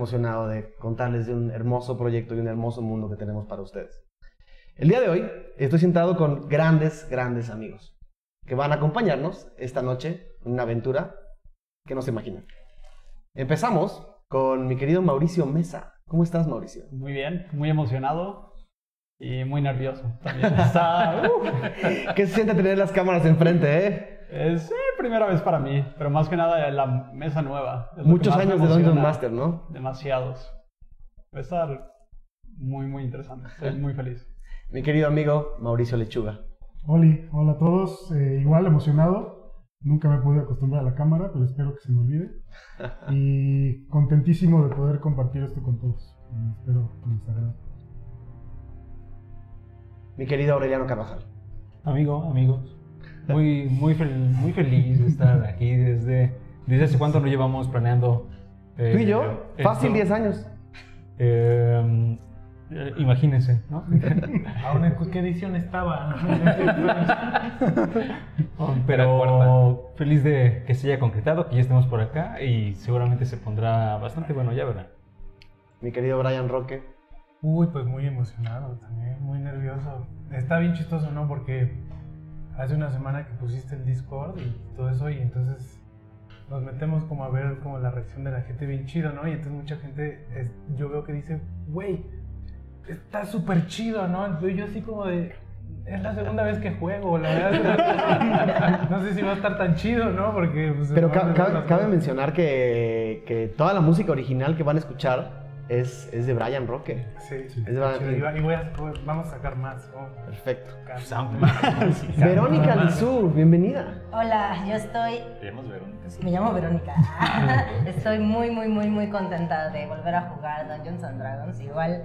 emocionado de contarles de un hermoso proyecto y un hermoso mundo que tenemos para ustedes. El día de hoy estoy sentado con grandes, grandes amigos que van a acompañarnos esta noche en una aventura que no se imaginan. Empezamos con mi querido Mauricio Mesa. ¿Cómo estás, Mauricio? Muy bien, muy emocionado y muy nervioso también. Está, uh, ¿Qué se siente tener las cámaras enfrente, eh? Es eh, primera vez para mí, pero más que nada la mesa nueva. Muchos años de Dungeon. Master, ¿no? Demasiados. Va a estar muy, muy interesante. Estoy muy feliz. Mi querido amigo Mauricio Lechuga. Oli, hola a todos. Eh, igual emocionado. Nunca me he podido acostumbrar a la cámara, pero espero que se me olvide. Y contentísimo de poder compartir esto con todos. Y espero que les agrade. Mi querido Aureliano Carvajal. Amigo, amigos, muy, muy, fel- muy feliz de estar aquí desde, desde hace cuánto nos llevamos planeando. eh, Tú y yo, esto. fácil 10 años. Eh, eh, imagínense, ¿no? Aún en qué edición estaba. Pero feliz de que se haya concretado, que ya estemos por acá y seguramente se pondrá bastante bueno, ya verán. Mi querido Brian Roque. Uy, pues muy emocionado también, muy nervioso. Está bien chistoso, ¿no? Porque hace una semana que pusiste el Discord y todo eso, y entonces nos metemos como a ver como la reacción de la gente bien chido, ¿no? Y entonces mucha gente, es- yo veo que dice, güey, está súper chido, ¿no? Entonces yo así como de, es la segunda vez que juego, la verdad. no sé si va a estar tan chido, ¿no? Porque... pues, Pero ca- a ser cabe, mencionar que, que toda la música original que van a escuchar es, es de Brian Roque. Sí, Sí. Es de- chido. Y, va- y voy a- vamos a sacar más. ¿no? Perfecto. Verónica Lizú, bienvenida. Hola, yo estoy. Tenemos Verónica. Me llamo Verónica. Estoy muy, muy, muy, muy contenta de volver a jugar Dungeons and Dragons. Igual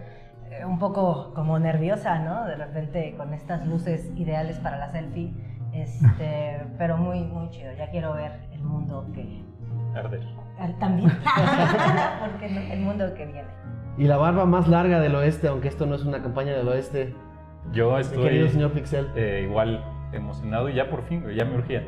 eh, un poco como nerviosa, ¿no? De repente con estas luces ideales para la selfie. Este, pero muy, muy chido. Ya quiero ver el mundo que. Arder. También. Porque no- el mundo que viene. Y la barba más larga del oeste, aunque esto no es una campaña del oeste. Yo estoy querido señor Pixel. eh, igual emocionado y ya por fin, güey, ya me urgía.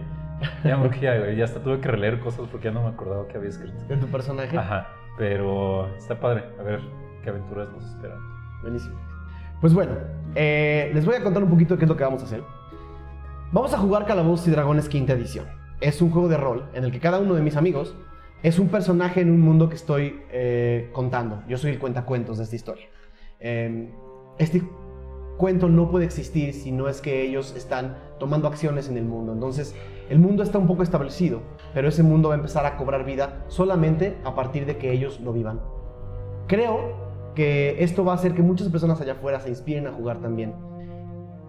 Ya me urgía, güey, ya hasta tuve que releer cosas porque ya no me acordaba que había escrito. De tu personaje. Ajá, pero está padre, a ver qué aventuras nos esperan. Buenísimo. Pues bueno, eh, les voy a contar un poquito de qué es lo que vamos a hacer. Vamos a jugar Calabozos y Dragones quinta edición. Es un juego de rol en el que cada uno de mis amigos es un personaje en un mundo que estoy eh, contando. Yo soy el cuentacuentos de esta historia. Eh, este cuento no puede existir si no es que ellos están tomando acciones en el mundo. Entonces, el mundo está un poco establecido, pero ese mundo va a empezar a cobrar vida solamente a partir de que ellos lo vivan. Creo que esto va a hacer que muchas personas allá afuera se inspiren a jugar también.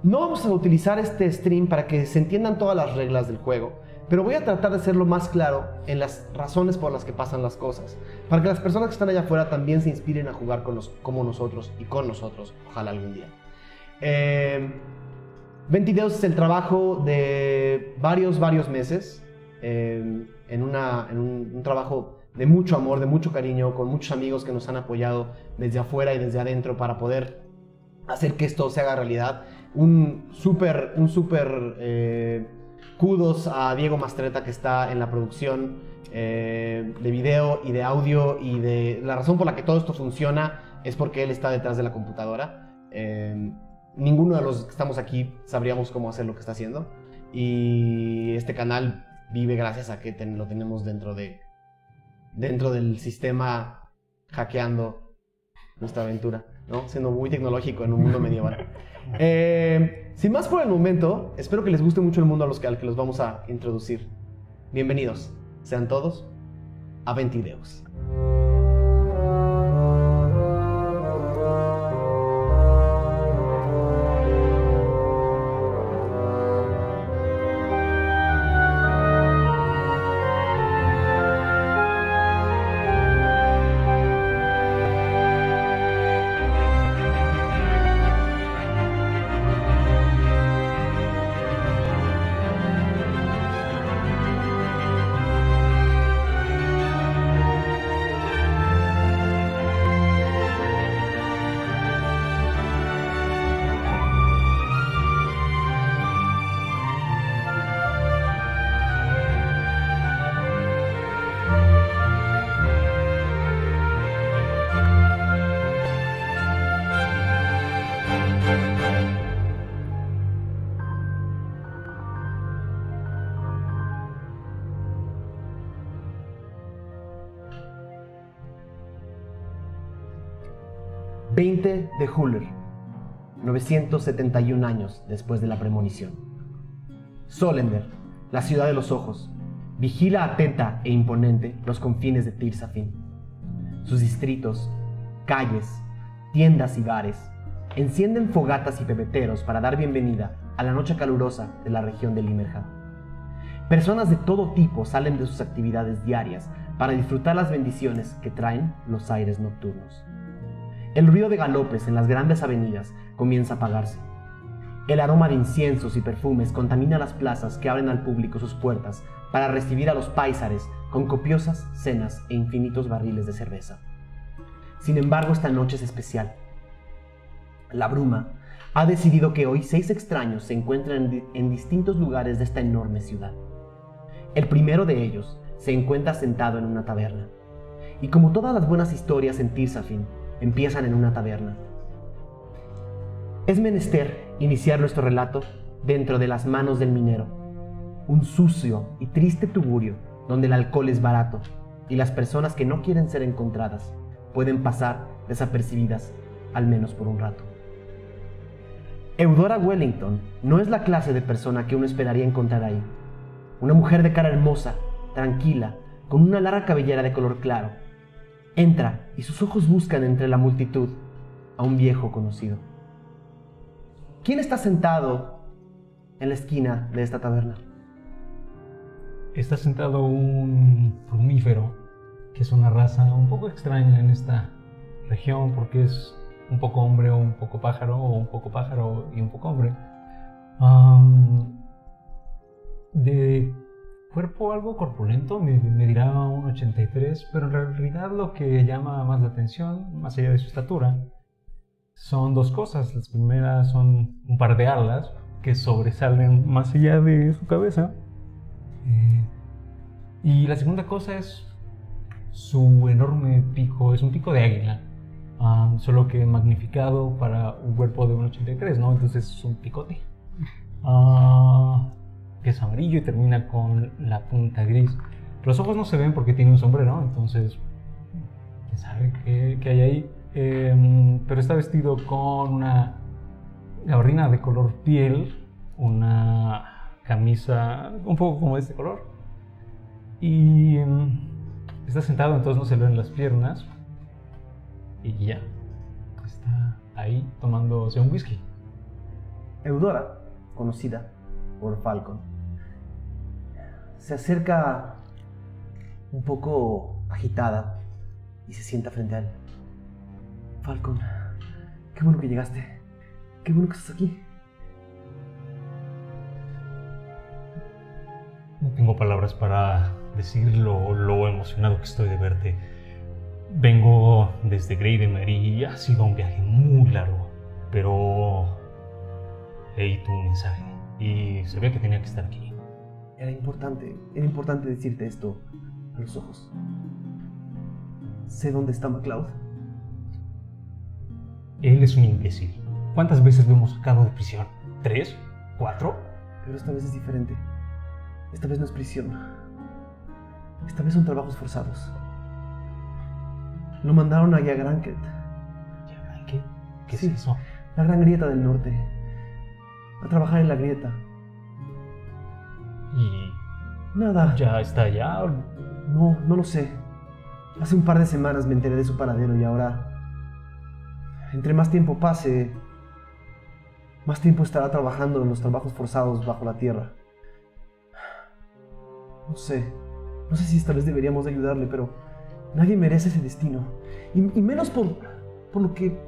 No vamos a utilizar este stream para que se entiendan todas las reglas del juego, pero voy a tratar de hacerlo más claro en las razones por las que pasan las cosas, para que las personas que están allá afuera también se inspiren a jugar con los, como nosotros y con nosotros, ojalá algún día. Eh, 22 es el trabajo de varios, varios meses, eh, en, una, en un, un trabajo de mucho amor, de mucho cariño, con muchos amigos que nos han apoyado desde afuera y desde adentro para poder hacer que esto se haga realidad. Un súper, un súper eh, kudos a Diego Mastreta que está en la producción eh, de video y de audio y de la razón por la que todo esto funciona es porque él está detrás de la computadora. Eh, ninguno de los que estamos aquí sabríamos cómo hacer lo que está haciendo y este canal vive gracias a que lo tenemos dentro de dentro del sistema hackeando nuestra aventura, ¿no? Siendo muy tecnológico en un mundo medieval. Eh, sin más por el momento, espero que les guste mucho el mundo a los que, al que los vamos a introducir. Bienvenidos, sean todos a Ventideos. 971 años después de la premonición. Solender, la ciudad de los ojos, vigila atenta e imponente los confines de Tirsafin. Sus distritos, calles, tiendas y bares encienden fogatas y pebeteros para dar bienvenida a la noche calurosa de la región de Limerja. Personas de todo tipo salen de sus actividades diarias para disfrutar las bendiciones que traen los aires nocturnos. El ruido de galopes en las grandes avenidas comienza a apagarse. El aroma de inciensos y perfumes contamina las plazas que abren al público sus puertas para recibir a los paisares con copiosas cenas e infinitos barriles de cerveza. Sin embargo, esta noche es especial. La bruma ha decidido que hoy seis extraños se encuentran en, di- en distintos lugares de esta enorme ciudad. El primero de ellos se encuentra sentado en una taberna. Y como todas las buenas historias en Tirsafin, empiezan en una taberna. Es menester iniciar nuestro relato dentro de las manos del minero, un sucio y triste tugurio donde el alcohol es barato y las personas que no quieren ser encontradas pueden pasar desapercibidas al menos por un rato. Eudora Wellington no es la clase de persona que uno esperaría encontrar ahí. Una mujer de cara hermosa, tranquila, con una larga cabellera de color claro. Entra y sus ojos buscan entre la multitud a un viejo conocido. ¿Quién está sentado en la esquina de esta taberna? Está sentado un plumífero, que es una raza un poco extraña en esta región porque es un poco hombre o un poco pájaro o un poco pájaro y un poco hombre. Am, de cuerpo algo corpulento, me, me dirá un 83, pero en realidad lo que llama más la atención, más allá de su estatura, son dos cosas. Las primeras son un par de alas que sobresalen más allá de su cabeza. Eh, y la segunda cosa es su enorme pico, es un pico de águila, ah, solo que magnificado para un cuerpo de un 83, ¿no? Entonces es un picote. Ah, que es amarillo y termina con la punta gris. Los ojos no se ven porque tiene un sombrero, entonces, quién sabe qué, qué hay ahí. Em, pero está vestido con una gabardina de color piel, una camisa un poco como de este color. Y em, está sentado, entonces no se le ven las piernas. Y ya. Está ahí tomándose un whisky. Eudora, conocida por Falcon, se acerca un poco agitada y se sienta frente a él. Falcon, qué bueno que llegaste. Qué bueno que estás aquí. No tengo palabras para decir lo, lo emocionado que estoy de verte. Vengo desde Gravenmer y ha sido un viaje muy largo, pero leí tu mensaje y ve que tenía que estar aquí. Era importante, era importante decirte esto a los ojos. Sé dónde está MacLeod. Él es un imbécil. ¿Cuántas veces lo hemos sacado de prisión? ¿Tres? ¿Cuatro? Pero esta vez es diferente. Esta vez no es prisión. Esta vez son trabajos forzados. Lo mandaron a Granket, Ya, ¿Qué? ¿Qué Sí. es eso? la gran grieta del norte. A trabajar en la grieta. ¿Y Nada. ya está allá? No, no lo sé. Hace un par de semanas me enteré de su paradero y ahora... Entre más tiempo pase, más tiempo estará trabajando en los trabajos forzados bajo la tierra. No sé. No sé si esta vez deberíamos de ayudarle, pero nadie merece ese destino. Y, y menos por, por lo que...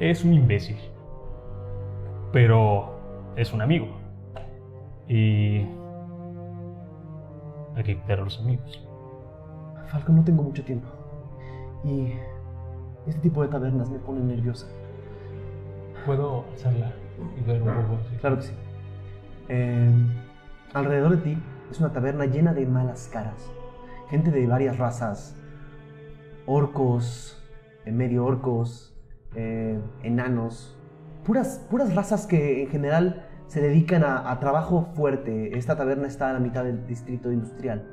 Es un imbécil. Pero es un amigo. Y hay que cuidar a los amigos. Falcon, no tengo mucho tiempo. Y este tipo de tabernas me ponen nerviosa. ¿Puedo alzarla y ver un poco? Sí. Claro que sí. Eh, alrededor de ti es una taberna llena de malas caras. Gente de varias razas. Orcos, medio orcos, eh, enanos. Puras, puras razas que en general se dedican a, a trabajo fuerte. Esta taberna está a la mitad del distrito industrial.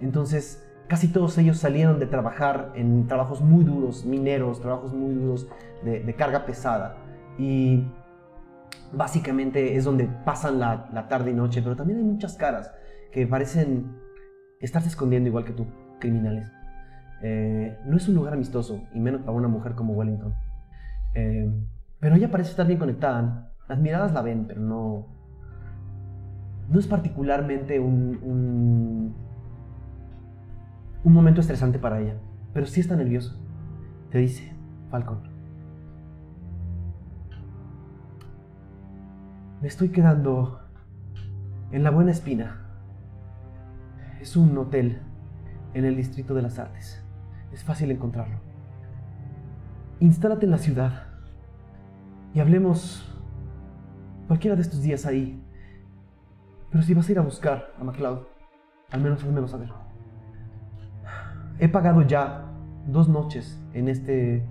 Entonces Casi todos ellos salieron de trabajar en trabajos muy duros, mineros, trabajos muy duros de, carga pesada. Y básicamente es donde pasan la, tarde y noche, pero también hay muchas caras que parecen estarse escondiendo igual que tú, criminales. Eh, no es un lugar amistoso, y menos para una mujer como Wellington. Eh, pero ella parece estar bien conectada. Las miradas la ven, pero no. No es particularmente un, un momento estresante para ella. Pero sí está nerviosa. Te dice, Falcon. Me estoy quedando en la Buena Espina. Es un hotel en el Distrito de las Artes. Es fácil encontrarlo. Instálate en la ciudad y hablemos cualquiera de estos días ahí. Pero si vas a ir a buscar a MacLeod, al menos házmelo saber. He pagado ya dos noches en este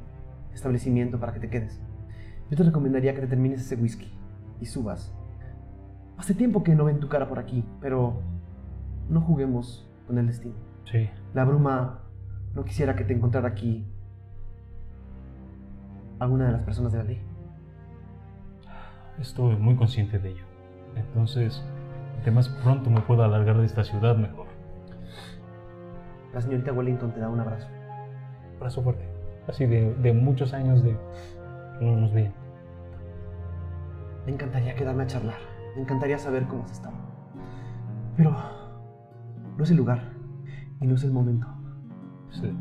establecimiento para que te quedes. Yo te recomendaría que te termines ese whisky y subas. Hace tiempo que no ven tu cara por aquí, pero no juguemos con el destino. Sí. La bruma no quisiera que te encontrara aquí alguna de las personas de la ley. Estoy muy consciente de ello. Entonces, entre más pronto me pueda alargar de esta ciudad, mejor. La señorita Wellington te da un abrazo. Abrazo fuerte. Así de, de muchos años de que no nos veían. Me encantaría quedarme a charlar. Me encantaría saber cómo has estado. Pero no es el lugar y no es el momento. Sí.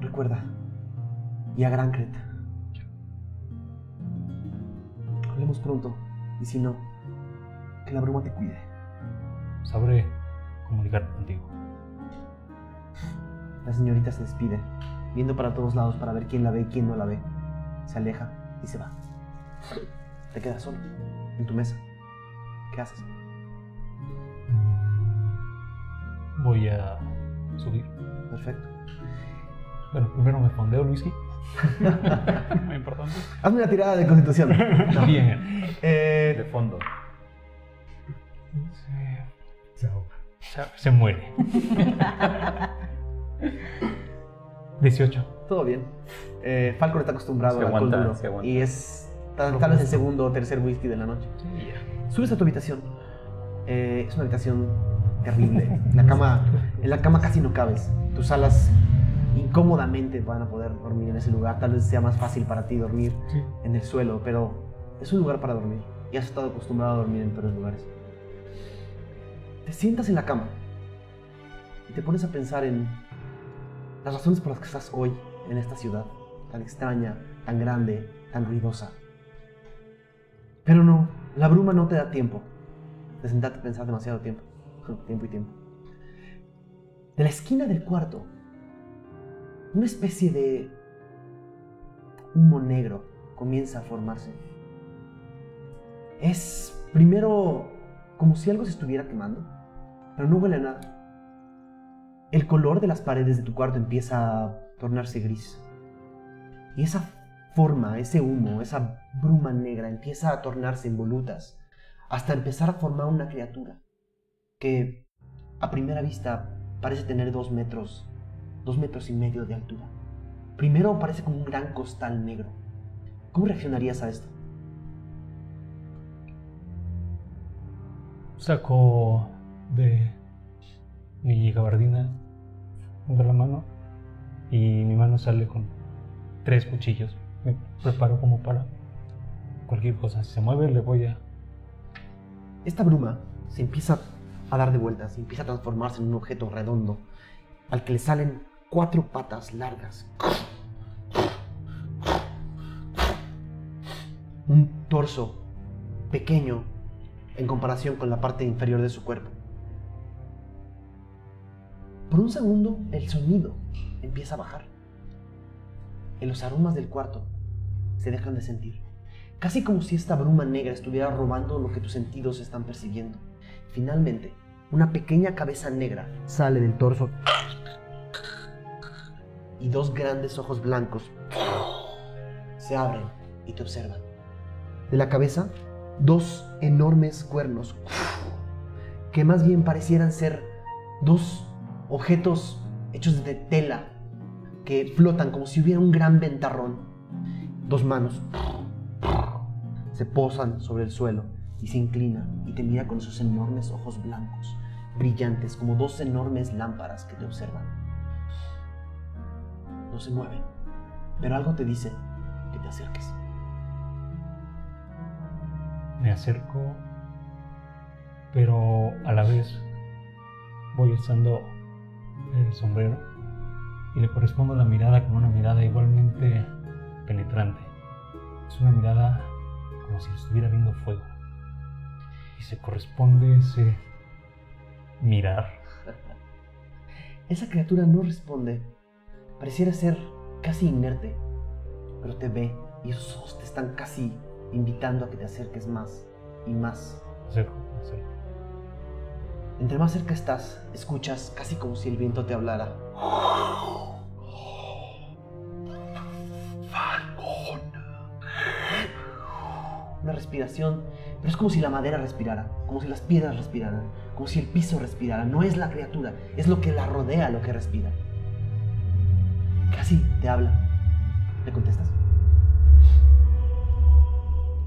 Recuerda, y a Grancret. Hablemos pronto, y si no, que la bruma te cuide. Sabré comunicarme contigo. La señorita se despide, viendo para todos lados para ver quién la ve y quién no la ve. Se aleja y se va. Te quedas solo, en tu mesa. ¿Qué haces? Voy a subir. Perfecto. Bueno, primero me fondeo el whisky. Muy importante. Hazme una tirada de constitución. Bien. Eh, De fondo. Se ahoga. Se, se muere. 18. todo bien. Eh, Falcon está acostumbrado Se al alcohol duro se aguanta. y es tal, tal vez el segundo o tercer whisky de la noche. Subes a tu habitación. Eh, es una habitación terrible. La cama, en la cama casi no cabes. Tus alas incómodamente van a poder dormir en ese lugar. Tal vez sea más fácil para ti dormir Sí. en el suelo, pero es un lugar para dormir. Y has estado acostumbrado a dormir en peores lugares. Te sientas en la cama y te pones a pensar en las razones por las que estás hoy en esta ciudad, tan extraña, tan grande, tan ruidosa. Pero no, la bruma no te da tiempo de sentarte a pensar demasiado tiempo. Tiempo y tiempo. De la esquina del cuarto, una especie de humo negro comienza a formarse. Es primero como si algo se estuviera quemando, pero no huele a nada. El color de las paredes de tu cuarto empieza a tornarse gris. Y esa forma, ese humo, esa bruma negra empieza a tornarse en volutas hasta empezar a formar una criatura que a primera vista parece tener dos metros, dos metros y medio de altura. Primero parece como un gran costal negro. ¿Cómo reaccionarías a esto? Saco de mi gabardina de la mano y mi mano sale con tres cuchillos. Me preparo como para cualquier cosa. Si se mueve, le voy a. Esta bruma se empieza a dar de vueltas empieza a transformarse en un objeto redondo al que le salen cuatro patas largas. Un torso pequeño en comparación con la parte inferior de su cuerpo. Por un segundo el sonido empieza a bajar. Y los aromas del cuarto se dejan de sentir. Casi como si esta bruma negra estuviera robando lo que tus sentidos están percibiendo. Finalmente, una pequeña cabeza negra sale del torso y dos grandes ojos blancos se abren y te observan. De la cabeza, dos enormes cuernos que más bien parecieran ser dos objetos hechos de tela que flotan como si hubiera un gran ventarrón. Dos manos se posan sobre el suelo y se inclina y te mira con esos enormes ojos blancos, brillantes como dos enormes lámparas que te observan. No se mueven, pero algo te dice que te acerques. Me acerco, pero a la vez voy alzando el sombrero y le correspondo la mirada con una mirada igualmente penetrante. Es una mirada como si estuviera viendo fuego. Y se corresponde ese mirar. Esa criatura no responde. Pareciera ser casi inerte, pero te ve y esos ojos te están casi invitando a que te acerques más y más. Acerco, acerco. Entre más cerca estás, escuchas casi como si el viento te hablara. Una respiración, pero es como si la madera respirara, como si las piedras respiraran, como si el piso respirara. No es la criatura, es lo que la rodea lo que respira. Casi te habla. ¿Le contestas?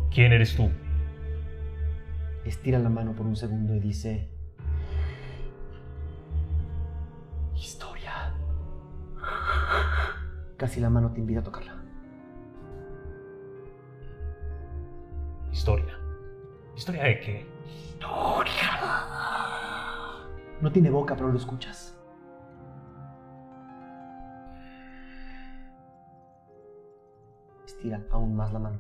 ¿Quién eres tú? Estira la mano por un segundo y dice... Casi la mano te invita a tocarla. Historia. ¿Historia de qué? No tiene boca, pero lo escuchas. Estira aún más la mano.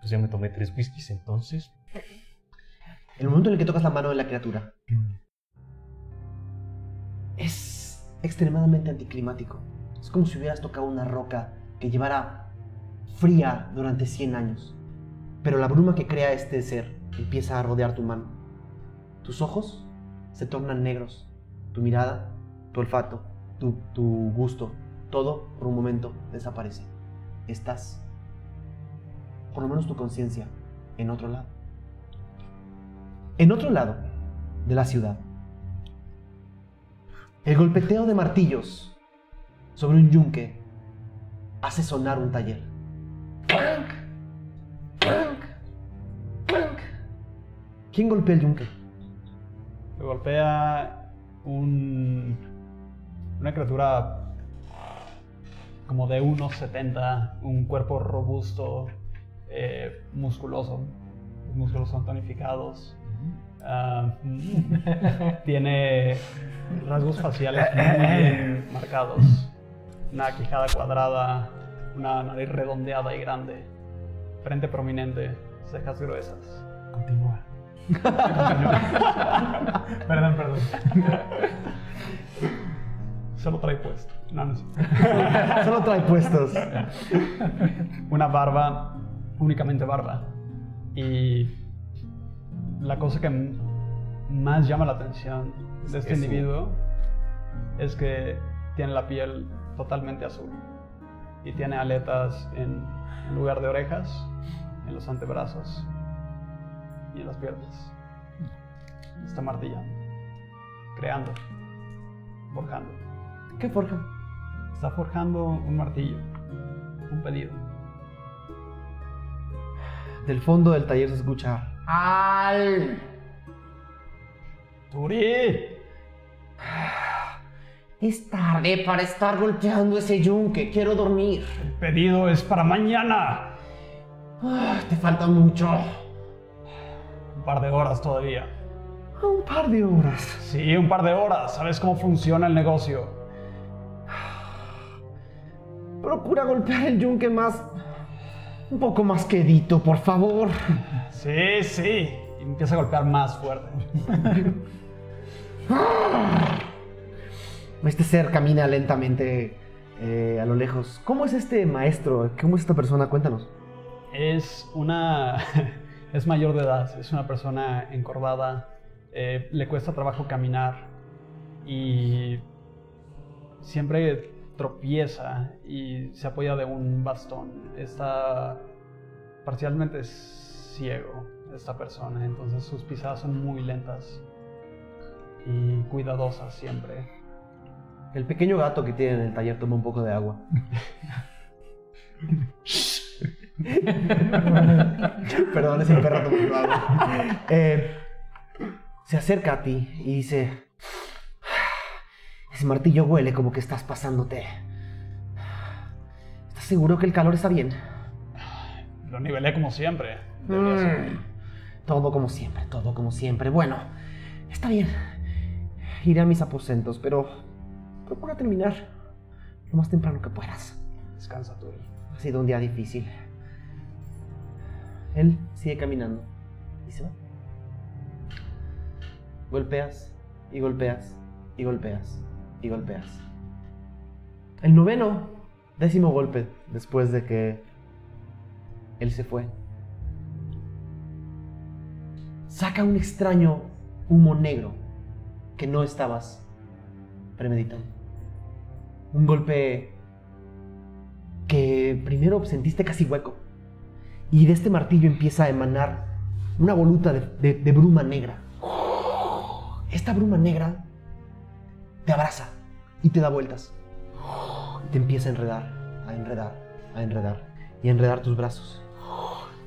Pues ya me tomé tres whiskies entonces. En el momento en el que tocas la mano de la criatura, es extremadamente anticlimático. Es como si hubieras tocado una roca que llevara fría durante 100 años. Pero la bruma que crea este ser empieza a rodear tu mano. Tus ojos se tornan negros. Tu mirada, tu olfato, tu, tu gusto, todo por un momento desaparece. Estás, por lo menos tu conciencia, en otro lado. En otro lado de la ciudad, el golpeteo de martillos sobre un yunque hace sonar un taller. ¡Clank! ¡Clank! ¡Clank! ¿Quién golpea el yunque? Lo golpea un, una criatura como de unos 70, un cuerpo robusto, eh, musculoso, los músculos son tonificados. Ah, tiene rasgos faciales muy bien marcados. Una quijada cuadrada, una nariz redondeada y grande, frente prominente, cejas gruesas. Continúa. perdón, perdón. Solo trae puesto. No, no sé. Solo trae puestos. Una barba, únicamente barba. Y la cosa que más llama la atención de este individuo es que tiene la piel totalmente azul y tiene aletas en en lugar de orejas, en los antebrazos y en las piernas. Está martillando, creando, forjando. ¿Qué forja? Está forjando un martillo, un pedido. Del fondo del taller se escucha. ¡Al! ¡Turi! Es tarde para estar golpeando ese yunque. Quiero dormir. El pedido es para mañana. Ah, te falta mucho. Un par de horas todavía. Un par de horas. Sí, un par de horas. ¿Sabes cómo funciona el negocio? Procura golpear el yunque más. Un poco más quedito, por favor. Sí, sí. Y empieza a golpear más fuerte. Este ser camina lentamente eh, a lo lejos. ¿Cómo es este maestro? ¿Cómo es esta persona? Cuéntanos. Es una. es mayor de edad. Es una persona encorvada. eh, le cuesta trabajo caminar. Y. Siempre tropieza y se apoya de un bastón. Está parcialmente ciego esta persona, entonces sus pisadas son muy lentas. y cuidadosas siempre. El pequeño gato que tiene en el taller toma un poco de agua. Perdón, es el perro tomando agua. Eh, se acerca a ti y dice: Ese martillo huele como que estás pasándote. ¿Estás seguro que el calor está bien? Lo nivelé como siempre. Mm, Todo como siempre, todo como siempre. Bueno, está bien. Iré a mis aposentos, pero procura terminar lo más temprano que puedas. Descansa, Turi. Ha sido un día difícil. Él sigue caminando y se va. Golpeas y golpeas y golpeas y golpeas. El noveno, décimo golpe después de que él se fue. Saca un extraño humo negro que no estabas premeditando. Un golpe que primero sentiste casi hueco. Y de este martillo empieza a emanar una voluta de, bruma negra. Esta bruma negra te abraza y te da vueltas. Y te empieza a enredar, a enredar, a enredar y a enredar tus brazos.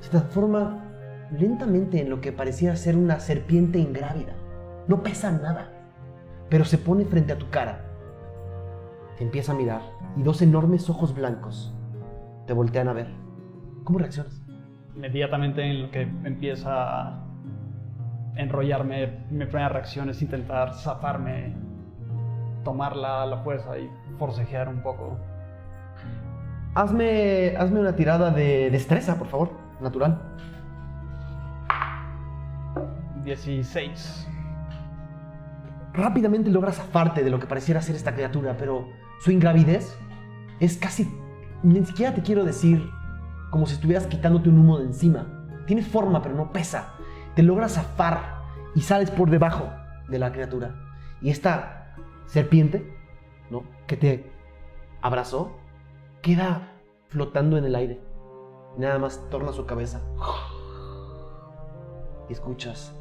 Se transforma lentamente en lo que parecía ser una serpiente ingrávida. No pesa nada, pero se pone frente a tu cara. Te empieza a mirar y dos enormes ojos blancos te voltean a ver. ¿Cómo reaccionas? Inmediatamente en lo que empieza a enrollarme, mi primera reacción es intentar zafarme, tomar la, la fuerza y forcejear un poco. Hazme, hazme una tirada de destreza, por favor, natural. 16. Rápidamente logras zafarte de lo que pareciera ser esta criatura, pero su ingravidez es casi... Ni siquiera te quiero decir como si estuvieras quitándote un humo de encima. Tiene forma, pero no pesa. Te logras zafar y sales por debajo de la criatura. Y esta serpiente, ¿no? Que te abrazó, queda flotando en el aire. Nada más torna su cabeza. Y escuchas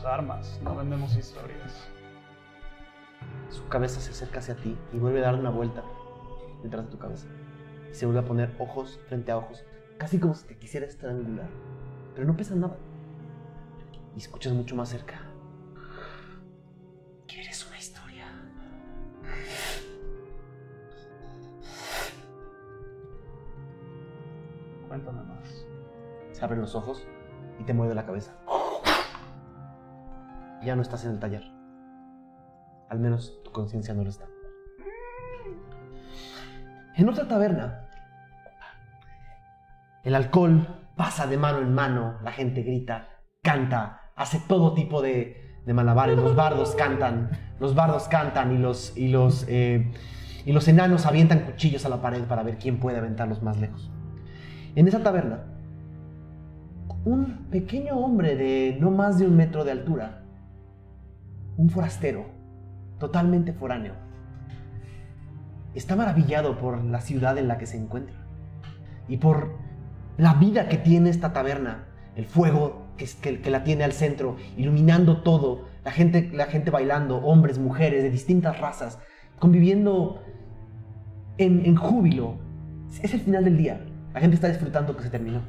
vendemos armas, no vendemos historias. Su cabeza se acerca hacia ti y vuelve a dar una vuelta detrás de tu cabeza. Y se vuelve a poner ojos frente a ojos, casi como si te quisiera estrangular. Pero no pesa nada. Y escuchas mucho más cerca. ¿Quieres una historia? Cuéntame más. Se abren los ojos y te mueve la cabeza. Ya no estás en el taller. Al menos tu conciencia no lo está. En otra taberna, el alcohol pasa de mano en mano, la gente grita, canta, hace todo tipo de, de malabares, los bardos cantan, los bardos cantan y los, y, los, eh, y los enanos avientan cuchillos a la pared para ver quién puede aventarlos más lejos. En esa taberna, un pequeño hombre de no más de un metro de altura, un forastero, totalmente foráneo, está maravillado por la ciudad en la que se encuentra y por la vida que tiene esta taberna, el fuego que, que- que la tiene al centro, iluminando todo, la gente, la gente bailando, hombres, mujeres de distintas razas, conviviendo en, en júbilo. Es el final del día, la gente está disfrutando que se terminó.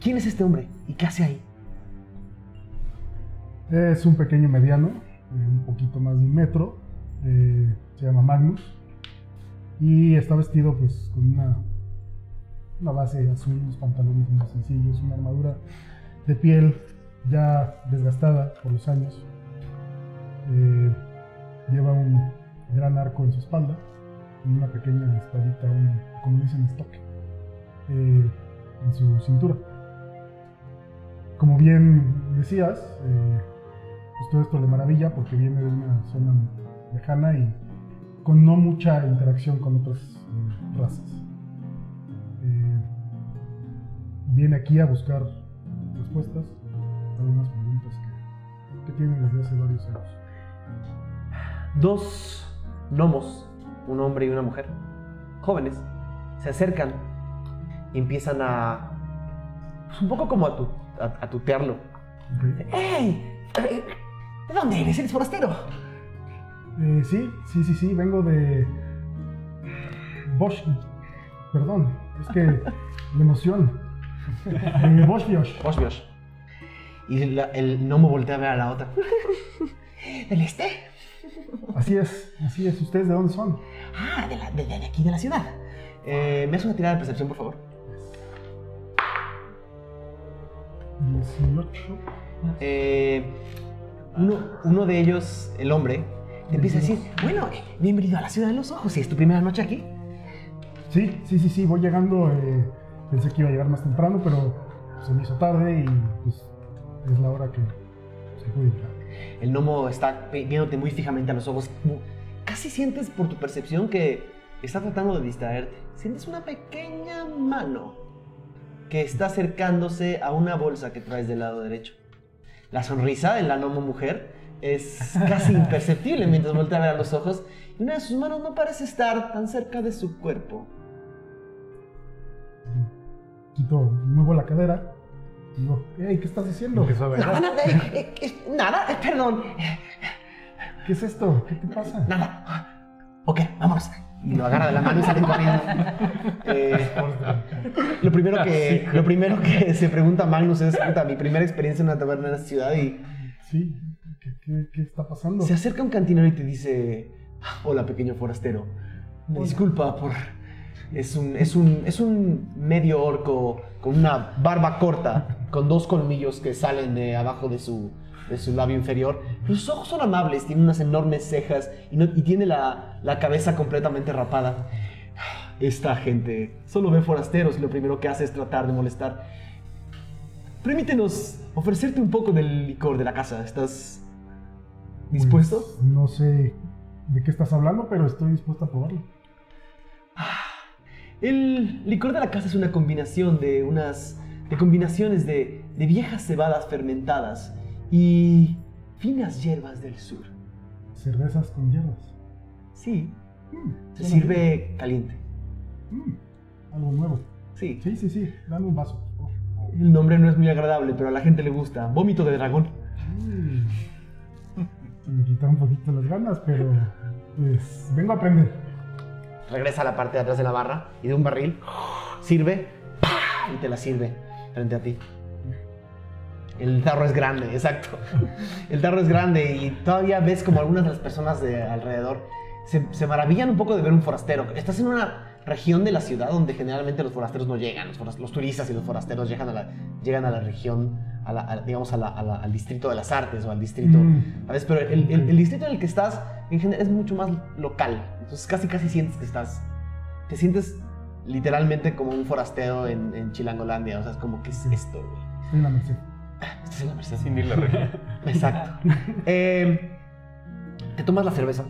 ¿Quién es este hombre y qué hace ahí? Es un pequeño mediano, eh, un poquito más de un metro. eh, se llama Magnus. Y está vestido pues con una, una base azul, unos pantalones muy sencillos, una armadura de piel ya desgastada por los años. Eh, lleva un gran arco en su espalda y una pequeña espadita, un, como dicen, estoque, en su cintura. Como bien decías, pues todo esto le maravilla porque viene de una zona lejana y con no mucha interacción con otras eh, razas. viene aquí a buscar respuestas a algunas preguntas que, que tiene desde hace varios años. Dos gnomos, un hombre y una mujer, jóvenes, se acercan y empiezan a. pues, un poco como a, tu- a- a tutearlo. Ok. ¡Ey! ¿De dónde eres? ¿Eres forastero? Eh, sí, sí, sí, sí, vengo de Bosch. Perdón, es que la emoción. De Bosch Biosch. Osbios. Y la- el gnomo voltea a ver a la otra. ¿Del este? Así es, así es. ¿Ustedes de dónde son? Ah, de, la- de- de aquí de la ciudad. Eh, ¿Me haces una tirada de percepción, por favor? 18. Eh, uno, uno de ellos, el hombre, te empieza a decir, bueno, eh, bienvenido a la ciudad de los ojos, ¿y es tu primera noche aquí? Sí, sí, sí, sí, voy llegando. eh, pensé que iba a llegar más temprano, pero se me hizo tarde y pues es la hora que se puede llegar. El gnomo está vi- viéndote muy fijamente a los ojos. como- Casi sientes por tu percepción que está tratando de distraerte. Sientes una pequeña mano que está acercándose a una bolsa que traes del lado derecho. La sonrisa de la gnomo mujer es casi imperceptible mientras voltea a ver a los ojos y una de sus manos no parece estar tan cerca de su cuerpo. Quito, muevo la cadera. Digo, hey, ¿qué estás haciendo? Nada, nada, eh, eh, eh, nada, eh, perdón, ¿Qué es esto? ¿Qué te pasa? nada. Ok, vámonos. Y lo agarra de la mano y sale corriendo. Eh, lo, primero que, lo primero que se pregunta Magnus es, puta, mi primera experiencia en una taberna en esta ciudad y Sí, ¿qué, qué, qué está pasando? se acerca un cantinero y te dice, hola pequeño forastero, me disculpa por... Es un, es, un, es un medio orco con una barba corta, con dos colmillos que salen de abajo de su, de su labio inferior. Sus ojos son amables, tiene unas enormes cejas y, no- y tiene la, la cabeza completamente rapada. Esta gente solo ve forasteros y lo primero que hace es tratar de molestar. Permítenos ofrecerte un poco del licor de la casa. ¿Estás dispuesto? Pues, no sé de qué estás hablando, pero estoy dispuesto a probarlo. El licor de la casa es una combinación de unas de combinaciones de, de viejas cebadas fermentadas y finas hierbas del sur. Cervezas con hierbas. Sí, Mm, se sirve caliente. Mm, algo nuevo. Sí. Sí, sí, sí. Dame un vaso. El nombre no es muy agradable, pero a la gente le gusta. Vómito de dragón. Mm. Se me quitaron un poquito las ganas, pero pues vengo a aprender. Regresa a la parte de atrás de la barra y de un barril sirve ¡pah! y te la sirve frente a ti. El tarro es grande, exacto. El tarro es grande y todavía ves como algunas de las personas de alrededor se, se maravillan un poco de ver un forastero. Estás en una región de la ciudad donde generalmente los forasteros no llegan. Los, foras- los turistas y los forasteros llegan a la, llegan a la región, a la- a- digamos, a la- al distrito de las artes o al distrito Mm. Pero el, el- el distrito en el que estás, en general, es mucho más local. Entonces casi casi sientes que estás... Te sientes literalmente como un forastero en, en Chilangolandia. O sea, es como, ¿qué es esto, güey? Merced. Estás en la Merced. Sin ir la región. Exacto. Eh, te tomas la cerveza.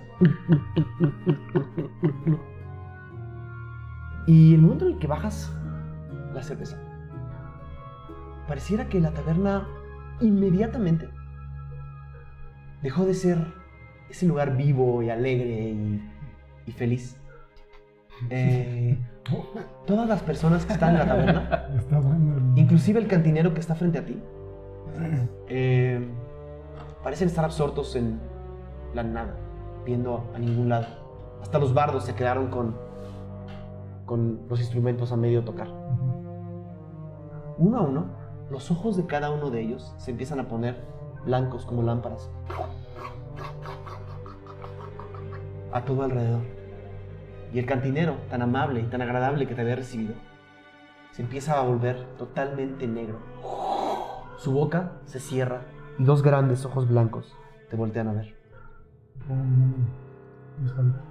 Y el momento en el que bajas la cerveza, pareciera que la taberna inmediatamente dejó de ser ese lugar vivo y alegre y, y feliz. Eh, todas las personas que están en la taberna Está bueno. el- Inclusive el cantinero que está frente a ti. Eh, parecen estar absortos en la nada, viendo a ningún lado. Hasta los bardos se quedaron con, con los instrumentos a medio tocar. Uno a uno, los ojos de cada uno de ellos se empiezan a poner blancos como lámparas. A todo alrededor. Y el cantinero, tan amable y tan agradable que te había recibido, se empieza a volver totalmente negro. Su boca se cierra y dos grandes ojos blancos te voltean a ver. Espalda.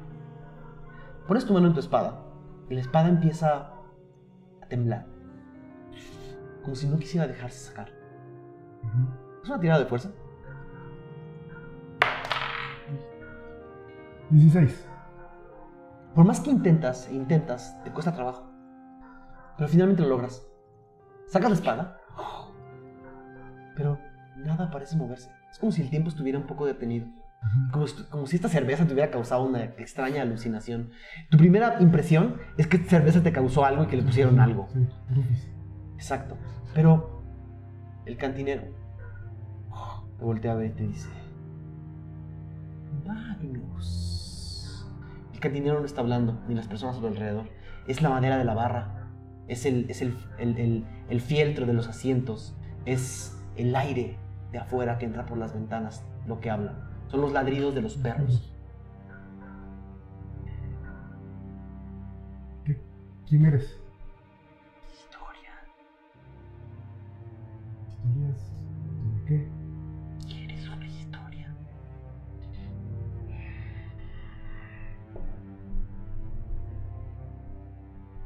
Pones tu mano en tu espada y la espada empieza a temblar. Como si no quisiera dejarse sacar. ¿Es una tirada de fuerza? 16. Por más que intentas e intentas, te cuesta trabajo. Pero finalmente lo logras. Sacas la espada, pero nada parece moverse. Es como si el tiempo estuviera un poco detenido. Como, si- como si esta cerveza te hubiera causado una extraña alucinación. Tu primera impresión es que esta cerveza te causó algo y que le pusieron algo. Exacto. Pero el cantinero te voltea a ver y te dice: Magnus. El cantinero no está hablando, ni las personas a su alrededor. Es la madera de la barra. Es el, es el, el, el- el fieltro de los asientos. Es el aire de afuera que entra por las ventanas lo que habla. Son los ladridos de los perros. ¿Qué- ¿Quién eres? Historia. ¿Historias? ¿De qué? ¿Quieres una historia?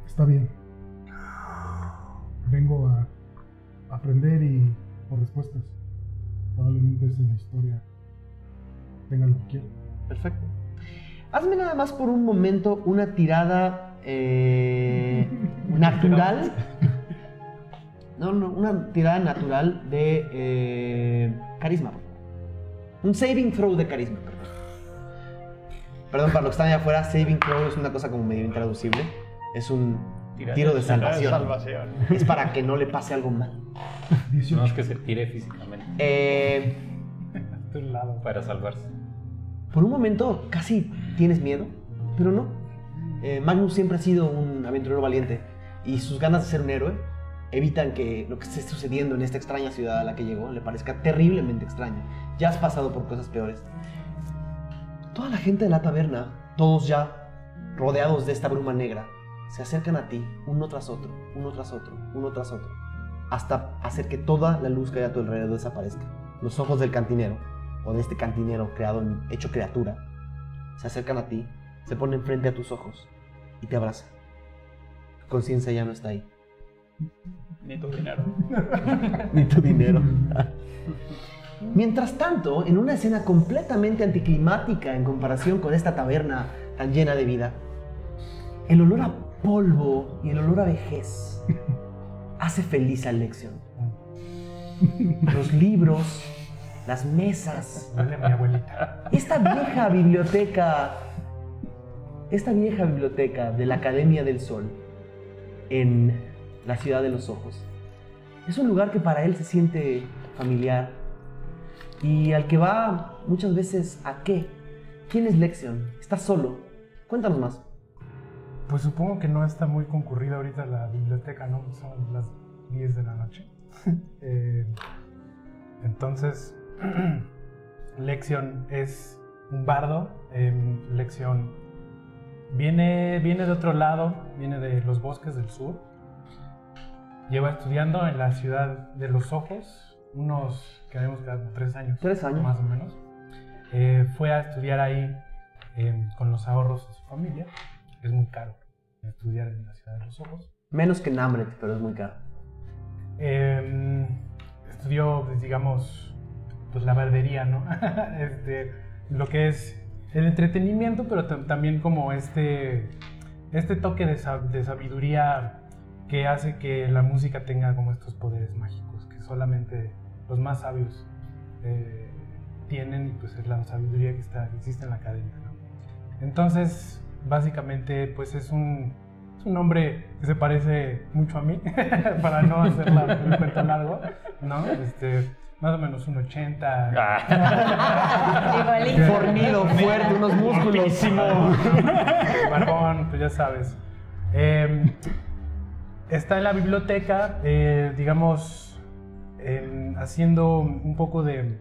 Está bien. Vengo a aprender y por respuestas. Probablemente esa es la historia. Tenga lo que quiera. Perfecto. Hazme nada más por un momento una tirada eh, natural. No, no, una tirada natural de eh, carisma. Un saving throw de carisma. Perdón. Perdón, para los que están allá afuera, saving throw es una cosa como medio intraducible. Es un Tira- tiro de de salvación. salvación. Es para que no le pase algo mal. 18. No es que se tire físicamente Eh, A tu lado. para salvarse. Por un momento casi tienes miedo, pero no. Eh, Magnus siempre ha sido un aventurero valiente y sus ganas de ser un héroe evitan que lo que esté sucediendo en esta extraña ciudad a la que llegó le parezca terriblemente extraño. Ya has pasado por cosas peores. Toda la gente de la taberna, todos ya rodeados de esta bruma negra, se acercan a ti uno tras otro, uno tras otro, uno tras otro, hasta hacer que toda la luz que hay a tu alrededor desaparezca. Los ojos del cantinero, o de este cantinero creado hecho criatura, se acercan a ti, se ponen frente a tus ojos y te abrazan. Tu conciencia ya no está ahí, Ni tu dinero. ni tu dinero. Mientras tanto, en una escena completamente anticlimática en comparación con esta taberna tan llena de vida, el olor a polvo y el olor a vejez hace feliz a Lexion. Los libros, las mesas, a mi abuelita. esta vieja biblioteca, esta vieja biblioteca de la Academia del Sol en la ciudad de los ojos, es un lugar que para él se siente familiar y al que va muchas veces a qué. ¿Quién es Lexion? ¿Está solo? Cuéntanos más. Pues supongo que no está muy concurrida ahorita la biblioteca, ¿no? Son las 10 de la noche. Eh, entonces, Lexion es un bardo. eh, Lexion viene, viene de otro lado, viene de los bosques del sur. Lleva estudiando en la ciudad de los ojos unos, que habíamos quedado tres años. Tres años. Más o menos. Eh, fue a estudiar ahí eh, con los ahorros de su familia. Es muy caro estudiar en la ciudad de los ojos. Menos que Namret, pero es muy caro. Eh, estudió, pues, digamos, pues la barbería, ¿no? este, lo que es el entretenimiento, pero tam- también como este, este toque de, sab- de sabiduría que hace que la música tenga como estos poderes mágicos, que solamente los más sabios eh, tienen, y pues es la sabiduría que, está, que existe en la academia, ¿no? Entonces, básicamente, pues es un, es un hombre que se parece mucho a mí, para no hacer la, el cuento largo, ¿no? Este, más o menos un 80. Igualito. Fornido, fuerte, unos músculos. Barbón, pues ya sabes. Eh, está en la biblioteca, eh, digamos, em, haciendo un poco de,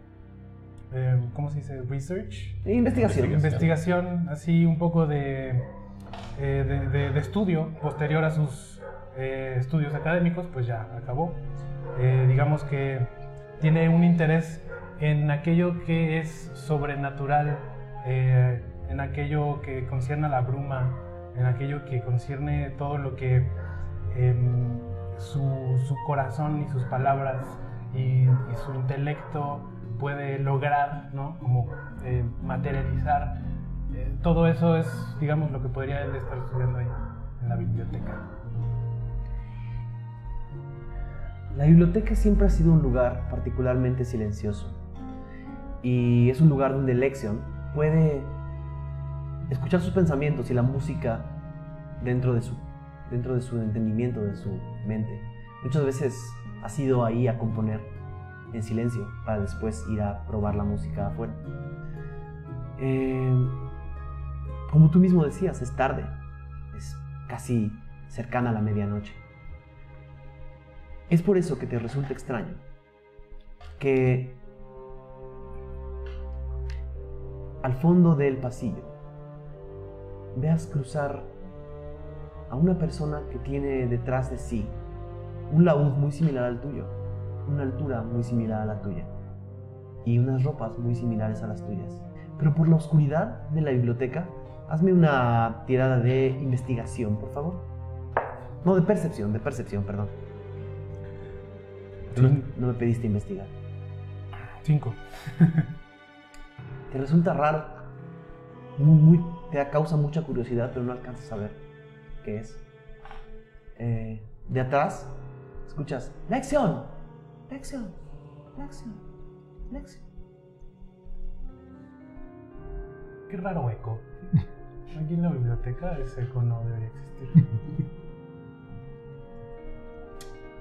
em, ¿cómo se dice? Research. Investigación. Investigación, así un poco de, eh, de, de- de estudio posterior a sus eh, estudios académicos, pues ya acabó. Eh, digamos que tiene un interés en aquello que es sobrenatural, en aquello que concierne a la bruma, en aquello que concierne todo lo que em, su, su corazón y sus palabras y, y su intelecto puede lograr, ¿no? Como eh, materializar. Eh, todo eso es, digamos, lo que podría él estar estudiando ahí, en la biblioteca. La biblioteca siempre ha sido un lugar particularmente silencioso. Y es un lugar donde Lexion puede escuchar sus pensamientos y la música dentro de su, dentro de su entendimiento, de su mente. Muchas veces ha sido ahí a componer en silencio para después ir a probar la música afuera. Eh, como tú mismo decías, es tarde, es casi cercana a la medianoche. Es por eso que te resulta extraño que al fondo del pasillo veas cruzar a una persona que tiene detrás de sí un laúd muy similar al tuyo una altura muy similar a la tuya y unas ropas muy similares a las tuyas. Pero por la oscuridad de la biblioteca, hazme una tirada de investigación, por favor. No, de percepción, de percepción, perdón. No, no me pediste investigar. Cinco. te resulta raro. Muy, muy, te causa mucha curiosidad, pero no alcanzas a ver qué es. Eh, de atrás, escuchas, lección, Flexión, flexión, flexión. Qué raro eco. Aquí en la biblioteca ese eco no debería existir.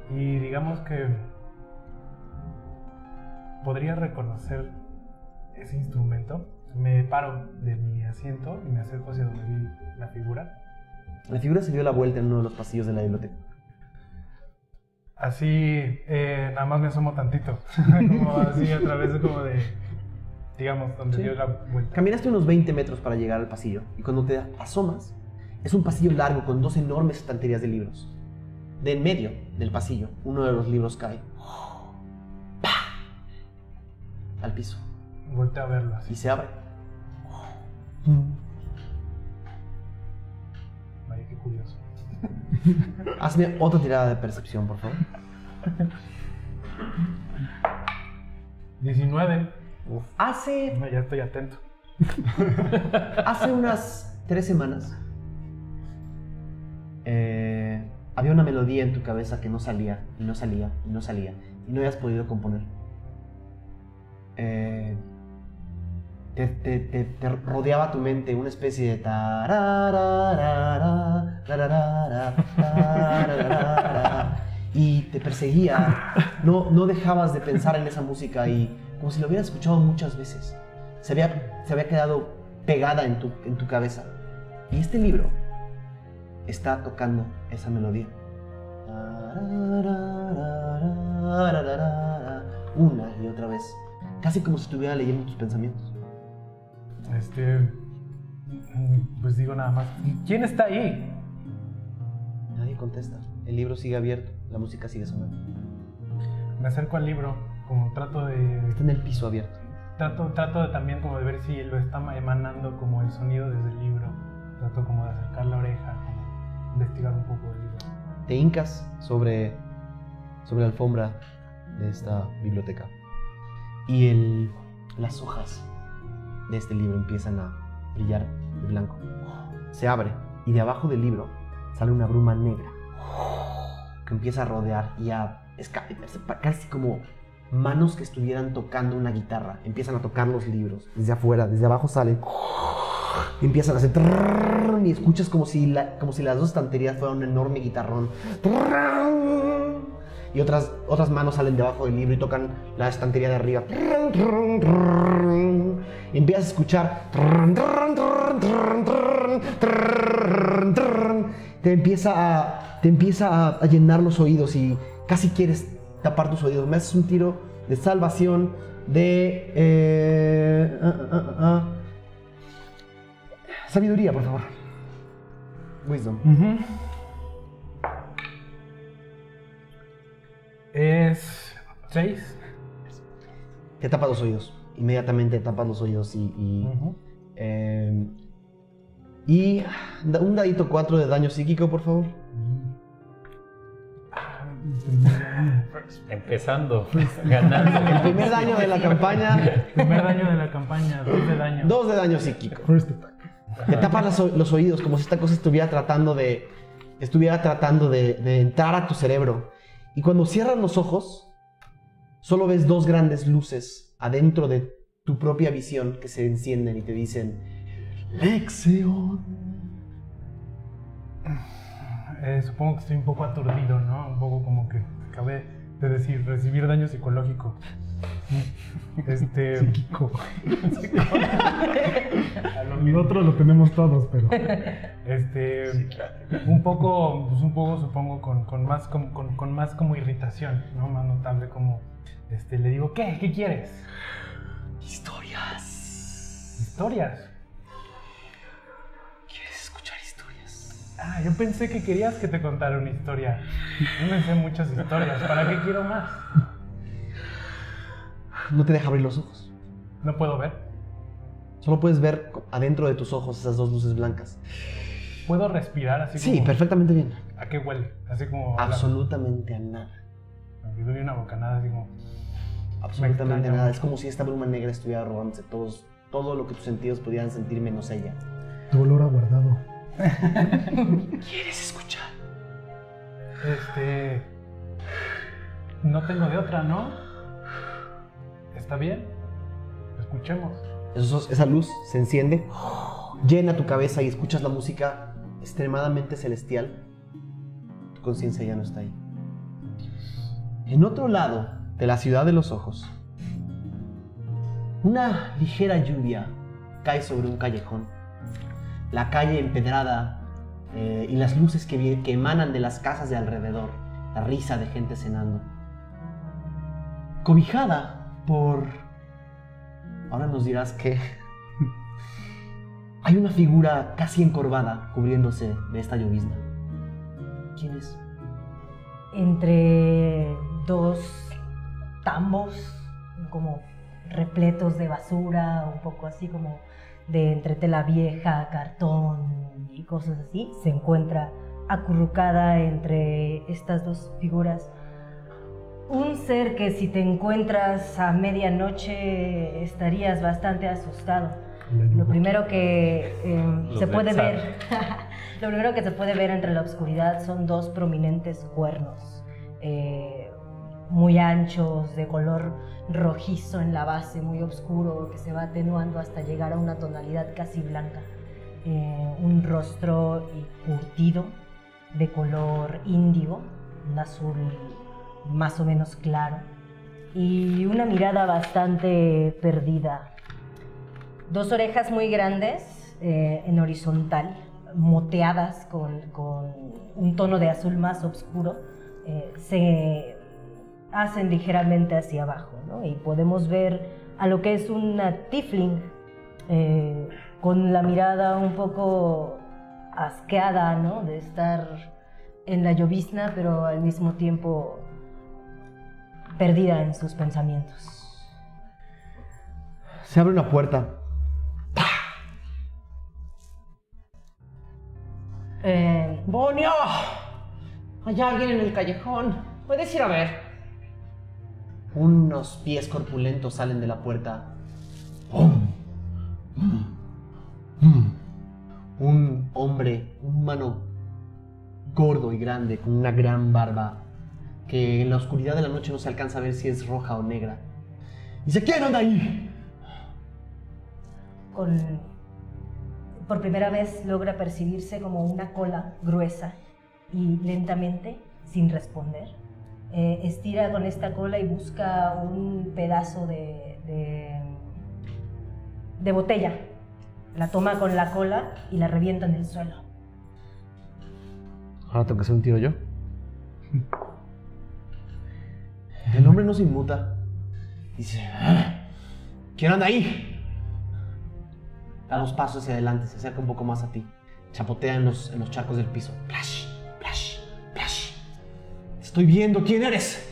Y digamos que podría reconocer ese instrumento. Me paro de mi asiento y me acerco hacia donde vi la figura. La figura se dio la vuelta en uno de los pasillos de la biblioteca así eh, nada más me asomo tantito, como así a través de como de, digamos, donde sí. dio la vuelta. Caminaste unos 20 metros para llegar al pasillo y cuando te asomas, es un pasillo largo con dos enormes estanterías de libros. De en medio del pasillo, uno de los libros cae ¡Pah! al piso. Voltea a verlo así. Y se abre. Vaya, qué curioso. Hazme otra tirada de percepción, por favor. 19. Hace. Ya estoy atento. Hace unas tres semanas eh, había una melodía en tu cabeza que no salía, y no salía, y no salía, y no habías podido componer. Eh, te, te, te, te, rodeaba tu mente una especie de y te perseguía. No, no dejabas de pensar en esa música y como si lo hubieras escuchado muchas veces. Se había, se había quedado pegada en tu, en tu cabeza. Y este libro está tocando esa melodía. Una y otra vez. Casi como si estuviera leyendo tus pensamientos. Este, pues digo nada más, ¿quién está ahí? Nadie contesta. El libro sigue abierto, la música sigue sonando. Me acerco al libro, como trato de... Está en el piso abierto. Trato, trato de también como de ver si lo está emanando como el sonido desde el libro. Trato como de acercar la oreja, como investigar un poco el libro. Te hincas sobre, sobre la alfombra de esta biblioteca. Y el, las hojas de este libro empiezan a brillar de blanco. Se abre y de abajo del libro sale una bruma negra que empieza a rodear y a escaparse, casi como manos que estuvieran tocando una guitarra. Empiezan a tocar los libros desde afuera, desde abajo sale. Empiezan a hacer y escuchas como si, la, como si las dos estanterías fueran un enorme guitarrón otras, otras manos salen debajo del libro y tocan la estantería de arriba. Y empiezas a escuchar. Te empieza a, te empieza a, a llenar los oídos y casi quieres tapar tus oídos. Me haces un tiro de salvación de. eh, ah, ah, ah. Sabiduría, por favor. Wisdom. Es 6. Te tapas los oídos. Inmediatamente te tapas los oídos y. Y, eh, y un dadito 4 de daño psíquico, por favor. Empezando, ganando. El primer daño de la campaña, Primer daño de la campaña, 2 de daño. 2 de daño psíquico. First attack. Te tapas las o- los oídos como si esta cosa estuviera tratando de. Estuviera tratando de, de entrar a tu cerebro. Y cuando cierras los ojos, solo ves dos grandes luces adentro de tu propia visión que se encienden y te dicen, Lexion. Eh, supongo que estoy un poco aturdido, ¿no? Un poco como que acabé de decir, recibir daño psicológico. Este. Psíquico. El otro lo tenemos todos, pero. Este. Un poco, pues un poco supongo con, con más, con, con- con más como irritación, ¿no? Más notable como. Este, le digo, ¿qué? ¿Qué quieres? Historias. Historias. Ah, yo pensé que querías que te contara una historia. Yo me sé muchas historias. ¿Para qué quiero más? No te deja abrir los ojos. No puedo ver. Solo puedes ver adentro de tus ojos esas dos luces blancas. Puedo respirar así Sí, como. perfectamente bien. ¿A qué huele? Así como. a Absolutamente a nada. Y doy una bocanada así como. Absolutamente extraña nada. mucho. Es como si esta bruma negra estuviera robándose todos, todo lo que tus sentidos pudieran sentir menos ella. Tu olor aguardado. ¿Quieres escuchar? Este. No tengo de otra, ¿no? ¿Está bien? Escuchemos. Esa luz se enciende, llena tu cabeza y escuchas la música extremadamente celestial. Tu conciencia ya no está ahí. En otro lado de la ciudad de los ojos, una ligera lluvia cae sobre un callejón. La calle empedrada eh, y las luces que, emanan de las casas de alrededor, la risa de gente cenando. Cobijada por Ahora nos dirás que hay una figura casi encorvada cubriéndose de esta llovizna. ¿Quién es? entre dos tambos como repletos de basura, un poco así como de entre tela vieja, cartón y cosas así, se encuentra acurrucada entre estas dos figuras. Un ser que si te encuentras a medianoche estarías bastante asustado. Lo primero que eh, se puede ver, lo primero que se puede ver entre la oscuridad son dos prominentes cuernos, eh, muy anchos, de color rojizo en la base, muy oscuro, que se va atenuando hasta llegar a una tonalidad casi blanca. Eh, un rostro curtido, de color índigo, un azul más o menos claro, y una mirada bastante perdida dos orejas muy grandes eh, en horizontal, moteadas con, con un tono de azul más oscuro, eh, se hacen ligeramente hacia abajo, ¿no? Y podemos ver a lo que es una tiefling eh, con la mirada un poco asqueada, ¿no? De estar en la llovizna, pero al mismo tiempo perdida en sus pensamientos. Se abre una puerta. Eh, ¡Bonio! Hay alguien en el callejón. Puedes ir a ver. Unos pies corpulentos salen de la puerta. Un hombre, un humano gordo y grande, con una gran barba, que en la oscuridad de la noche no se alcanza a ver si es roja o negra. Dice, ¿quién anda ahí? con, por primera vez logra percibirse como una cola gruesa y lentamente, sin responder, eh, estira con esta cola y busca un pedazo de, de, de botella. La toma con la cola y la revienta en el suelo. Ahora tengo que hacer un tiro yo. El hombre no se inmuta. Dice, "Ah, ¿quién anda ahí? Da dos pasos hacia adelante, se acerca un poco más a ti. Chapotea en los, en los charcos del piso. Estoy viendo quién eres.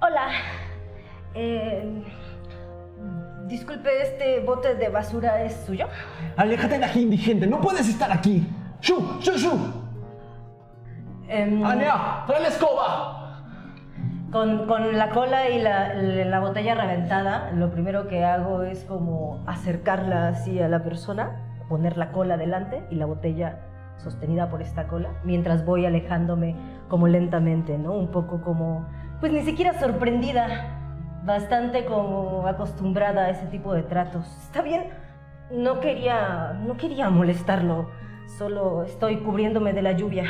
Hola. Eh, disculpe, ¿este bote de basura es suyo? Aléjate de aquí, indigente. No puedes estar aquí. ¡Shu, shu, shu! Em, ¡Anea, trae la escoba! Con, con la cola y la, la botella reventada, lo primero que hago es como acercarla así a la persona, poner la cola delante y la botella sostenida por esta cola, mientras voy alejándome como lentamente, ¿no? Un poco como, pues ni siquiera sorprendida, bastante como acostumbrada a ese tipo de tratos. Está bien, no quería, no quería molestarlo, solo estoy cubriéndome de la lluvia.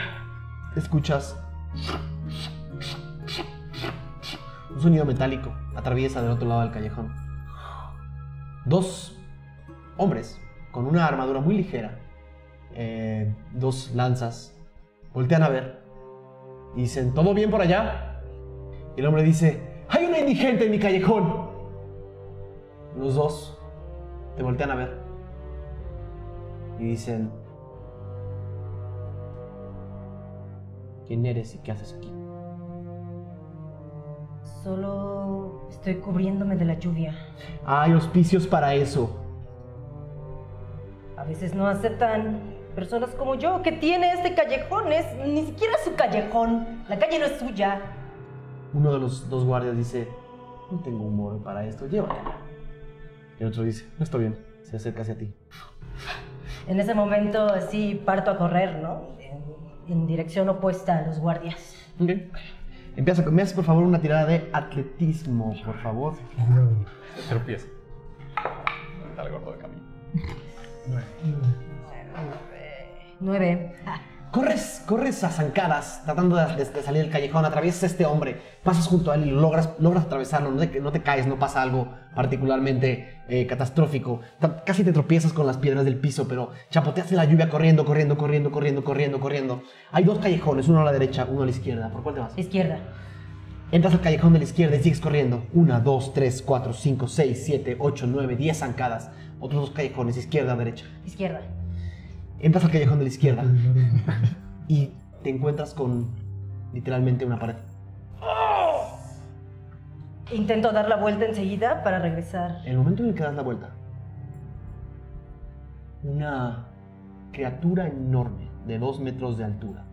Escuchas un sonido metálico atraviesa del otro lado del callejón. Dos hombres con una armadura muy ligera, eh, dos lanzas, voltean a ver y dicen, ¿todo bien por allá? Y el hombre dice, hay una indigente en mi callejón. Los dos te voltean a ver y dicen, ¿quién eres y qué haces aquí? Solo estoy cubriéndome de la lluvia. Hay auspicios para eso. A veces no aceptan personas como yo que tiene este callejón. Es ni siquiera su callejón. La calle no es suya. Uno de los dos guardias dice, no tengo humor para esto, llévatela. Y el otro dice, no está bien, se acerca hacia ti. En ese momento sí parto a correr, ¿no? En, en dirección opuesta a los guardias. Ok. Empieza, me haces por favor una tirada de atletismo, por favor. Se tropieza. Está el gordo de camino. Nueve. Corres, corres a zancadas, tratando de, salir del callejón, atraviesas a este hombre, pasas junto a él y logras, logras atravesarlo, no te, no te caes, no pasa algo particularmente eh, catastrófico. Ta- Casi te tropiezas con las piedras del piso, pero chapoteas en la lluvia corriendo, corriendo, corriendo, corriendo, corriendo, corriendo. Hay dos callejones, uno a la derecha, uno a la izquierda. ¿Por cuál te vas? Izquierda. Entras al callejón de la izquierda y sigues corriendo. Una, dos, tres, cuatro, cinco, seis, siete, ocho, nueve, diez zancadas. Otros dos callejones, izquierda, derecha. Izquierda. Entras al callejón de la izquierda y te encuentras con literalmente una pared. Intento dar la vuelta enseguida para regresar. En el momento en el que das la vuelta, una criatura enorme de dos metros de altura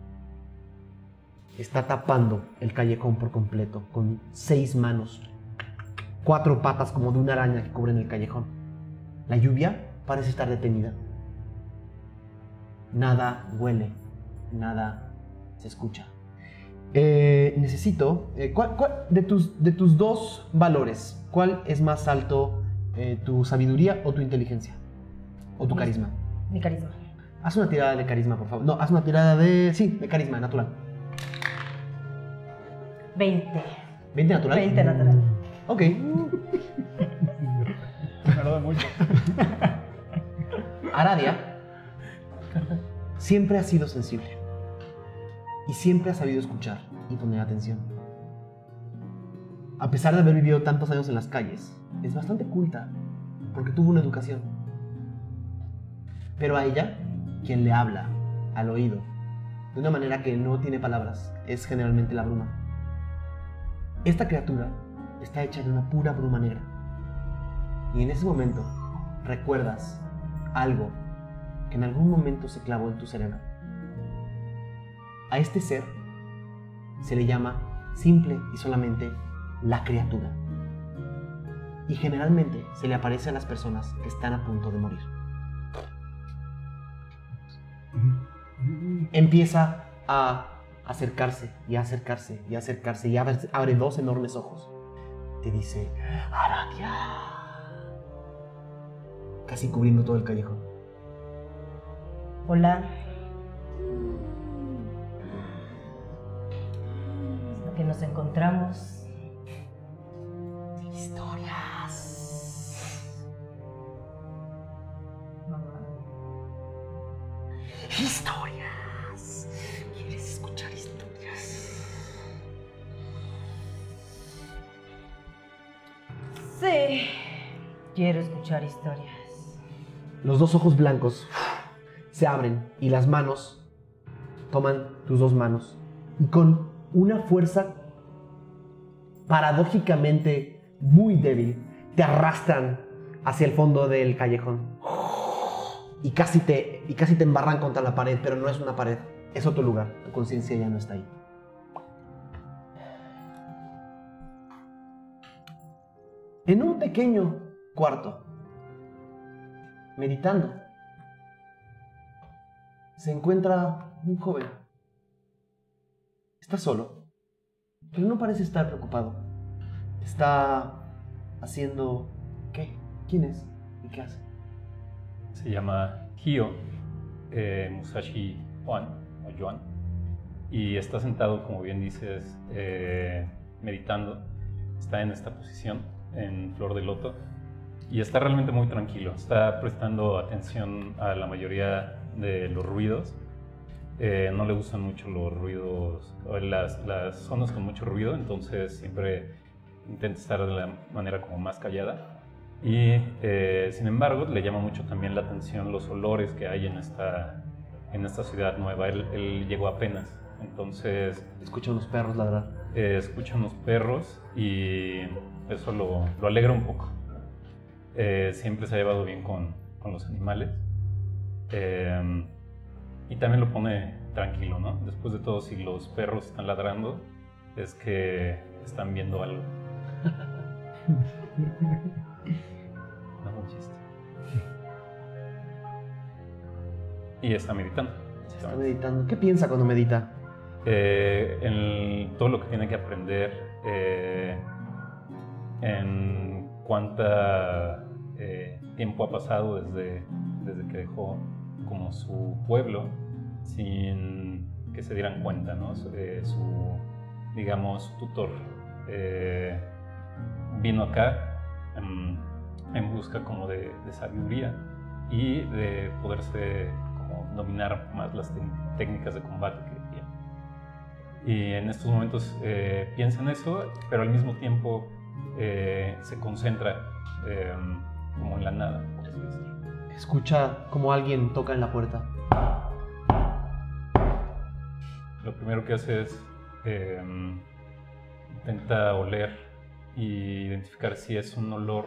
está tapando el callejón por completo con seis manos, cuatro patas como de una araña que cubren el callejón. La lluvia parece estar detenida. Nada huele, nada se escucha. Eh, necesito, eh, ¿cuál- cuál- de, tus, de tus dos valores, ¿cuál es más alto, eh, tu sabiduría o tu inteligencia? ¿O tu Mi- carisma? Mi carisma. Haz una tirada de carisma, por favor. No, haz una tirada de... Sí, de carisma, natural. 20. ¿20 natural? 20 natural. Ok. Me lo doy mucho. Aradia siempre ha sido sensible. Y siempre ha sabido escuchar y poner atención. A pesar de haber vivido tantos años en las calles, es bastante culta porque tuvo una educación. Pero a ella, quien le habla al oído, de una manera que no tiene palabras, es generalmente la bruma. Esta criatura está hecha de una pura bruma negra. Y en ese momento recuerdas algo que en algún momento se clavó en tu cerebro. A este ser se le llama simple y solamente la criatura. Y generalmente se le aparece a las personas que están a punto de morir. Empieza a acercarse y a acercarse y a acercarse y abre, dos enormes ojos. Te dice, Aradia. Casi cubriendo todo el callejón. Hola. Que nos encontramos. Historias. Mamá. Historias. ¿Quieres escuchar historias? Sí. Quiero escuchar historias. Los dos ojos blancos se abren y las manos toman tus dos manos y con una fuerza paradójicamente muy débil te arrastran hacia el fondo del callejón y casi te y casi te embarran contra la pared, pero no es una pared, es otro lugar. Tu conciencia ya no está ahí. En un pequeño cuarto meditando. Se encuentra un joven. Está solo, pero no parece estar preocupado. Está haciendo... ¿Qué? ¿Quién es? ¿Y qué hace? Se llama Hio eh, Musashi Juan, o Yuan, y está sentado, como bien dices, eh, meditando. Está en esta posición, en flor de loto, y está realmente muy tranquilo. Está prestando atención a la mayoría de los ruidos. Eh, no le gustan mucho los ruidos, las, las zonas con mucho ruido, entonces siempre intenta estar de la manera como más callada. Y eh, sin embargo, le llama mucho también la atención los olores que hay en esta, en esta ciudad nueva. Él, él llegó apenas, entonces Escucha unos perros ladrar. eh, escucha unos perros y eso lo, lo alegra un poco. Eh, siempre se ha llevado bien con, con los animales Eh, y también lo pone tranquilo, ¿no? Después de todo, si los perros están ladrando, es que están viendo algo. No, un chiste. Y está meditando. Está meditando. ¿Qué piensa cuando medita? eh, en todo lo que tiene que aprender, eh, en cuánta eh, tiempo ha pasado desde, desde que dejó como su pueblo sin que se dieran cuenta, ¿no? Eh, su, digamos, tutor eh, vino acá en, en busca como de, de sabiduría y de poderse como dominar más las técnicas de combate que tiene. Y en estos momentos eh, piensa en eso, pero al mismo tiempo eh, se concentra eh, como en la nada, por así decirlo. Escucha como alguien toca en la puerta. Lo primero que hace es eh, intenta oler y identificar si es un olor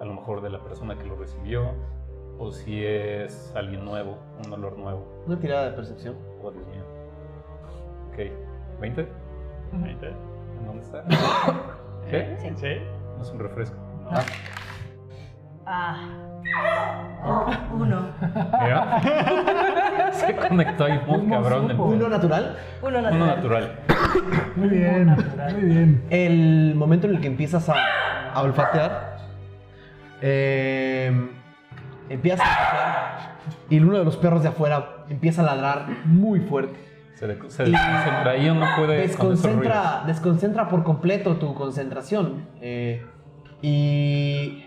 a lo mejor de la persona que lo recibió o si es alguien nuevo, un olor nuevo. Una tirada de percepción. Oh, Dios mío. Ok, ¿20? 20. ¿En dónde está? ¿Qué? Sí. Sí. No es un refresco. Ah. Uno. Mira. Se conectó ahí muy ¿Cómo cabrón. el- supo? Uno natural. Uno Uno natural. natural. Muy bien, muy bien. El momento en el que empiezas a, a olfatear, eh, empiezas a olfatear y uno de los perros de afuera empieza a ladrar muy fuerte. Se, de- se desconcentra y no puede. Desconcentra, desconcentra por completo tu concentración eh, y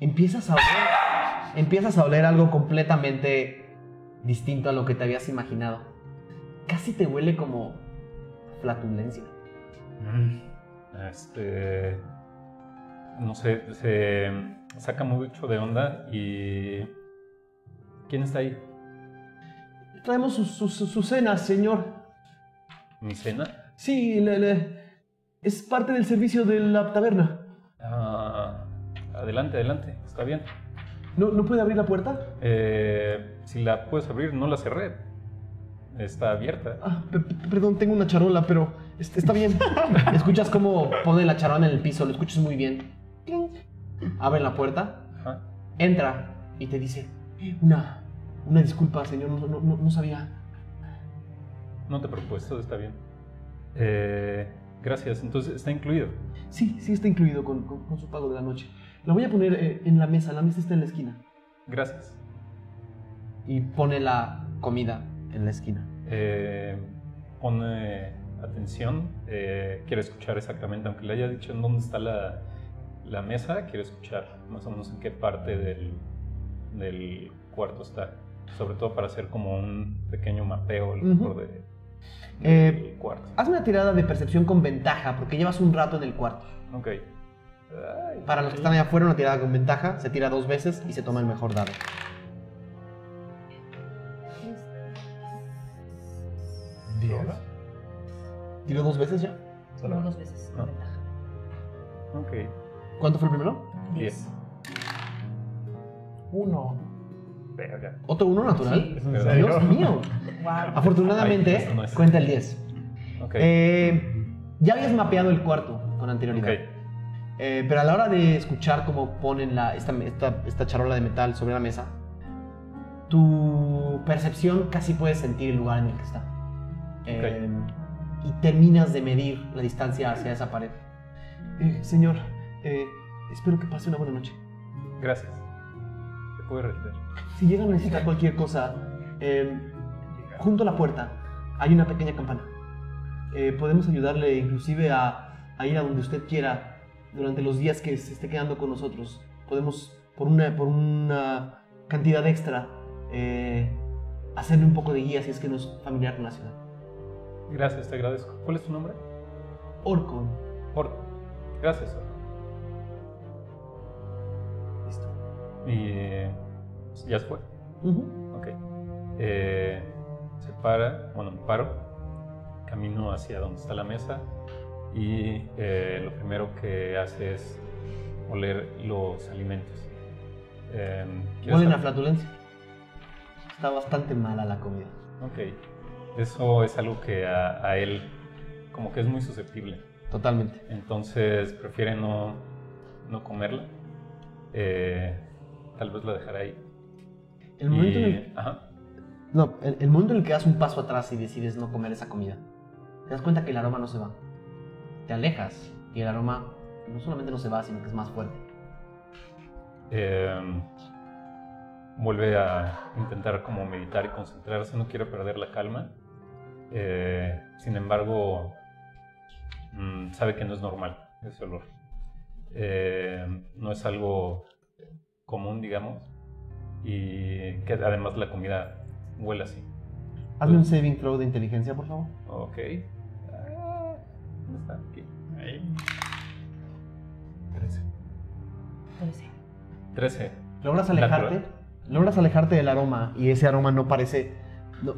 empiezas a oler, empiezas a oler algo completamente distinto a lo que te habías imaginado. Casi te huele como flatulencia. Este. No sé, se saca mucho de onda y. ¿Quién está ahí? Traemos su, su- su cena, señor. ¿Mi cena? Sí, le- le- es parte del servicio de la taberna. Ah, adelante, adelante, está bien. ¿No, ¿No puede abrir la puerta? Eh, si la puedes abrir, no la cerré. Está abierta. Ah, pe- pe- perdón, tengo una charola, pero est- está bien. Escuchas cómo pone la charola en el piso, lo escuchas muy bien. Abre la puerta, Ajá. entra y te dice, una, una disculpa, señor, no, no- no- no sabía. No te preocupes, todo está bien. Eh, gracias, entonces está incluido. Sí, sí está incluido con, con- con su pago de la noche. La voy a poner eh, en la mesa, la mesa está en la esquina. Gracias. Y pone la comida en la esquina. Eh, pone atención, eh, quiere escuchar exactamente, aunque le haya dicho en dónde está la, la mesa, quiere escuchar más o menos en qué parte del, del cuarto está. Sobre todo para hacer como un pequeño mapeo a lo Ujú. mejor de, Eh, del cuarto. Haz una tirada de percepción con ventaja, porque llevas un rato en el cuarto. Ok. Para los que están allá afuera, una tirada con ventaja, se tira dos veces y se toma el mejor dado. Diez. ¿Tiró dos veces ya? Solo dos veces. Ah. ventaja. ok. ¿Cuánto fue el primero? Diez. Uno. Verga. ¿Otro uno natural? Sí. ¿Es en Pero- serio? Dios mío. Wow. Afortunadamente, Ay, eso no es- cuenta el 10. Ok. Eh, ya habías mapeado el cuarto con anterioridad. ok. Eh, pero a la hora de escuchar cómo ponen la, esta, esta, esta charola de metal sobre la mesa, tu percepción casi puedes sentir el lugar en el que está. Eh, y terminas de medir la distancia hacia esa pared. Eh, señor, eh, espero que pase una buena noche. Gracias. Te puedes retirar. Si llega a necesitar cualquier cosa, eh, junto a la puerta hay una pequeña campana. Eh, podemos ayudarle inclusive a, a ir a donde usted quiera durante los días que se esté quedando con nosotros. Podemos, por una, por una cantidad extra, eh, hacerle un poco de guía si es que no es familiar con la ciudad. Gracias, te agradezco. ¿Cuál es tu nombre? Orcon. Orco. Gracias. Orco. Listo. Y eh, ya se fue. Ok. Eh, se para, bueno, me paro, camino hacia donde está la mesa y eh, lo primero que hace es oler los alimentos. ¿quieres Huelen a flatulencia. Está bastante mala la comida. Ok. Eso es algo que a, a él como que es muy susceptible. Totalmente. Entonces prefiere no, no comerla. Eh, tal vez la dejará ahí. El momento, Y- en el, ajá. no, el, el momento en el que das un paso atrás y decides no comer esa comida, te das cuenta que el aroma no se va. Te alejas y el aroma no solamente no se va, sino que es más fuerte. Eh, vuelve a intentar como meditar y concentrarse, no quiere perder la calma. Eh, sin embargo, mm, sabe que no es normal ese olor. Eh, no es algo común, digamos, y que además la comida huele así. Hazme un saving throw de inteligencia, por favor. Ok. Ah, ¿Dónde está? Aquí. Ahí. 13. Trece. 13. Logras alejarte, Natural. logras alejarte del aroma y ese aroma no parece... No.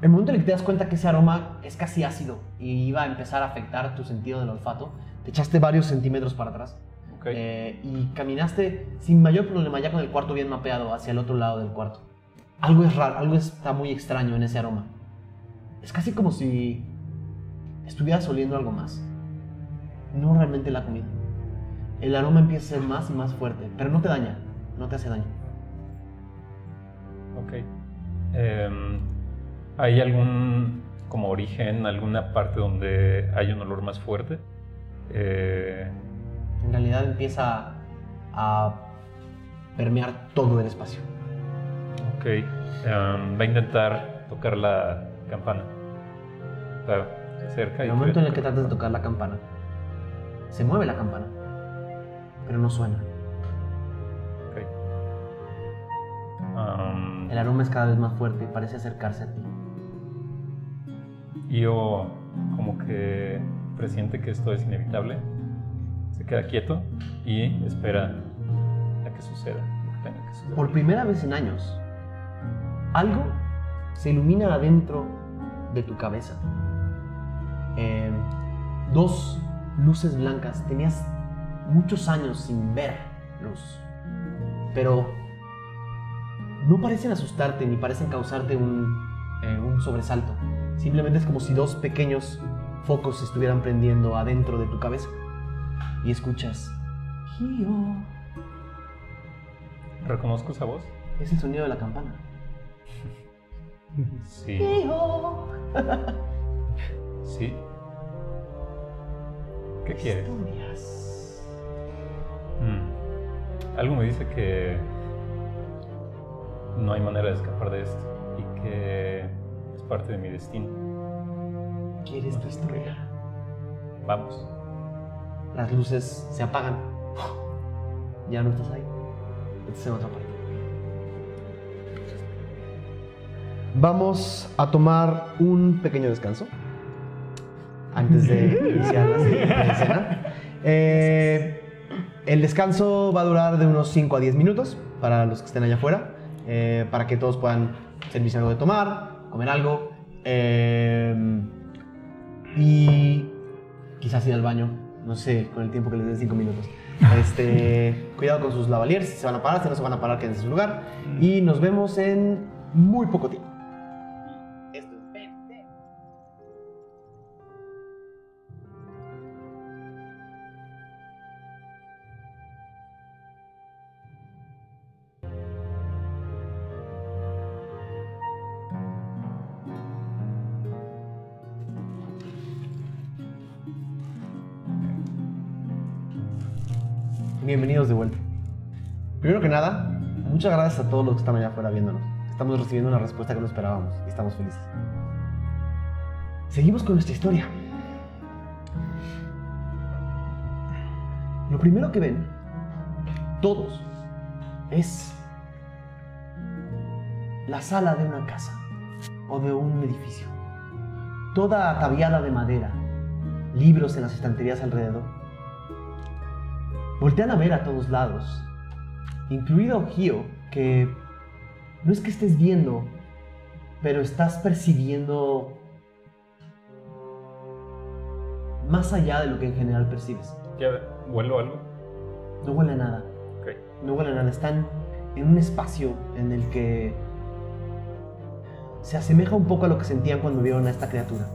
El momento en el que te das cuenta que ese aroma es casi ácido y iba a empezar a afectar tu sentido del olfato, te echaste varios centímetros para atrás eh, y caminaste sin mayor problema ya con el cuarto bien mapeado hacia el otro lado del cuarto. Algo es raro, algo está muy extraño en ese aroma. Es casi como si estuvieras oliendo algo más. No realmente la comida. El aroma empieza a ser más y más fuerte, pero no te daña, no te hace daño. Ok. Em, ¿Hay algún como origen, alguna parte donde hay un olor más fuerte? Eh, En realidad empieza a permear todo el espacio. ok. Em, va a intentar tocar la campana. Se acerca En el momento en el que tratas de tocar la campana, se mueve la campana, pero no suena. Ok. Am, El aroma es cada vez más fuerte y parece acercarse a ti. Yo como que presiente que esto es inevitable. Se queda quieto y espera a que suceda. lo que tenga que suceder. Por primera vez en años, algo se ilumina adentro de tu cabeza. Eh, dos luces blancas. Tenías muchos años sin ver luz. Pero no parecen asustarte ni parecen causarte un, eh, un sobresalto. Simplemente es como si dos pequeños focos se estuvieran prendiendo adentro de tu cabeza. Y escuchas... "Hio". ¿Reconozco esa voz? Es el sonido de la campana. Sí. Hio. Sí. ¿Qué quieres? Historias. Mm. Algo me dice que no hay manera de escapar de esto y que es parte de mi destino. ¿Quieres tu historia? Vamos. Las luces se apagan. Ya no estás ahí. Estás en otra parte. Vamos a tomar un pequeño descanso antes de iniciar la siguiente. Eh, el descanso va a durar de unos 5 a 10 minutos para los que estén allá afuera, eh, para que todos puedan servirse algo de tomar, comer algo eh, y quizás ir al baño, no sé, con el tiempo que les den 5 minutos. Este, cuidado con sus lavaliers, si se van a parar, si no se van a parar, quédense en su lugar. Y nos vemos en muy poco tiempo. Nada, muchas gracias a todos los que están allá afuera viéndonos. Estamos recibiendo una respuesta que no esperábamos y estamos felices. Seguimos con nuestra historia. Lo primero que ven, todos, es la sala de una casa o de un edificio. Toda ataviada de madera, libros en las estanterías alrededor. Voltean a ver a todos lados, incluido Gio, que no es que estés viendo, pero estás percibiendo más allá de lo que en general percibes. ¿Ya algo? No huele a nada, no huele a nada. Están en un espacio en el que se asemeja un poco a lo que sentían cuando vieron a esta criatura.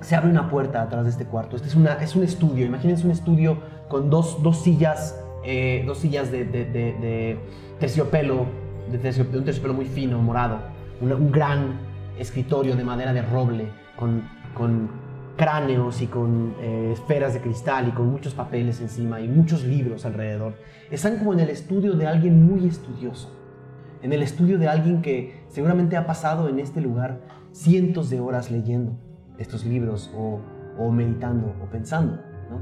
Se abre una puerta atrás de este cuarto. Este es, una, es un estudio. Imagínense un estudio con dos, dos sillas, eh, dos sillas de, de- de- de terciopelo, de, tercio- de un terciopelo muy fino, morado. Un gran escritorio de madera de roble con, con cráneos y con eh, esferas de cristal y con muchos papeles encima y muchos libros alrededor. Están como en el estudio de alguien muy estudioso. En el estudio de alguien que seguramente ha pasado en este lugar cientos de horas leyendo estos libros o, o meditando o pensando. ¿no?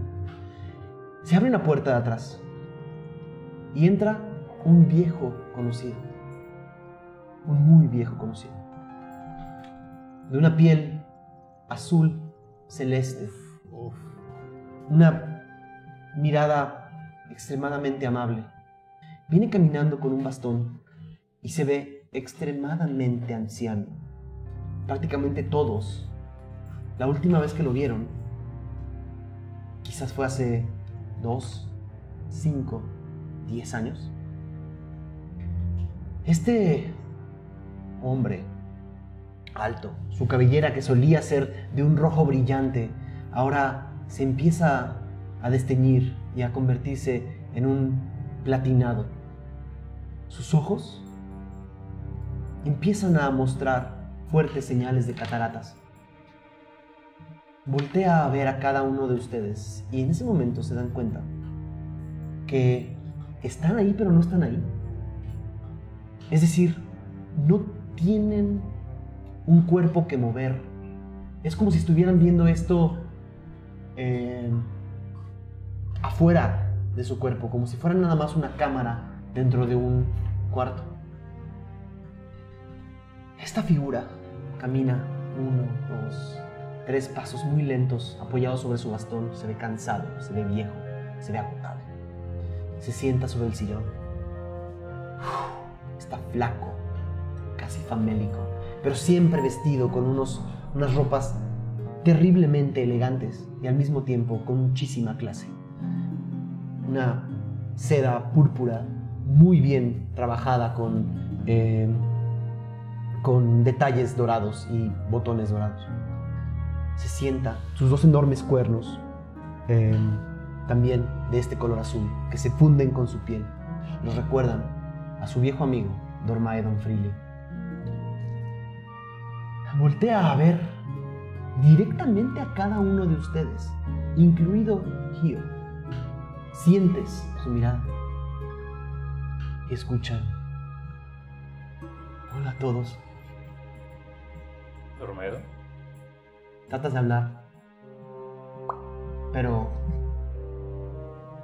Se abre una puerta de atrás y entra un viejo conocido. Un muy viejo conocido. De una piel azul celeste. Una mirada extremadamente amable. Viene caminando con un bastón y se ve extremadamente anciano. Prácticamente todos. La última vez que lo vieron, quizás fue hace dos, cinco, diez años. Este hombre, alto, su cabellera que solía ser de un rojo brillante, ahora se empieza a desteñir y a convertirse en un platinado. Sus ojos empiezan a mostrar fuertes señales de cataratas. Voltea a ver a cada uno de ustedes y en ese momento se dan cuenta que están ahí pero no están ahí. Es decir, no tienen un cuerpo que mover. Es como si estuvieran viendo esto eh, afuera de su cuerpo, como si fuera nada más una cámara dentro de un cuarto. Esta figura camina uno, dos, tres pasos muy lentos, apoyado sobre su bastón. Se ve cansado, se ve viejo, se ve agotado. Se sienta sobre el sillón. Está flaco, casi famélico, pero siempre vestido con unos, unas ropas terriblemente elegantes y al mismo tiempo con muchísima clase. Una seda púrpura muy bien trabajada con, eh, con detalles dorados y botones dorados. Se sienta, sus dos enormes cuernos, eh, también de este color azul, que se funden con su piel, nos recuerdan a su viejo amigo, Dormaedon Freely. Voltea a ver directamente a cada uno de ustedes, incluido Gio. Sientes su mirada y escuchan. Hola a todos. ¿Dormedo? Tratas de hablar, pero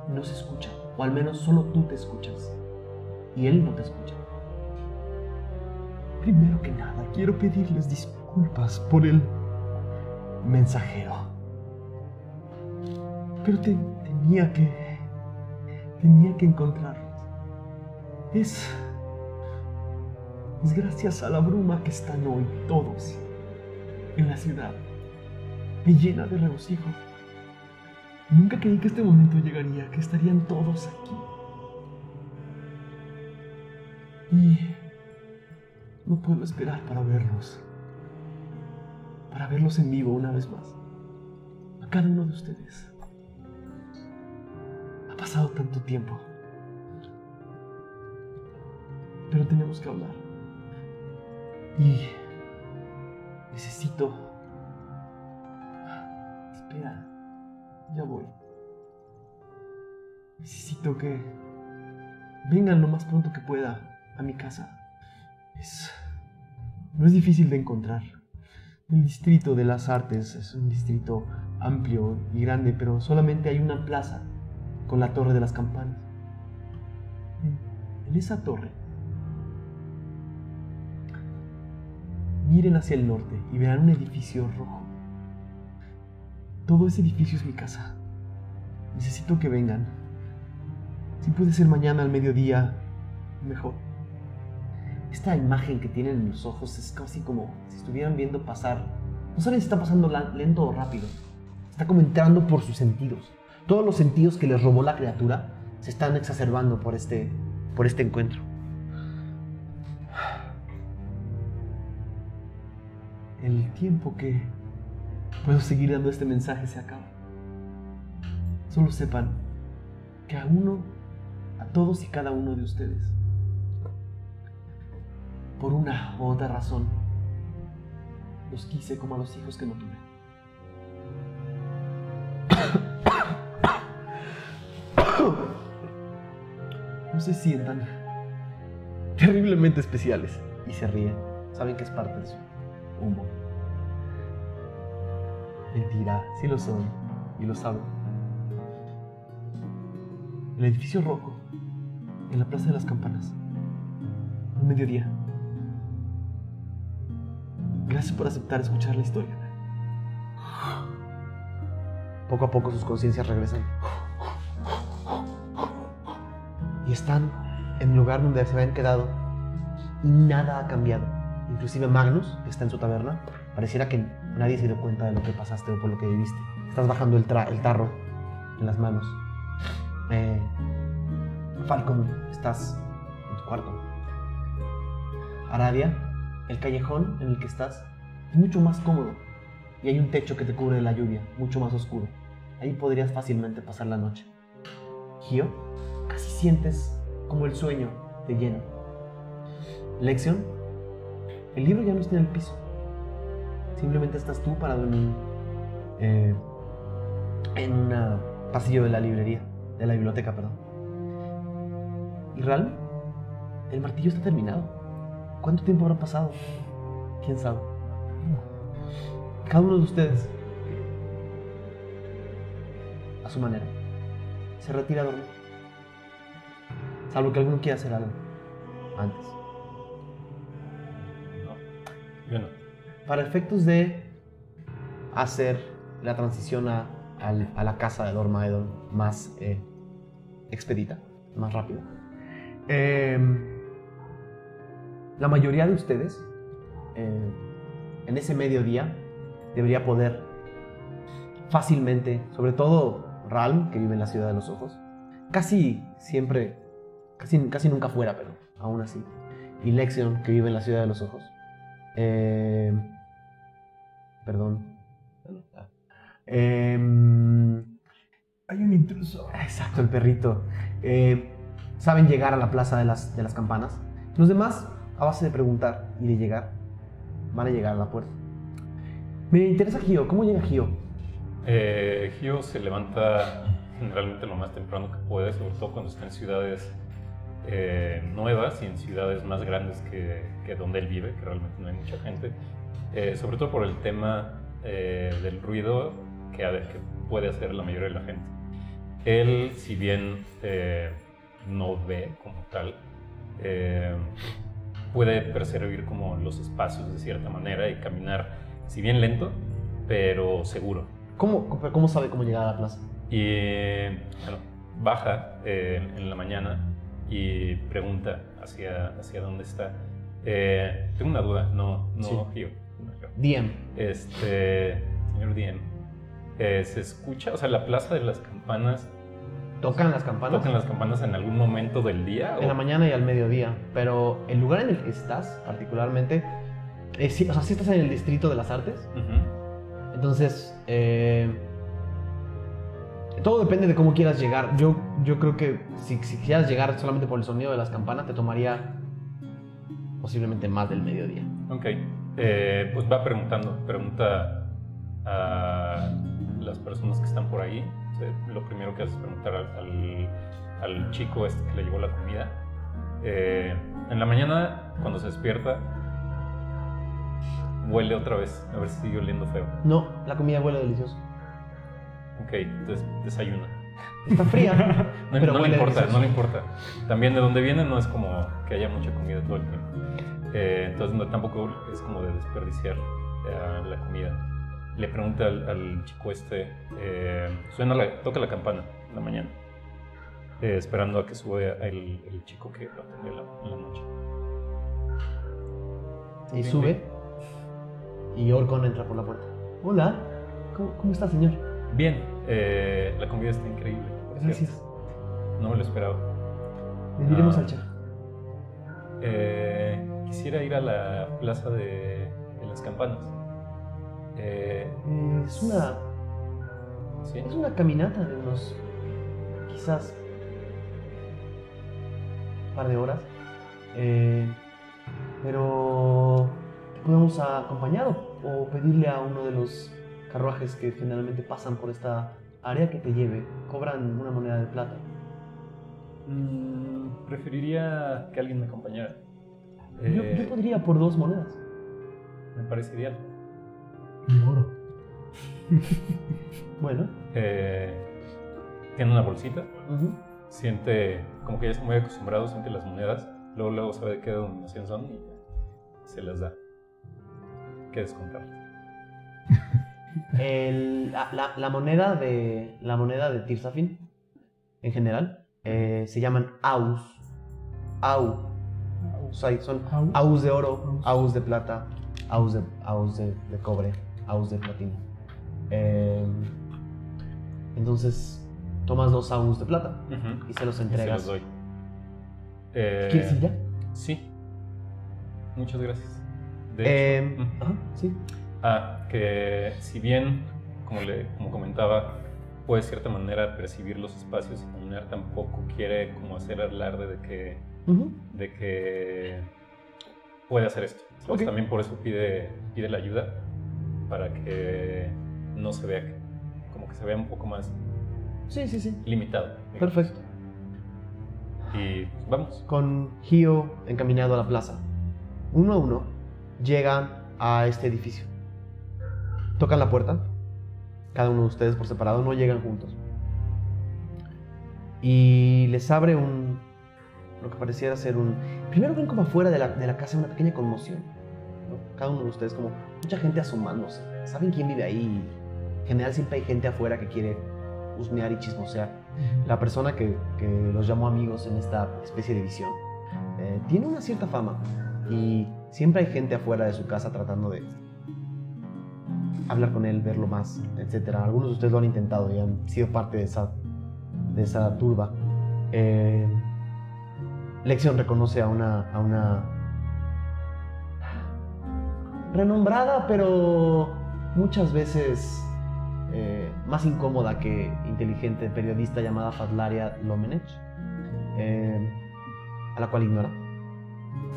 no se escucha, o al menos solo tú te escuchas, y él no te escucha. Primero que nada, quiero pedirles disculpas por el mensajero. Pero te- tenía que... tenía que encontrarlos. Es... es gracias a la bruma que están hoy todos en la ciudad. Me llena de regocijo. Nunca creí que este momento llegaría, que estarían todos aquí. Y no puedo esperar para verlos. Para verlos en vivo una vez más. A cada uno de ustedes. Ha pasado tanto tiempo. Pero tenemos que hablar. Y necesito... Ya voy. Necesito que vengan lo más pronto que pueda a mi casa. Es, no es difícil de encontrar. El distrito de las artes es un distrito amplio y grande, pero solamente hay una plaza con la torre de las campanas. En esa torre, miren hacia el norte y verán un edificio rojo. Todo ese edificio es mi casa. Necesito que vengan. Si puede ser mañana al mediodía, mejor. Esta imagen que tienen en los ojos es casi como si estuvieran viendo pasar. No saben si está pasando lento o rápido. Está como entrando por sus sentidos. Todos los sentidos que les robó la criatura se están exacerbando por este, por este encuentro. El tiempo que puedo seguir dando este mensaje se acaba. Solo sepan que a uno, a todos y cada uno de ustedes, por una u otra razón, los quise como a los hijos que no tuve. No se sientan terriblemente especiales y se ríen. Saben que es parte de su humor. Mentira, sí lo son y lo saben. El edificio rojo, en la Plaza de las Campanas, al mediodía. Gracias por aceptar escuchar la historia. Poco a poco sus conciencias regresan. Y están en el lugar donde se habían quedado y nada ha cambiado. Inclusive Magnus, que está en su taberna, pareciera que nadie se dio cuenta de lo que pasaste o por lo que viviste. Estás bajando el, tarro en las manos. Eh, Falcon, estás en tu cuarto. Aradia, el callejón en el que estás es mucho más cómodo y hay un techo que te cubre de la lluvia, mucho más oscuro. Ahí podrías fácilmente pasar la noche. Gio, casi sientes como el sueño te llena. Lección, el libro ya no está en el piso. Simplemente estás tú parado en un, eh, en un pasillo de la librería, de la biblioteca, perdón. Y Ral, el martillo está terminado. ¿Cuánto tiempo habrá pasado? ¿Quién sabe? Cada uno de ustedes, a su manera, se retira a dormir. Salvo que alguno quiera hacer algo antes. Para efectos de hacer la transición a, la casa de Dormaedon más eh, expedita, más rápida. em, la mayoría de ustedes, eh, en ese mediodía, debería poder fácilmente, sobre todo Ralm, que vive en la ciudad de los ojos, casi siempre, casi, casi nunca fuera, pero aún así, y Lexion, que vive en la ciudad de los ojos, eh, perdón. Em, Hay un intruso. Exacto, el perrito. Eh, saben llegar a la plaza de las, de las campanas. Los demás, a base de preguntar y de llegar, van a llegar a la puerta. Me interesa Gio. ¿Cómo llega Gio? Eh, Gio se levanta generalmente lo más temprano que puede, sobre todo cuando está en ciudades eh, nuevas y en ciudades más grandes que, que donde él vive, que realmente no hay mucha gente. Eh, sobre todo por el tema eh, del ruido que, que puede hacer la mayoría de la gente. Él, si bien eh, no ve como tal, eh, puede percibir como los espacios de cierta manera y caminar, si bien lento, pero seguro. ¿Cómo, cómo sabe cómo llegar a la plaza? Y bueno, baja eh, en la mañana y pregunta hacia, hacia dónde está. Eh, tengo una duda, no, no, Sí. Gio, no, Gio. DM. Este, señor Diem, eh, ¿se escucha? O sea, la plaza de las campanas, Tocan las campanas ¿tocan las campanas en algún momento del día? en la o- mañana y al mediodía. Pero el lugar en el que estás, particularmente, es, sí- o sea, sí estás en el distrito de las artes. Ujú. Entonces, eh, todo depende de cómo quieras llegar. Yo, yo creo que si, si quisieras llegar solamente por el sonido de las campanas, te tomaría posiblemente más del mediodía. Ok, eh, pues va preguntando, pregunta a las personas que están por ahí, eh, lo primero que haces es preguntar al, al- al chico este que le llevó la comida. Eh, en la mañana, cuando se despierta, huele otra vez, a ver si sigue oliendo feo. No, la comida huele delicioso. Ok, entonces desayuna. Está fría, No, pero no le importa, no le importa. También de donde viene no es como que haya mucha comida todo el tiempo. Eh, entonces no, tampoco es como de desperdiciar eh, la comida. Le pregunta al, al chico este, eh, suena la, toca la campana en la mañana, eh, esperando a que suba el, el chico que lo atendió en la, la noche. Y sube. Y Orcon entra por la puerta. Hola, ¿cómo, cómo está, señor? Bien, eh, la comida está increíble. Gracias. No me lo esperaba. Le diremos Ah. al chef. Eh, quisiera ir a la plaza de, de las campanas. Eh, es una. ¿sí? Es una caminata de unos. quizás. un par de horas. Eh, pero. podemos acompañarlo o pedirle a uno de los carruajes que generalmente pasan por esta área que te lleve. Cobran una moneda de plata. Mm, preferiría que alguien me acompañara. Yo, Eh, yo podría por dos monedas. Me parece ideal. Y oro. Bueno. Eh, tiene una bolsita, siente, como que ya está muy acostumbrado, siente las monedas, luego, luego sabe de qué denominación son y se las da. ¿Qué descontar? El- la, moneda de la moneda de Tirsafin en general eh, se llaman aus au o sea, son Au. aus de oro Aus. de plata aus de, aus de, de cobre aus de platino Eh, entonces tomas dos aus de plata y se los se entregas doy. Eh, ¿quieres ir ya? Sí. Muchas gracias. De Eh, hecho, ajá, sí Ah, que si bien, como, le, como comentaba, puede de cierta manera percibir los espacios y caminar, tampoco quiere como hacer alarde de que, de que puede hacer esto. ¿sabes? Ok. También por eso pide, pide la ayuda, para que no se vea, que- como que se vea un poco más sí sí sí limitado. digamos. perfecto Y vamos. con Gio encaminado a la plaza. Uno a uno llegan a este edificio. Tocan la puerta. Cada uno de ustedes por separado no llegan juntos. Y les abre un. Lo que pareciera ser un. Primero ven como afuera de la, de la casa una pequeña conmoción. ¿no? Cada uno de ustedes, como mucha gente asomándose. ¿Saben quién vive ahí? En general, siempre hay gente afuera que quiere husmear y chismosear la persona que, que los llamó amigos en esta especie de visión, eh, tiene una cierta fama y siempre hay gente afuera de su casa tratando de hablar con él, verlo más, etc. Algunos de ustedes lo han intentado y han sido parte de esa, de esa turba. Eh, Lexion reconoce a una, a una renombrada, pero muchas veces eh, más incómoda que inteligente periodista llamada Fadlaria Lomenech, eh, a la cual ignora.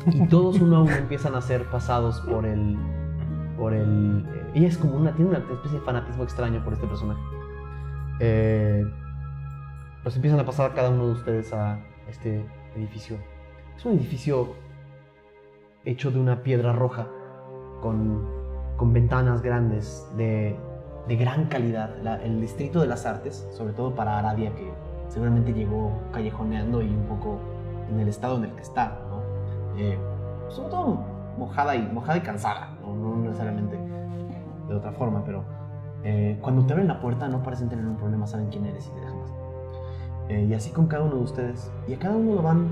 Y todos uno a uno empiezan a ser pasados por el. por el. eh, ella es como una. tiene una especie de fanatismo extraño por este personaje. Eh, los empiezan a pasar cada uno de ustedes a este edificio. Es un edificio hecho de una piedra roja con, con ventanas grandes de, de gran calidad. La- el distrito de las artes, sobre todo para Arabia, que seguramente llegó callejoneando y un poco en el estado en el que está. Eh, sobre todo mojada y, mojada y cansada. No necesariamente de otra forma, pero eh, cuando te abren la puerta no parecen tener un problema, saben quién eres y te dejan pasar. Eh, y así con cada uno de ustedes. Y a cada uno lo van,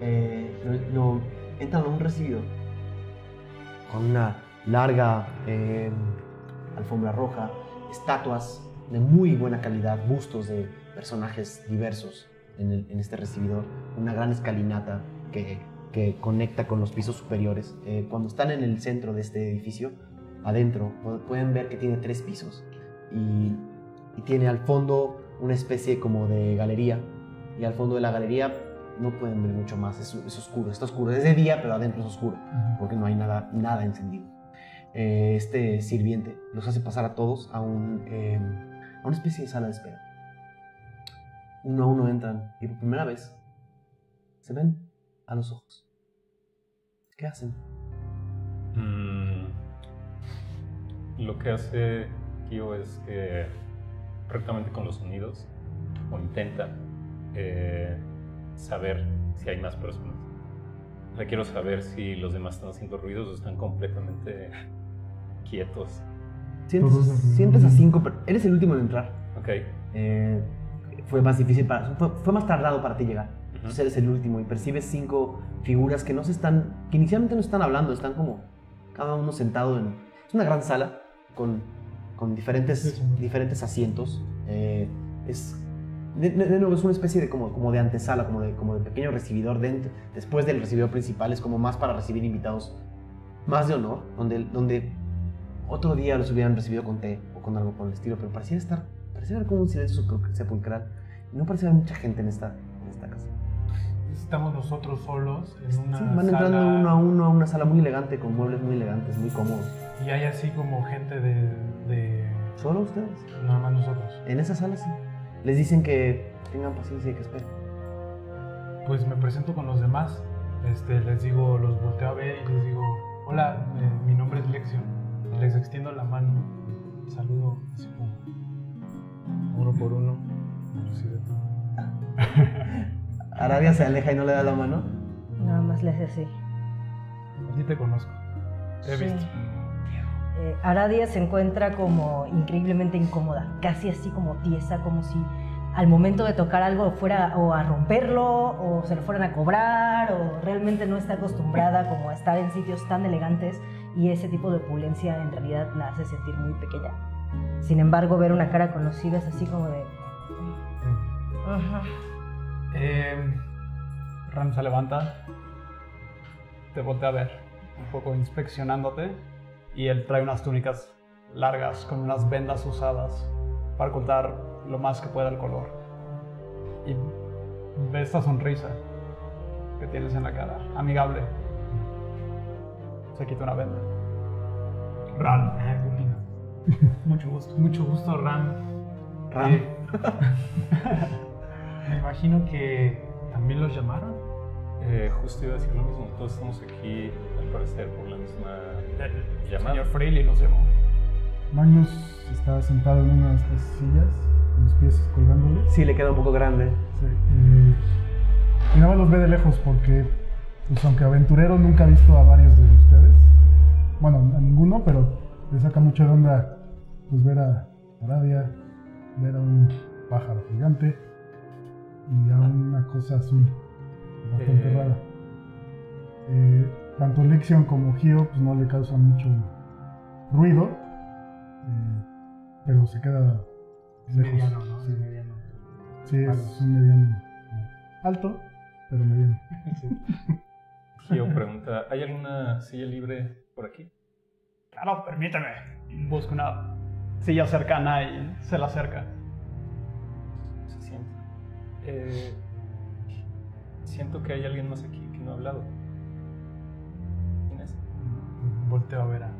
eh, lo, lo- entran a un recibido con una larga eh, alfombra roja, estatuas de muy buena calidad, bustos de personajes diversos en, este recibidor, una gran escalinata que, conecta con los pisos superiores. Cuando están en el centro de este edificio, adentro, pu- pueden ver que tiene tres pisos y, y tiene al fondo una especie como de galería y al fondo de la galería no pueden ver mucho más, es, es oscuro, está oscuro, es de día pero adentro es oscuro porque no hay nada, nada encendido. Eh, este sirviente los hace pasar a todos a, un, eh, a una especie de sala de espera. uno a uno entran y por primera vez se ven a los ojos. ¿Qué hacen? Mm, lo que hace Kyo es que correctamente con los sonidos o intenta eh, saber si hay más personas. O sea, quiero saber si los demás están haciendo ruidos o están completamente quietos. Sientes, sientes a cinco, per- eres el último en entrar. Ok. Eh, fue más difícil para, fue, fue más tardado para ti llegar. Ujú. Entonces eres el último y percibes cinco figuras que no se están, que inicialmente no están hablando, están como cada uno sentado en, es una gran sala con, con diferentes, diferentes asientos. Eh, es, de, de- nuevo, es una especie de como, como de antesala, como de, como de pequeño recibidor dentro, después del recibidor principal, es como más para recibir invitados más de honor, donde, donde otro día los hubieran recibido con té o con algo por el estilo, pero parecía estar, parecía haber como un silencio sepul- sepulcral. No parecía haber mucha gente en esta, en esta casa. Estamos nosotros solos en una Sí, van sala entrando uno a uno a una sala muy elegante, con muebles muy elegantes, muy cómodos. Y hay así como gente de, de Solo ustedes. nada más nosotros. En esa sala sí. Les dicen que tengan paciencia y que esperen. Pues me presento con los demás. Este, les digo, los volteo a ver y les digo, hola, eh, mi nombre es Lexion. Y les extiendo la mano, saludo así como uno por uno. De- Arabia se aleja y no le da la mano. Nada más le hace así. A ti te conozco. He Sí. visto. Eh, Aradia se encuentra como increíblemente incómoda, casi así como tiesa, como si al momento de tocar algo fuera o a romperlo o se lo fueran a cobrar o realmente no está acostumbrada como a estar en sitios tan elegantes y ese tipo de opulencia en realidad la hace sentir muy pequeña. Sin embargo, ver una cara conocida es así como de... Ajá. Eh, Ram se levanta, te voltea a ver, un poco inspeccionándote, y él trae unas túnicas largas con unas vendas usadas para ocultar lo más que pueda el color. Y ve esta sonrisa que tienes en la cara, amigable. Se quita una venda. Ram. Mucho gusto. Mucho gusto, Ram. Ram. Eh, me imagino que también los llamaron. Eh, justo iba a decir lo mismo. Todos estamos aquí, al parecer, por la misma llamada. Señor Freely nos llamó. Magnus está sentado en una de estas sillas, con los pies colgándole. Sí, le queda un poco grande. Sí, eh, y nada más los ve de lejos porque, pues aunque aventurero, nunca ha visto a varios de ustedes. Bueno, a ninguno, pero le saca mucho de onda pues ver a Aradia, ver a un pájaro gigante y a una cosa azul bastante Eh. rara. Eh, tanto Lexion como Gio pues no le causan mucho ruido, eh, pero se queda lejos. Mediano, ¿no? sí. Sí, mediano. Sí, es un mediano alto, pero mediano. Gio pregunta, ¿hay alguna silla libre por aquí? Claro, permíteme. Busca una silla cercana y se la acerca. Se siente. Eh, siento que hay alguien más aquí que no ha hablado. ¿Quién es? Volteo a ver a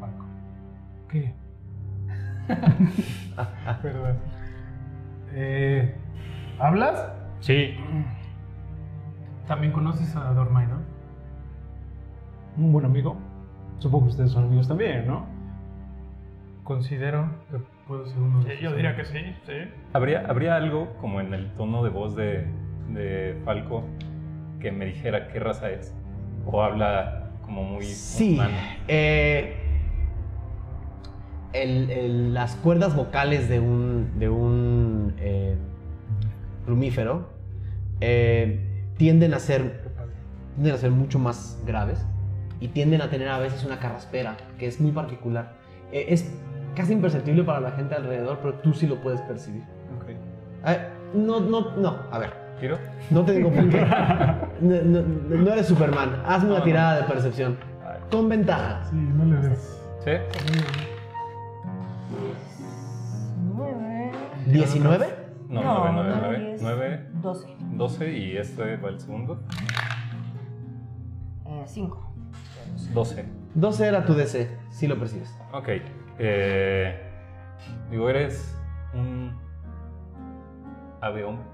Paco. ¿Qué? Perdón. Eh, ¿Hablas? Sí. También conoces a Dormay, ¿no? Un buen amigo. Supongo que ustedes son amigos también, ¿no? Considero que puedo ser uno de Eh, Yo diría que sí, sí. ¿Habría, ¿Habría algo como en el tono de voz de, de Falco que me dijera qué raza es? ¿O habla como muy Sí. humano? eh, el- el- las cuerdas vocales de un, de un eh, plumífero eh, tienden, a ser, tienden a ser mucho más graves y tienden a tener a veces una carraspera que es muy particular. Eh, es casi imperceptible para la gente alrededor, pero tú sí lo puedes percibir. Eh, no, no, no, a ver, ¿Giro? no te digo por qué. No, no- no eres Superman, hazme una No, no. tirada de percepción. Con ventaja. Sí, no le des. ¿Sí? Nueve. ¿19? No, 9, 9, nueve, 9. diez, 9, Doce. 12 y este va el segundo. Eh, cinco. 12. 12 era tu DC, sí lo percibes. Ok. Eh, digo, eres un hombre.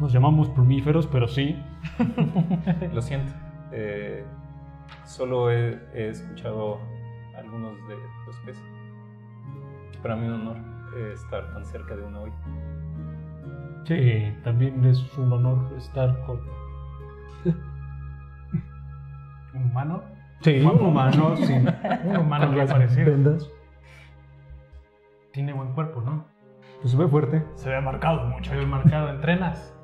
Nos llamamos plumíferos, pero sí. Lo siento. eh, solo he, he escuchado algunos de los peces. Para mí un honor eh, estar tan cerca de uno hoy. Sí, también es un honor estar con. ¿Un humano? Sí, un humano, sí. Un humano bien parecido. vendas. Tiene buen cuerpo, ¿no? Pues se ve fuerte. Se ve marcado mucho. Se ve marcado. ¿Entrenas?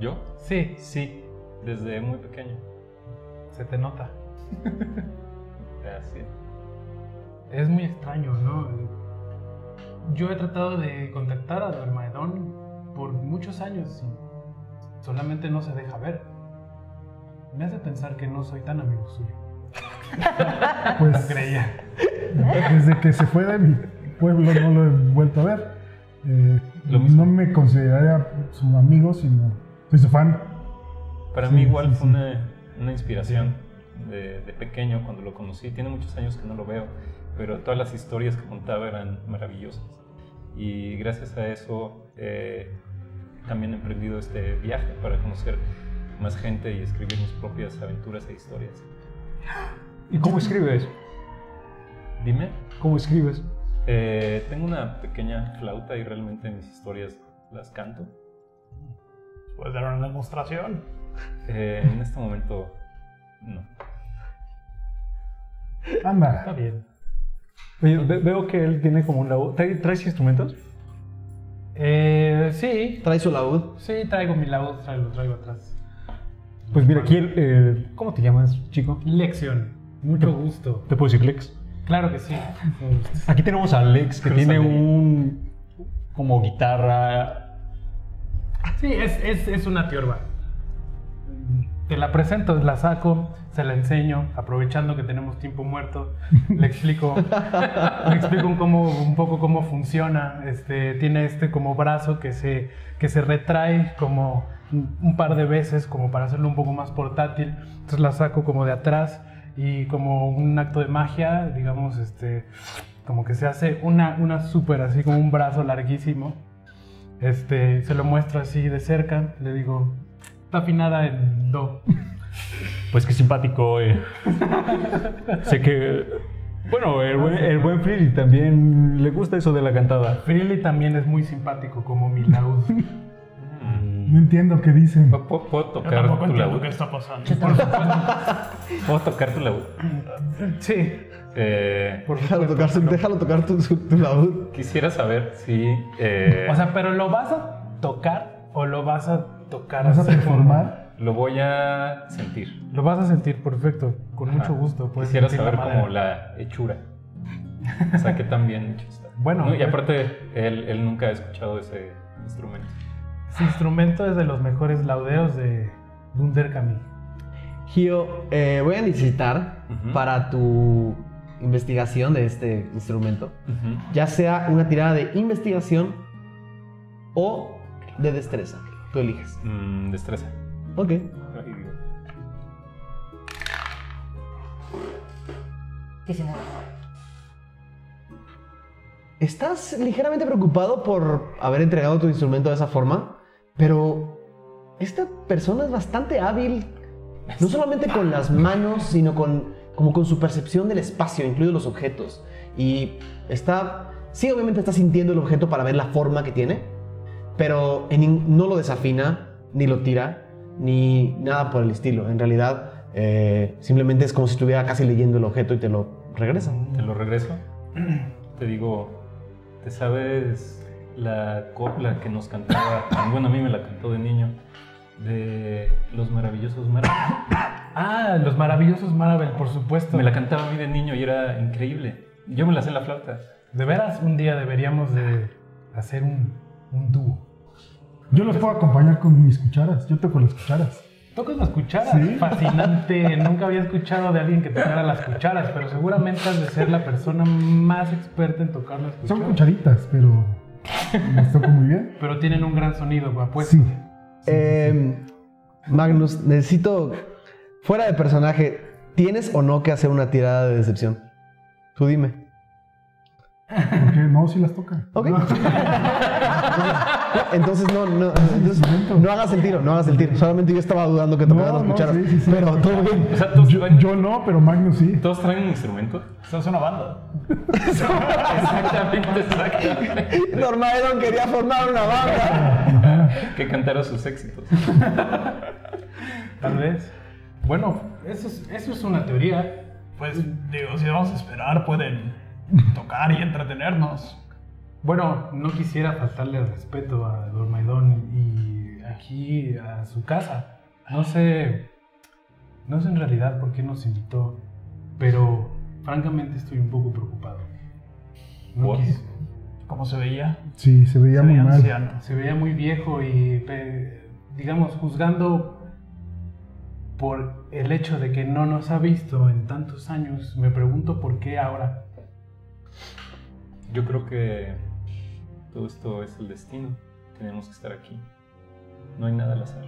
¿Yo? Sí, Sí, desde muy pequeño. se te nota. Así. Es muy extraño, ¿no? Yo he tratado de contactar a Dormaedón por muchos años y solamente no se deja ver. Me hace pensar que no soy tan amigo suyo. Pues Creía. desde que se fue de mi pueblo no lo he vuelto a ver. Eh, no me consideraría su amigo, sino soy su fan. Para Sí, mí igual sí, fue sí. Una, una inspiración de, de pequeño cuando lo conocí. Tiene muchos años que no lo veo, pero todas las historias que contaba eran maravillosas. Y gracias a eso eh, también he emprendido este viaje para conocer más gente y escribir mis propias aventuras e historias. ¿Y cómo escribes? Dime, ¿Cómo escribes? eh, tengo una pequeña flauta y realmente mis historias las canto. ¿Puedes dar una demostración? Eh, en este momento, no. Está Anda, bien. Oye, ve- veo que él tiene como un laúd. ¿Trae- ¿Traes instrumentos? Eh, sí, Trae su laúd. sí, traigo mi laúd, traigo, traigo atrás. Pues mira, aquí el. eh, ¿Cómo te llamas, chico? Lección. Mucho gusto. ¿Te puedo decir Lex? Claro que sí. Aquí tenemos a Lex que Cruzale. tiene un. como guitarra. Sí, es, es, es una tiorba. Te la presento, la saco, se la enseño, aprovechando que tenemos tiempo muerto, le explico, le explico un, cómo, un poco cómo funciona. Este, tiene este como brazo que se, que se retrae como un un par de veces, como para hacerlo un poco más portátil. Entonces la saco como de atrás y como un acto de magia, digamos, este, como que se hace una, una súper así como un brazo larguísimo. Este, se lo muestro así de cerca, le digo, está afinada en do. Pues qué simpático. eh. sé que. Bueno, el buen, el buen Frilly también le gusta eso de la cantada. Freely también es muy simpático como mi laúd. no entiendo qué dicen. ¿Puedo, puedo- tocar tu laúd? está pasando. ¿Puedo tocar tu laúd? Sí, Eh, por Déjalo tocar, su- déjalo tocar tu, su- tu laúd. quisiera saber si... eh, O sea, pero ¿lo vas a tocar o lo vas a tocar ¿Vas a performar? lo voy a sentir. Lo vas a sentir perfecto, con Ajá. mucho gusto. puedes Quisiera la saber madera. como la hechura. O sea, qué tan bien hecho está. Bueno, No, y pues- aparte, él, él nunca ha escuchado ese instrumento. Ese instrumento es de los mejores laudeos de Dunderkami. Gio, eh, voy a necesitar para tu investigación de este instrumento, ya sea una tirada de investigación o de destreza. Tú eliges. Mm, destreza. Ok. Ahí digo. 19. Estás ligeramente preocupado por haber entregado tu instrumento de esa forma, pero esta persona es bastante hábil, no solamente con las manos, sino con, como con su percepción del espacio, incluidos los objetos. Y está, sí, obviamente está sintiendo el objeto para ver la forma que tiene, pero en no lo desafina, ni lo tira, ni nada por el estilo. En realidad, eh, simplemente es como si estuviera casi leyendo el objeto y te lo regresa. Te lo regreso. Te digo, ¿te sabes la copla que nos cantaba? Bueno, a mí me la cantó de niño. De los maravillosos Marvel. Ah, los maravillosos Marvel, por supuesto. Me la cantaba a mí de niño y era increíble. Yo me la sé en la flauta. De veras, un día deberíamos de hacer un, un dúo. Yo los puedo acompañar con mis cucharas. Yo toco las cucharas. Tocas las cucharas. Sí. Fascinante. Nunca había escuchado de alguien que tocara las cucharas, pero seguramente has de ser la persona más experta en tocar las cucharas. Son cucharitas, pero las toco muy bien. Pero tienen un gran sonido, pues. Sí. Eh, Magnus, necesito, fuera de personaje, ¿tienes o no que hacer una tirada de decepción? Tú dime. Porque no, sí las toca. Ok. Entonces no, no, entonces, no hagas el tiro, no hagas el tiro. Solamente yo estaba dudando que tocaras No, las no, cucharas. sí, sí, sí. Pero todo bien. O sea, todos, Yo, traen, yo no, pero Magnus sí. todos traen un instrumento. Es una banda. Exactamente, exactamente. Normaedon quería formar una banda. Que cantara sus éxitos. Tal vez. Bueno, eso es, eso es una teoría. Pues digo, si vamos a esperar, pueden tocar y entretenernos. Bueno, no quisiera faltarle el respeto a Dormaidón y aquí a su casa. No sé, no sé en realidad por qué nos invitó, pero francamente estoy un poco preocupado. No What? quis- ¿Cómo se veía? Sí, se veía Se muy veía mal. anciano. se veía muy viejo y, digamos, juzgando por el hecho de que no nos ha visto en tantos años, me pregunto por qué ahora. Yo creo que todo esto es el destino. Tenemos que estar aquí. No hay nada al azar.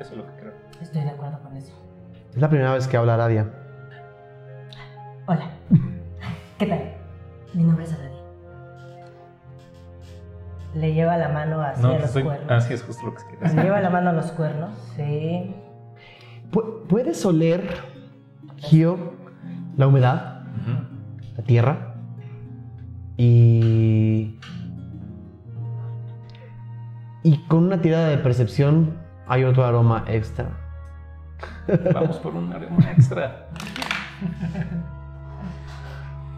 Eso es lo que creo. Estoy de acuerdo con eso. Es la primera vez que habla Aradia. Hola. ¿Qué tal? Mi nombre es Aradia. Le lleva la mano hacia No, los estoy... cuernos. Ah, sí, es justo lo que quería Le lleva la mano a los cuernos, sí. Pu- ¿Puedes oler, Gio, la humedad, la tierra? Y. Y con una tirada de percepción hay otro aroma extra. Vamos por un aroma extra.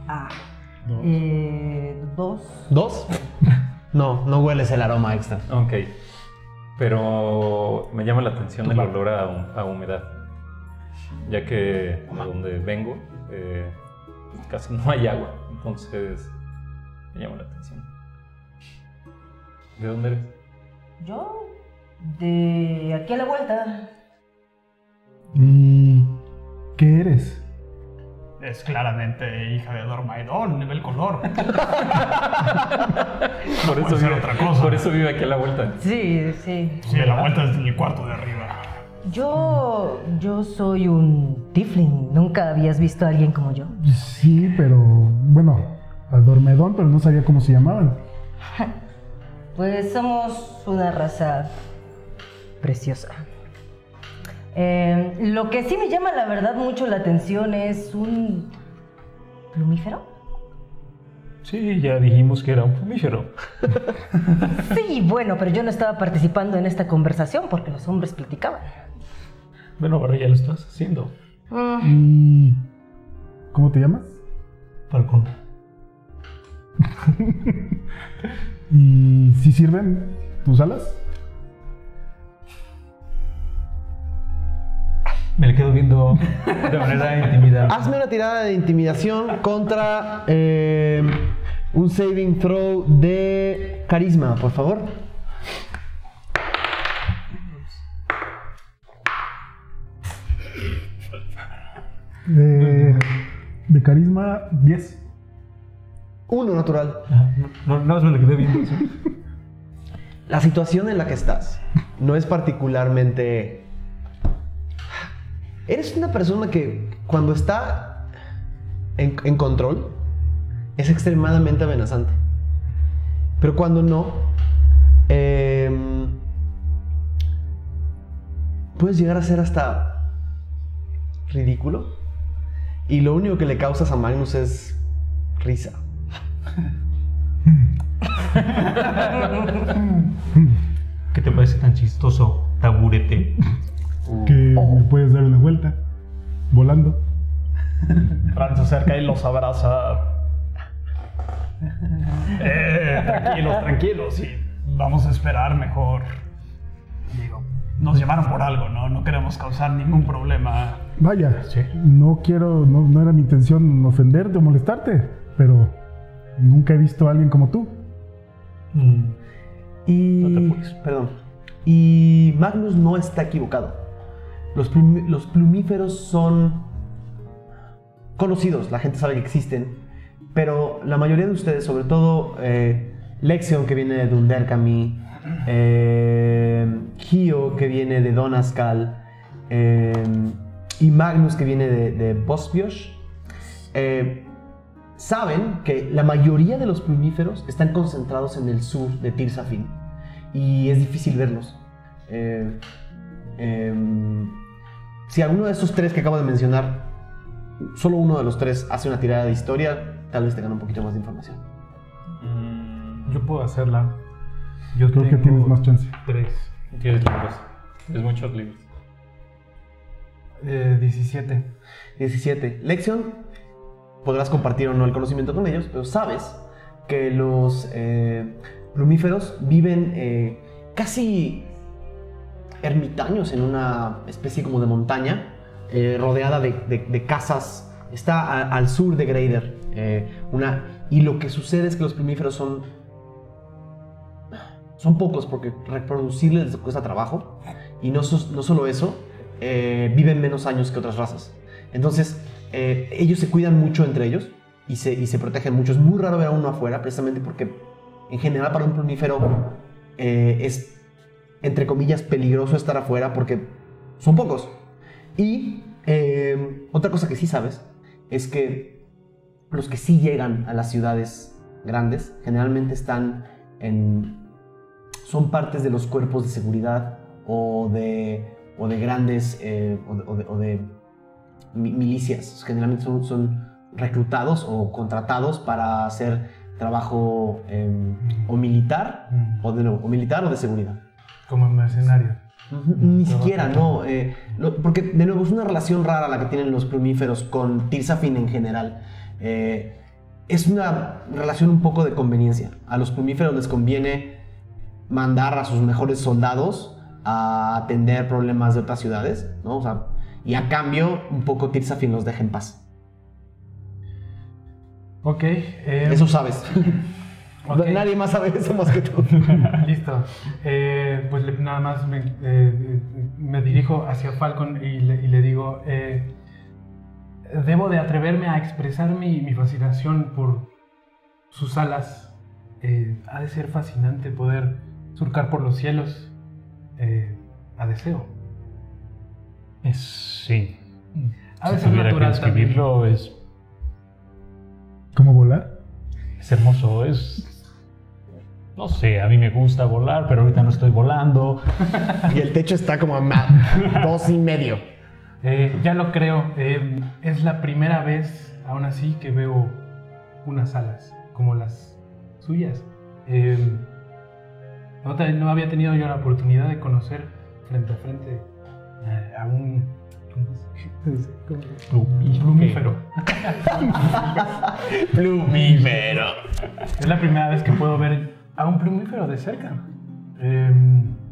Ah. Eh, dos. ¿Dos? No, no hueles el aroma extra. Ok. Pero me llama la atención el olor a, hum- a humedad. Ya que a donde vengo eh, casi no hay agua. Entonces me llama la atención. ¿De dónde eres? Yo. De aquí a la vuelta. ¿Y qué eres? Es claramente hija de Dormaidón, ve el color. Por eso, vive, otra cosa. por eso vive aquí a la vuelta. Sí, sí. Sí, la vuelta es el cuarto de arriba. Yo. Yo soy un Tiflin. ¿Nunca habías visto a alguien como yo? Sí, pero bueno, al dormedón, pero no sabía cómo se llamaban. Pues somos una raza preciosa. Eh, lo que sí me llama la verdad mucho la atención es un plumífero. Sí, ya dijimos que era un plumífero. Sí, bueno, pero yo no estaba participando en esta conversación porque los hombres platicaban. Bueno, ahora ya lo estás haciendo. Mm, ¿Y cómo te llamas? Falcón. ¿Y si sirven tus alas? Me le quedo viendo de manera intimidante. Hazme una tirada de intimidación contra eh, un saving throw de carisma, por favor. De, de carisma 10. Uno natural. No, nada más me le quedé viendo. La situación en la que estás no es particularmente... Eres una persona que cuando está en, control es extremadamente amenazante. Pero cuando no, em, puedes llegar a ser hasta ridículo. Y lo único que le causas a Magnus es risa. ¿Qué te parece tan chistoso, taburete? Que me puedes dar una vuelta volando. Fran se acerca y los abraza. Eh, tranquilos, tranquilos. Y vamos a esperar mejor. Digo, nos llamaron por algo, ¿no? No queremos causar ningún problema. Vaya, no quiero, no, no era mi intención ofenderte o molestarte, pero nunca he visto a alguien como tú. Mm, Y. No te. Perdón. Y Magnus no está equivocado. Los, plumíferos son conocidos, la gente sabe que existen, pero la mayoría de ustedes, sobre todo eh, Lexion, que viene de Dunderkami, eh, que viene de Donascal, eh, y Magnus, que viene de, de Bosbiosh, eh, saben que la mayoría de los plumíferos están concentrados en el sur de Tirsafin y es difícil verlos. Eh, em, si alguno de esos tres que acabo de mencionar, solo uno de los tres hace una tirada de historia, tal vez tengan un poquito más de información. Mm, Yo puedo hacerla. Yo Creo que tienes más chance. Tres. Tienes libros. Tienes muchos libros. Eh, 17. 17. Lección, podrás compartir o no el conocimiento con ellos, pero sabes que los eh, plumíferos viven eh, casi ermitaños en una especie como de montaña, eh, rodeada de, casas. Está al sur de Greider. eh, una, y lo que sucede es que los plumíferos son, son pocos porque reproducirles les cuesta trabajo. Y no, no solo eso, eh, viven menos años que otras razas. Entonces, eh, ellos se cuidan mucho entre ellos y se, y se protegen mucho. Es muy raro ver a uno afuera, precisamente porque, en general, para un plumífero es, entre comillas, peligroso estar afuera porque son pocos. Y eh, otra cosa que sí sabes es que los que sí llegan a las ciudades grandes generalmente están en. son partes de los cuerpos de seguridad o de, o de grandes. eh, o de- o de- o de mi- milicias. Generalmente son, son reclutados o contratados para hacer trabajo em, o militar Mm. o de nuevo, o militar o de seguridad. Como mercenario. Ni siquiera, no. eh, lo- porque de nuevo es una relación rara la que tienen los plumíferos con Tirsafin en general. Eh, es una relación un poco de conveniencia. A los plumíferos les conviene mandar a sus mejores soldados a atender problemas de otras ciudades, ¿no? O sea, y a cambio, un poco Tirsafin los deja en paz. Ok. eh, Eso sabes. Nadie más sabe eso más que tú. Listo. Eh, pues le- nada más me, eh, me dirijo hacia Falcon y le, y le digo, eh, debo de atreverme a expresar mi, mi fascinación por sus alas. Eh, ha de ser fascinante poder surcar por los cielos eh, a deseo. Es, sí. Ha de si que natural también. describirlo, es, ¿Cómo volar? Es hermoso. Es. No sé, a mí me gusta volar, pero ahorita no estoy volando. Y el techo está como a dos y medio. Eh, ya lo creo. eh, es la primera vez, aún así, que veo unas alas como las suyas. Eh, no, te- no había tenido yo la oportunidad de conocer frente a frente eh, a un plumífero. Plumífero. Es la primera vez que puedo ver a un plumífero de cerca. Eh,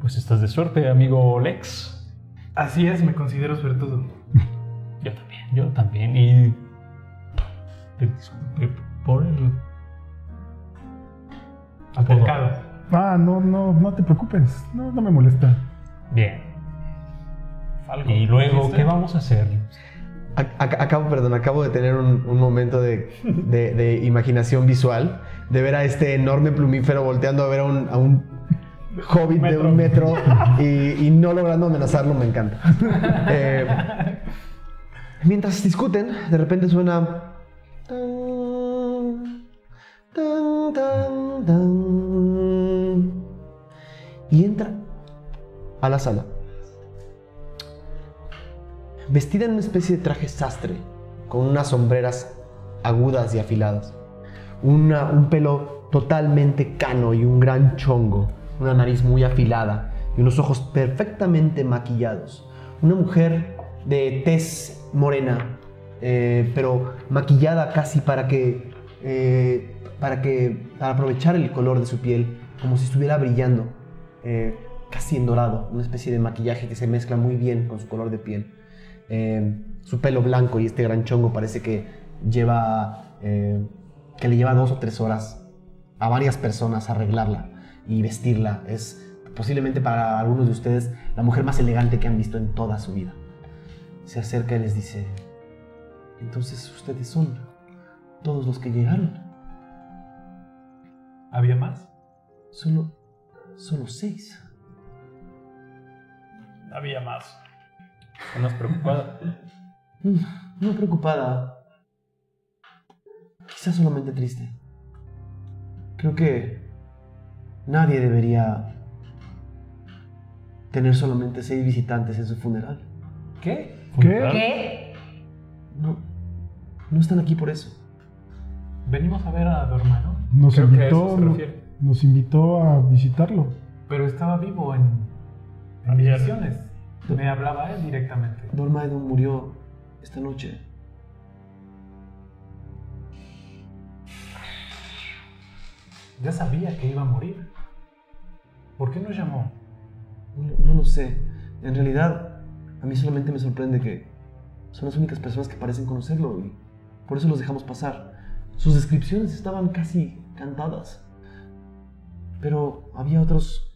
Pues estás de suerte, amigo Lex. así es, me considero suertudo. Yo también, yo también. Y. por el. Altercado. Ah, no, no, no te preocupes. No, no me molesta. Bien. Algo. Y luego. ¿qué vamos a hacer? Ac- ac- Acabo, perdón, acabo de tener un, un momento de, de- de imaginación visual, de ver a este enorme plumífero volteando a ver a un, a un hobbit de un metro y, y no logrando amenazarlo, me encanta. Eh, mientras discuten, de repente suena... tan, tan, tan, tan, y entra a la sala vestida en una especie de traje sastre, con unas sombreras agudas y afiladas, una- un pelo totalmente cano y un gran chongo, una nariz muy afilada y unos ojos perfectamente maquillados. Una mujer de tez morena, eh, pero maquillada casi para que, eh, para que, para aprovechar el color de su piel, como si estuviera brillando, eh, casi en dorado, una especie de maquillaje que se mezcla muy bien con su color de piel. Eh, su pelo blanco y este gran chongo parece que lleva, eh, que le lleva dos o tres horas a varias personas arreglarla y vestirla. Es posiblemente para algunos de ustedes la mujer más elegante que han visto en toda su vida. Se acerca y les dice, entonces ustedes son todos los que llegaron. ¿Había más? Solo, solo seis. Había más. Estás preocupada. Mm, No preocupada. quizás solamente triste. Creo que nadie debería tener solamente seis visitantes en su funeral. ¿Qué? ¿Qué? ¿Qué? No, no están aquí por eso. Venimos a ver a tu hermano, Nos Creo que a invitó, eso se no- refiere. nos invitó a visitarlo. pero estaba vivo en, en. Me hablaba él directamente. Dormaedon murió esta noche. Ya sabía que iba a morir. ¿Por qué no llamó? No, no lo sé. En realidad, a mí solamente me sorprende que son las únicas personas que parecen conocerlo y por eso los dejamos pasar. Sus descripciones estaban casi cantadas. Pero había otros...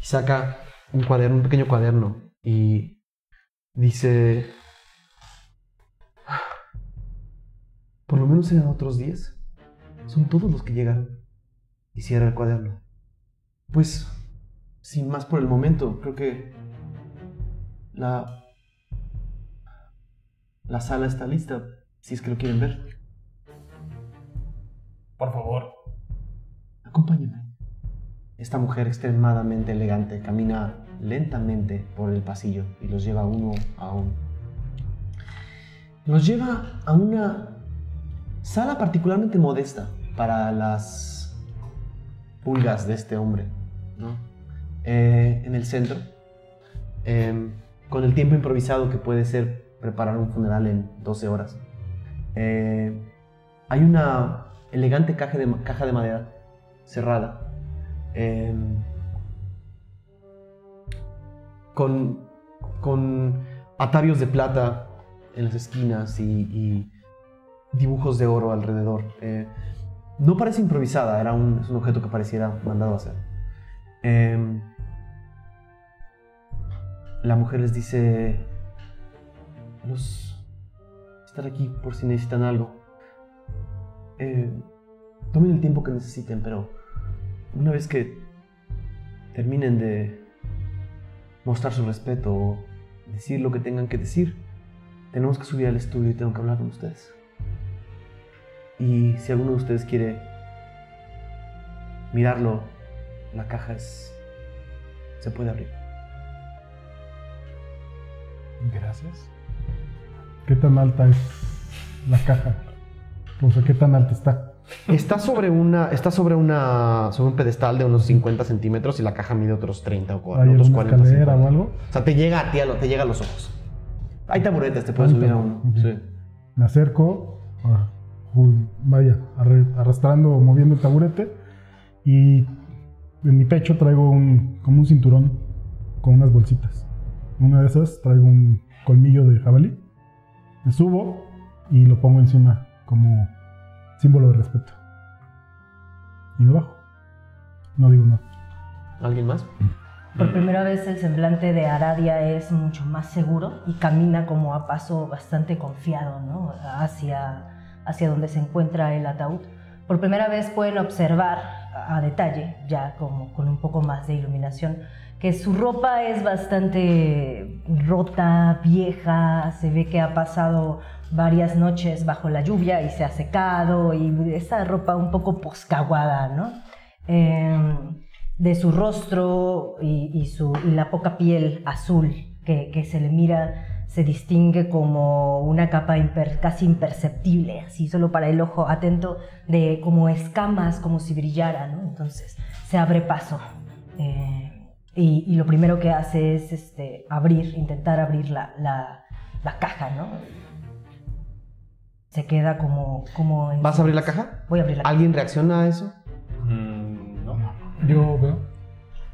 Y saca un cuaderno, un pequeño cuaderno y dice... Por lo menos eran otros 10. Son todos los que llegaron. Y cierra el cuaderno. Pues sin más por el momento, creo que la la sala está lista, si es que lo quieren ver. Por favor. Acompáñenme. Esta mujer extremadamente elegante camina lentamente por el pasillo y los lleva uno a uno. Los lleva a una sala particularmente modesta para las pulgas de este hombre, ¿no? Eh, en el centro, em, con el tiempo improvisado que puede ser preparar un funeral en 12 horas. Eh, hay una elegante caja de, madera cerrada. em, con, con atavios de plata en las esquinas y, dibujos de oro alrededor. Eh, no parece improvisada, era un, es un objeto que pareciera mandado a hacer. Em, la mujer les dice, los estar aquí por si necesitan algo. Eh, tomen el tiempo que necesiten, pero una vez que terminen de mostrar su respeto o decir lo que tengan que decir, tenemos que subir al estudio y tengo que hablar con ustedes. Y si alguno de ustedes quiere mirarlo, la caja es... se puede abrir. Gracias. ¿Qué tan alta es la caja? O sea, ¿qué tan alta está? Está sobre una, está sobre una, sobre un pedestal de unos 50 centímetros y la caja mide otros 30 o ¿Hay otros alguna 40 escalera 50. o algo? O sea, te llega a ti, a lo- te llega a los ojos. Hay taburetes, te puedes subir a uno. Sí. Me acerco, ah, vaya, arrastrando o moviendo el taburete y en mi pecho traigo un, como un cinturón con unas bolsitas. En Una de esas traigo un colmillo de jabalí. Me subo y lo pongo encima como símbolo de respeto. Y me bajo. No digo nada. ¿Alguien más? Por primera vez el semblante de Aradia es mucho más seguro y camina como a paso bastante confiado, ¿no? Hacia, hacia donde se encuentra el ataúd. Por primera vez pueden observar a a detalle, ya como con un poco más de iluminación, que su ropa es bastante rota, vieja, se ve que ha pasado varias noches bajo la lluvia y se ha secado y esa ropa un poco poscaguada, ¿no? Em, de su rostro y, su, la poca piel azul que, se le mira se distingue como una capa casi imperceptible, así solo para el ojo atento, de como escamas, como si brillara, ¿no? Entonces se abre paso. eh, y, y lo primero que hace es este, abrir, intentar abrir la, la- la caja, ¿no? Se queda como... como en ¿Vas a abrir la caja? Voy a abrir la caja. ¿Alguien reacciona a eso? Mm, no. Yo veo.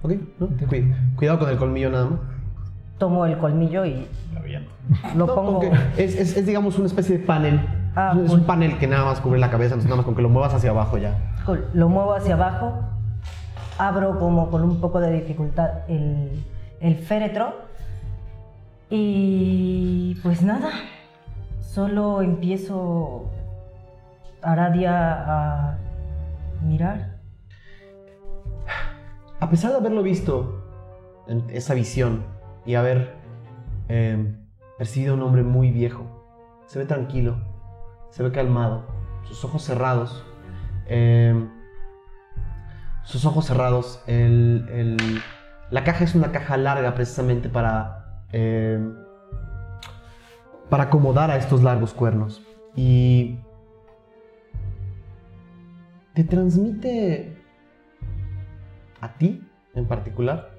Ok, ¿no? Cuid- cuidado con el colmillo nada más. Tomo el colmillo y Lo No, pongo... es, es- es, digamos una especie de panel. Ah, es cool. un panel que nada más cubre la cabeza, entonces nada más con que lo muevas hacia abajo ya. Cool. Lo muevo hacia abajo, abro como con un poco de dificultad el, el féretro y pues nada, solo empiezo Aradia a mirar. A pesar de haberlo visto en esa visión y haber eh, percibido a un hombre muy viejo, se ve tranquilo, se ve calmado. sus ojos cerrados. eh, sus ojos cerrados. el- el- la caja es una caja larga precisamente para, eh, para acomodar a estos largos cuernos. Y te transmite a ti en particular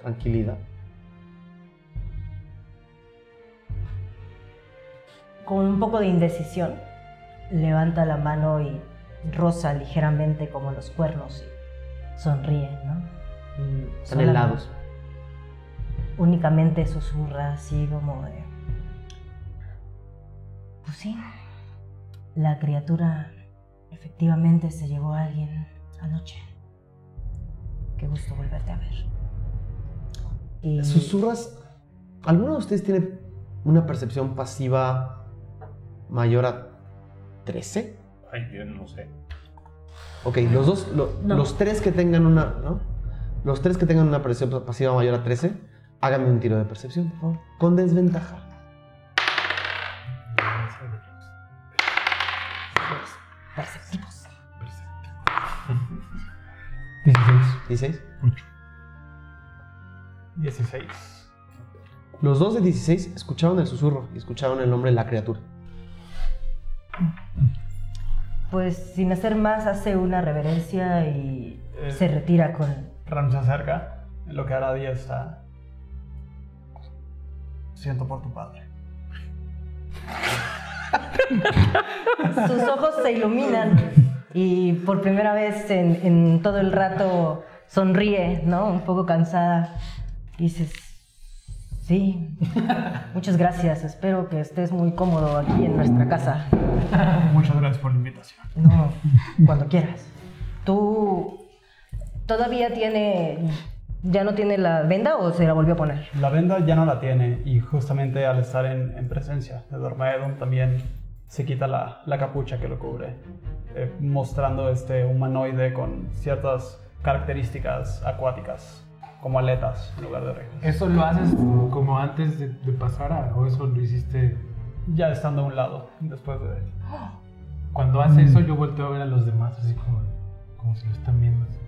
tranquilidad. Con un poco de indecisión, levanta la mano y roza ligeramente como los cuernos y sonríe, ¿no? Y Están helados. Únicamente susurra así como de... Pues sí, la criatura efectivamente se llevó a alguien anoche. Qué gusto volverte a ver. Y Susurras. ¿Alguno de ustedes tiene una percepción pasiva mayor a 13? Ay, yo no sé. Ok, los dos, lo- No. los tres que tengan una, ¿no? Los tres que tengan una percepción pasiva mayor a 13, háganme un tiro de percepción, por favor. Con desventaja. perceptivos. 16. 16. 16. Los dos de 16 escucharon el susurro y escucharon el nombre de la criatura. Pues sin hacer más hace una reverencia y Eh. se retira con... Ram se acerca, en lo que Aradia está. Siento por tu padre. Sus ojos se iluminan y por primera vez en, en todo el rato sonríe, ¿no? Un poco cansada. Dices, sí, muchas gracias. Espero que estés muy cómodo aquí en nuestra casa. Muchas gracias por la invitación. No, cuando quieras. ¿Tú todavía tiene... ¿Ya no tiene la venda o se la volvió a poner? La venda ya no la tiene y justamente al estar en, en presencia de Dormaedon también se quita la, la capucha que lo cubre, eh, mostrando este humanoide con ciertas características acuáticas, como aletas en lugar de orejas. ¿Eso lo haces como antes de, de pasar a, o eso lo hiciste? Ya estando a un lado, después de... Cuando hace eso yo volteo a ver a los demás así como, como si lo están viendo. así.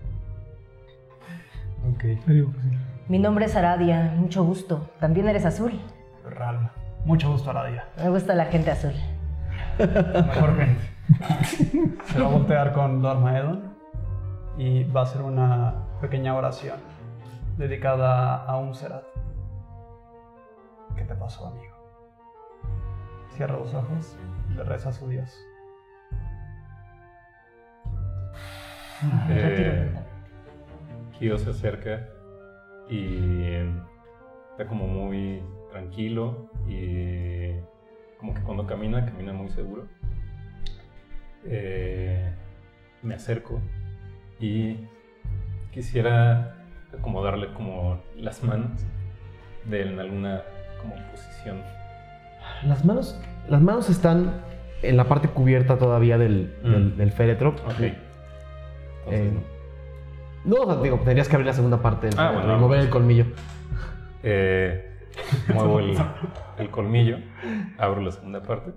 Ok. Mi nombre es Aradia, mucho gusto. También eres azul. Ralm. Mucho gusto, Aradia. Me gusta la gente azul. Mejor gente. Se va a voltear con Dormaedon y va a hacer una pequeña oración dedicada a un Serat. ¿Qué te pasó, amigo? Cierra los ojos y le reza a su Dios. Eh. Kyo se acerca y está como muy tranquilo y como que cuando camina, camina muy seguro. Eh, me acerco y quisiera acomodarle como las manos de él en alguna como posición. Las manos, las manos están en la parte cubierta todavía del, Mm. del, del féretro. Ok. Eh, Entonces, no, o sea, digo, tendrías que abrir la segunda parte del Ah, féretro bueno, y mover el colmillo. Eh, muevo el, el colmillo, abro la segunda parte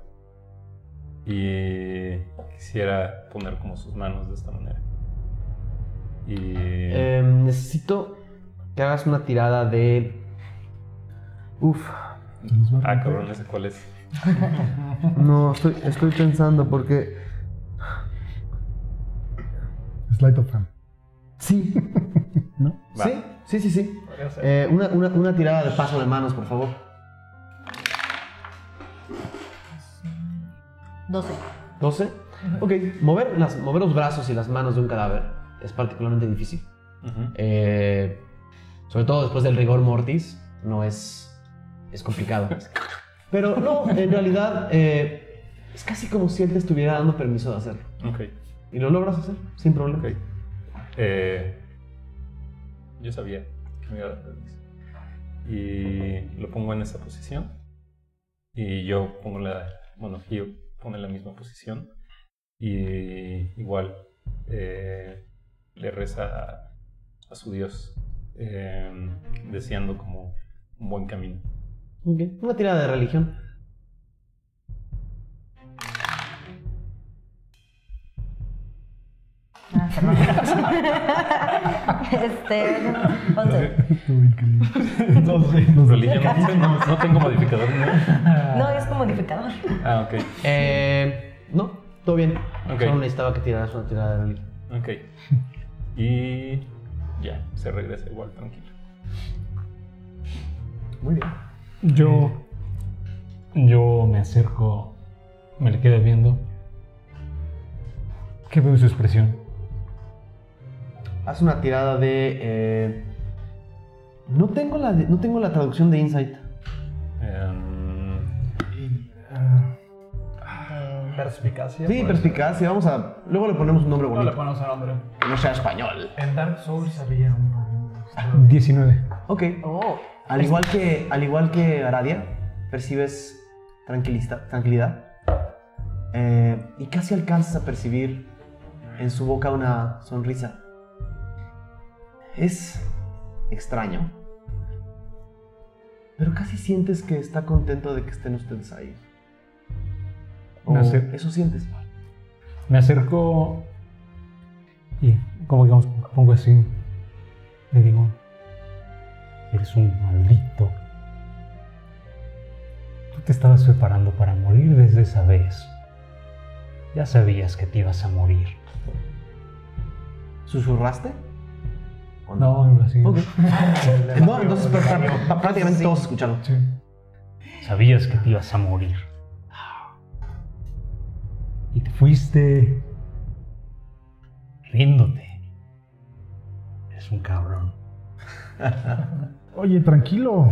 y quisiera poner como sus manos de esta manera. Y Eh, necesito que hagas una tirada de. Uf. ah, cabrón, ese cuál es. No, estoy, estoy pensando porque. Sleight of hand. Sí. ¿No? Va. Sí, sí, sí, sí. Eh, una, una- una tirada de paso de manos, por favor. 12. 12. Ok, mover, las, mover los brazos y las manos de un cadáver es particularmente difícil. Eh, sobre todo después del rigor mortis, no es. es complicado. Pero no, en realidad eh, es casi como si él te estuviera dando permiso de hacerlo. Ok, Y lo logras hacer sin problema. Eh, yo sabía que me iba a dar permiso. Y lo pongo en esa posición. Y yo pongo la. Bueno, Gio pone la misma posición. Y igual eh, le reza a, a su Dios, eh, deseando como un buen camino. Ok, Una tirada de religión. Ah, perdón. este, 11. Estuvo increíble. Entonces, Religión, no, sé, no, no tengo modificador. ¿no? No, es como modificador. Ah, ok. Eh, no, todo bien. Ok. Solo necesitaba que tiraras una tirada de religión. Ok. Y ya, se regresa igual, tranquilo. Muy bien. Yo. Yo me acerco, me le quedo viendo. ¿Qué veo en su expresión? Haz una tirada de. eh, no, tengo la no tengo la traducción de Insight. Em, Perspicacia. Sí, perspicacia. Vamos a. Luego le ponemos un nombre No le bonito. ponemos el nombre. Que no sea español. en Dark Souls había uno. 19. Ok. Oh. Al igual que, al igual que Aradia, percibes tranquilista- tranquilidad. Eh, y casi alcanzas a percibir en su boca una sonrisa. Es extraño. Pero casi sientes que está contento de que estén ustedes ahí. Me eso sientes. Me acerco y, como digamos, pongo así. Le digo: Eres un maldito. Tú te estabas preparando para morir desde esa vez. Ya sabías que te ibas a morir. ¿Susurraste? ¿O No, algo así. No, entonces pr- pr- pr- prácticamente todos escucharon. Sí. Sabías que te ibas a morir. Y te fuiste riéndote. Eres un cabrón. Oye, tranquilo.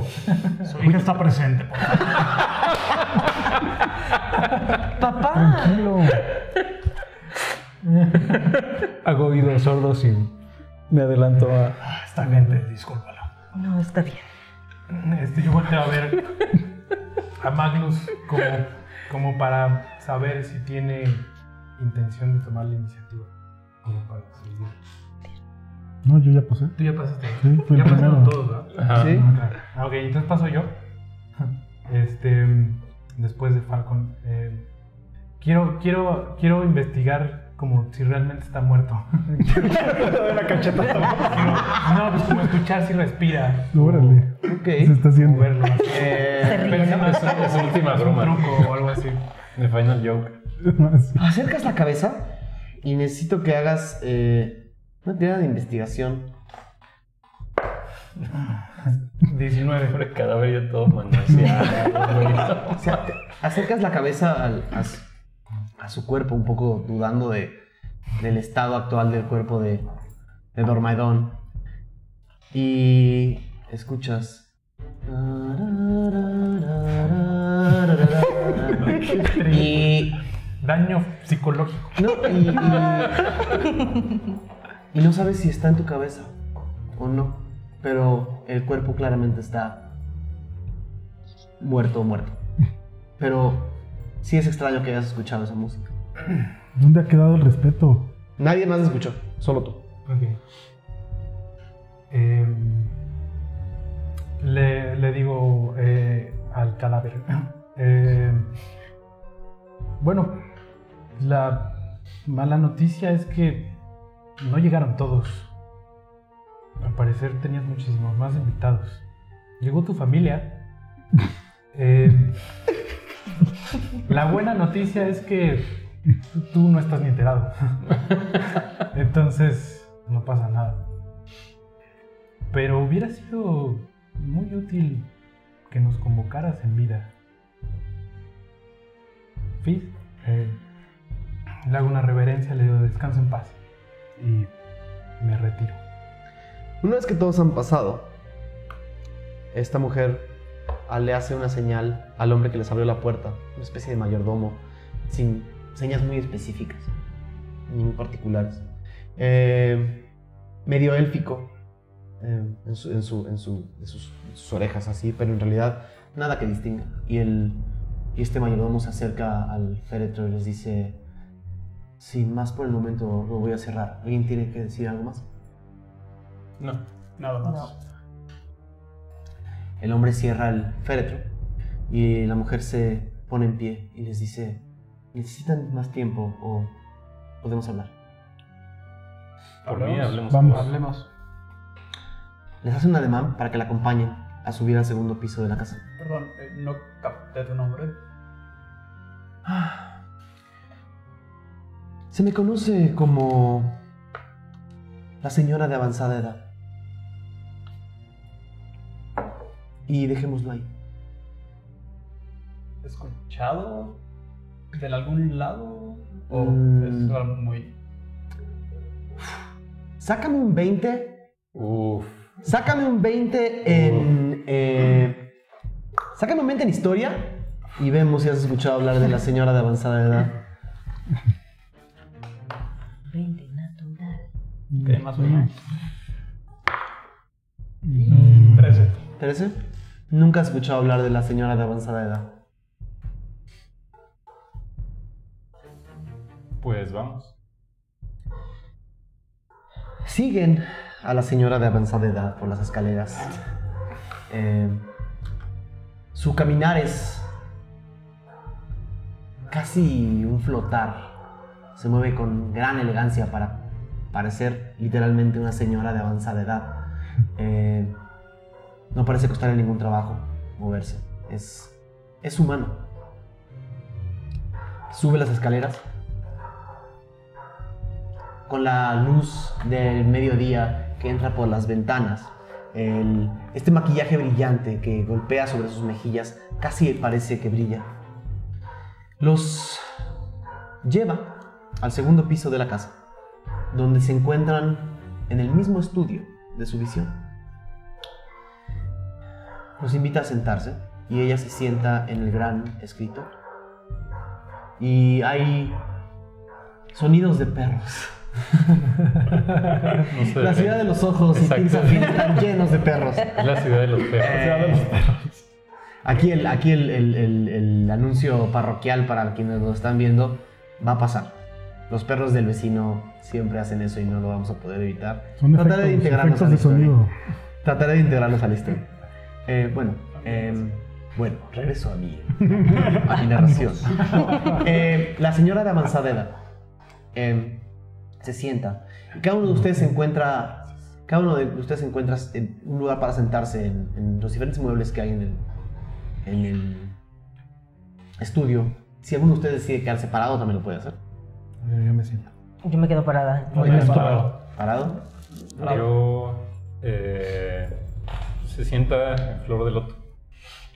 Su hija está presente. por favor. Papá. Tranquilo. Hago oídos sordos y me adelanto a... Ah, Esta gente, discúlpalo. No, está bien. Este, yo volteo a ver a Magnus como, como para saber si tiene intención de tomar la iniciativa. Como para seguir. No, yo ya pasé. Tú ya pasaste. Sí, fue el ya pasaron primero. todos, ¿verdad? Ajá. Sí. Ah, ok, entonces paso yo. Este, después de Falcon. eh, quiero, quiero, quiero investigar como si realmente está muerto. la cacheta no, pues como escuchar si respira. Órale. Ok. ¿Qué se está haciendo? verlo. así. Eh, ríe. Pensando Es, es su última es un broma. truco o algo así. The Final Joke. Acercas la cabeza y necesito que hagas eh, una tirada de investigación. 19. Pobre cadáver ya todo manoseado. O sea, te acercas la cabeza al- a, su, a su cuerpo, un poco dudando de, del estado actual del cuerpo de, de Dormaidon. Y escuchas. Y Daño psicológico. No, y, y- y no sabes si está en tu cabeza o no. Pero el cuerpo claramente está muerto o muerto. Pero sí es extraño que hayas escuchado esa música. ¿Dónde ha quedado el respeto? Nadie más escuchó, solo tú. Ok. Em, le, le digo eh, al cadáver. em, bueno, la mala noticia es que no llegaron todos. Al parecer tenías muchísimos más invitados. Llegó tu familia. Em, la buena noticia es que tú no estás ni enterado. Entonces, no pasa nada. Pero hubiera sido muy útil que nos convocaras en vida. Fizz, eh, le hago una reverencia, le digo descanso en paz. Y me retiro. Una vez que todos han pasado, esta mujer ah, le hace una señal al hombre que les abrió la puerta, una especie de mayordomo, sin señas muy específicas, ni muy particulares. Eh, medio élfico eh, en, su- en su- en su- en sus, sus orejas así, pero en realidad Nada que distinga. Y, el, y este mayordomo se acerca al féretro y les dice: Sin más por el momento lo voy a cerrar. ¿Alguien tiene que decir algo más? No. Nada más. No. El hombre cierra el féretro y la mujer se pone en pie y les dice, ¿necesitan más tiempo o podemos hablar? Por mí, hablemos. Vamos. Hablemos. Les hace un ademán para que la acompañen a subir al segundo piso de la casa. Perdón, eh, no capté tu nombre. Se me conoce como la señora de avanzada edad. Y dejémoslo ahí. ¿Escuchado de algún lado? ¿O Mm. es algo muy... Sácame un 20. Uf. Sácame un 20 en. eh, sácame un 20 en historia. Y vemos si has escuchado hablar de la señora de avanzada edad. 20 natural. Ok, más o menos. Mm, 13. ¿13? Nunca has escuchado hablar de la señora de avanzada edad. Pues vamos. Siguen a la señora de avanzada edad por las escaleras. Eh, su caminar es casi un flotar. Se mueve con gran elegancia para parecer literalmente una señora de avanzada edad. Eh, no parece costarle ningún trabajo moverse. Es, es humano. Sube las escaleras con la luz del mediodía que entra por las ventanas. El- este maquillaje brillante que golpea sobre sus mejillas casi parece que brilla. Los lleva al segundo piso de la casa, donde se encuentran en el mismo estudio de su visión. Los invita a sentarse y ella se sienta en el gran escritor. Y hay sonidos de perros. No sé. La ciudad de los ojos y. Tirzafil están llenos de perros. Es la ciudad de los perros. Aquí, el, aquí el, el- el- el anuncio parroquial para quienes lo están viendo va a pasar. Los perros del vecino siempre hacen eso y no lo vamos a poder evitar. Son Trataré de efectos, integrarlos a la historia. Trataré de integrarlos a la historia. Eh, bueno, em, bueno, regreso a mi, a mi narración. Eh, la señora de avanzada edad em, se sienta cada uno de ustedes se encuentra, cada uno de ustedes encuentra en un lugar para sentarse en, en los diferentes muebles que hay en el, en el estudio. Si alguno de ustedes decide quedar separado, también lo puede hacer. Yo, yo me siento. Yo me quedo parada. Muy bien, parado. Parado. Yo. eh, se sienta en flor de loto.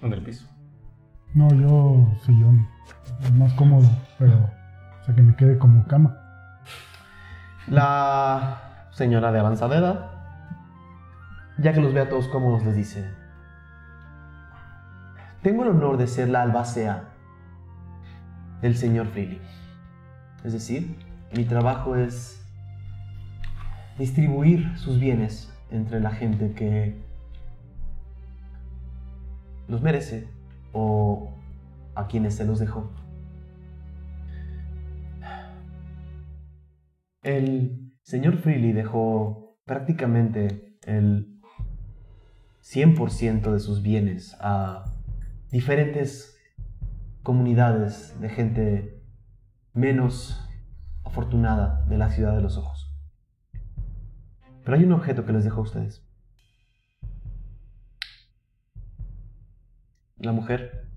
En el piso. No, yo sillón. Es más cómodo, pero. O sea, que me quede como cama. La señora de avanzada edad, ya que los ve a todos cómodos, les dice: Tengo el honor de ser la albacea del señor Freely. Es decir, mi trabajo es distribuir sus bienes entre la gente que los merece o a quienes se los dejó. El señor Freely dejó prácticamente el 100% de sus bienes a diferentes comunidades de gente menos afortunada de la ciudad de los ojos. Pero hay un objeto que les dejó a ustedes. La mujer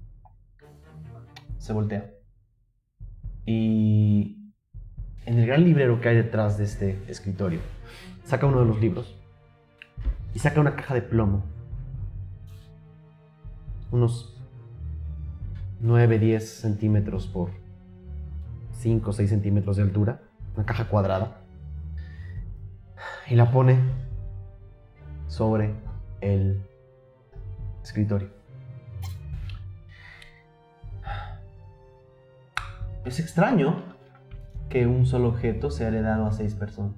se voltea y en el gran librero que hay detrás de este escritorio, saca uno de los libros y saca una caja de plomo. Unos 9, 10 centímetros por 5 o 6 centímetros de altura. Una caja cuadrada. Y la pone sobre el escritorio. Es extraño que un solo objeto sea heredado a seis personas.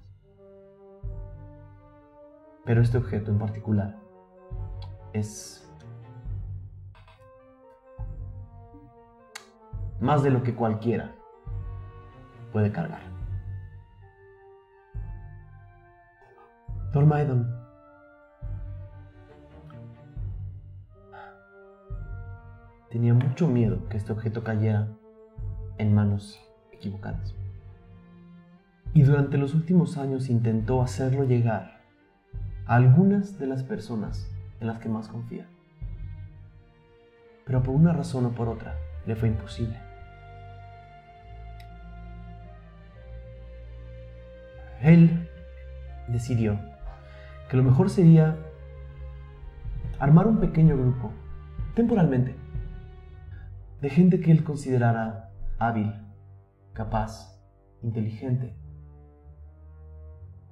Pero este objeto en particular es más de lo que cualquiera puede cargar. Tormaidon. Tenía mucho miedo que este objeto cayera en manos equivocadas. Y durante los últimos años intentó hacerlo llegar a algunas de las personas en las que más confía. Pero por una razón o por otra le fue imposible. Él decidió que lo mejor sería armar un pequeño grupo, temporalmente, de gente que él considerara hábil, capaz, inteligente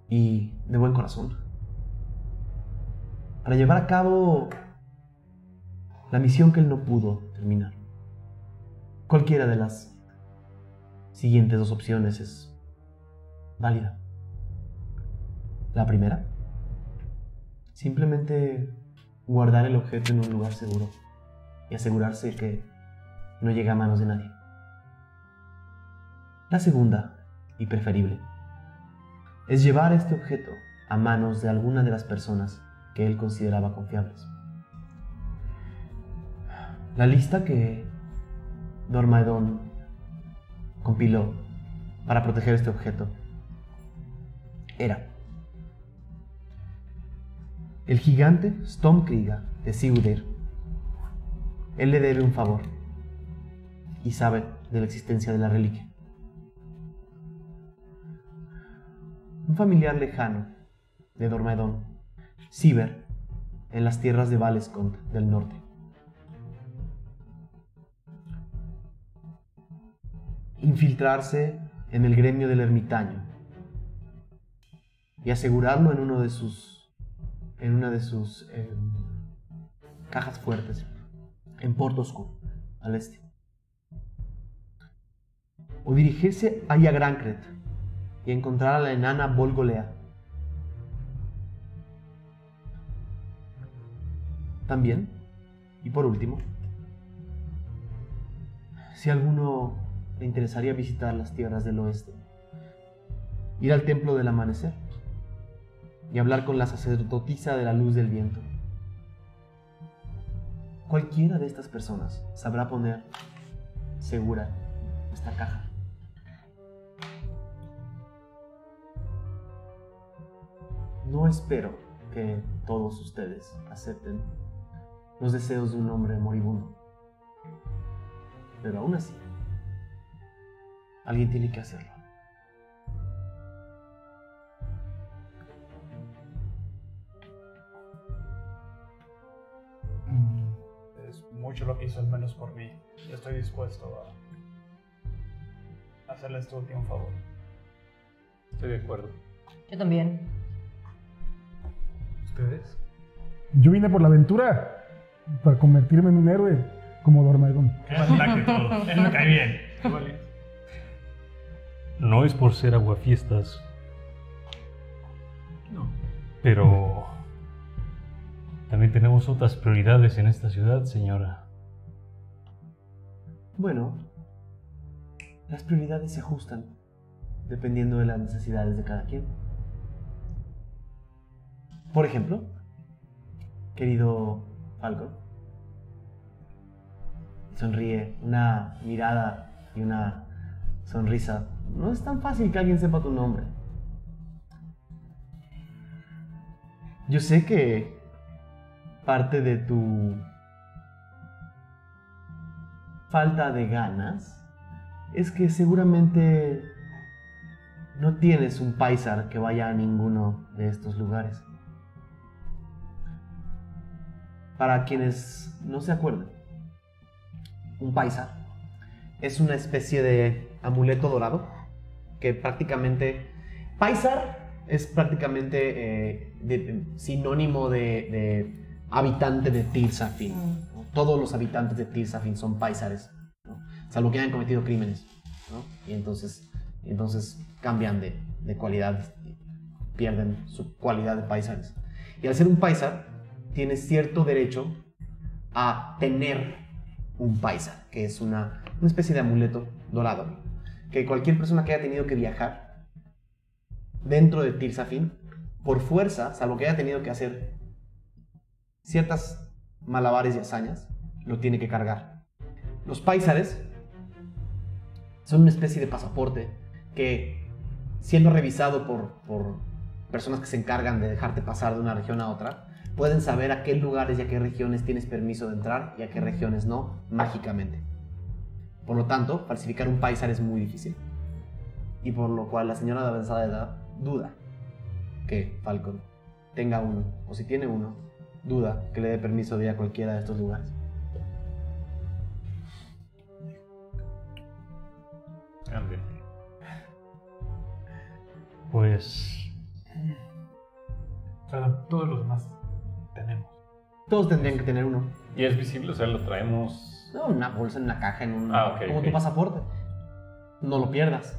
y de buen corazón, para llevar a cabo la misión que él no pudo terminar. Cualquiera de las siguientes dos opciones es válida. La primera, simplemente guardar el objeto en un lugar seguro y asegurarse que no llegue a manos de nadie. La segunda, y preferible, es llevar este objeto a manos de alguna de las personas que él consideraba confiables. La lista que Dormaedon compiló para proteger este objeto era el gigante Stormkrieger de Sigurdir. Él le debe un favor y sabe de la existencia de la reliquia. Un familiar lejano de Dormaedon, Siber, en las tierras de Valescont del norte. Infiltrarse en el gremio del ermitaño y asegurarlo en uno de sus en una de sus eh, cajas fuertes en Port Oscuro, al este. O dirigirse a Yagrancret y encontrar a la enana Volgolea. También, y por último, si alguno le interesaría visitar las tierras del oeste, ir al templo del amanecer y hablar con la sacerdotisa de la luz del viento. Cualquiera de estas personas sabrá poner segura esta caja. No espero que todos ustedes acepten los deseos de un hombre moribundo. Pero aún así, alguien tiene que hacerlo. Mucho lo que hizo, al menos por mí. Y estoy dispuesto a hacerle este último favor. Estoy de acuerdo. Yo también. ¿Ustedes? Yo vine por la aventura para convertirme en un héroe como Dormaedon. Qué todo. Él me cae bien. No es por ser aguafiestas. No. Pero también tenemos otras prioridades en esta ciudad, señora. Bueno, las prioridades se ajustan dependiendo de las necesidades de cada quien. Por ejemplo, querido Falcon, sonríe, una mirada y una sonrisa. No es tan fácil que alguien sepa tu nombre. Yo sé que parte de tu falta de ganas es que seguramente no tienes un paisar que vaya a ninguno de estos lugares. Para quienes no se acuerdan, un paisar es una especie de amuleto dorado que prácticamente... Paisar es prácticamente eh, sinónimo de, habitante de Tirsafin. Todos los habitantes de Tirsafin son paisares, ¿no? salvo que hayan cometido crímenes. Y entonces, entonces cambian de, de cualidad, pierden su cualidad de paisares. Y al ser un paisar, tienes cierto derecho a tener un paisar, que es una, una especie de amuleto dorado, que cualquier persona que haya tenido que viajar dentro de Tirsafin, por fuerza, salvo que haya tenido que hacer ciertas malabares y hazañas, lo tiene que cargar. Los paisares son una especie de pasaporte que siendo revisado por, por personas que se encargan de dejarte pasar de una región a otra, pueden saber a qué lugares y a qué regiones tienes permiso de entrar y a qué regiones no, mágicamente. Por lo tanto, falsificar un paisar es muy difícil. Y por lo cual la señora de avanzada edad duda que Falcon tenga uno, o si tiene uno, duda que le dé permiso de ir a cualquiera de estos lugares. Ande. Pues Perdón, todos los demás tenemos. Todos tendrían que tener uno. Y es visible, o sea, lo traemos. No, en una bolsa, en una caja, en un... Ah, ok, como tu pasaporte. No lo pierdas.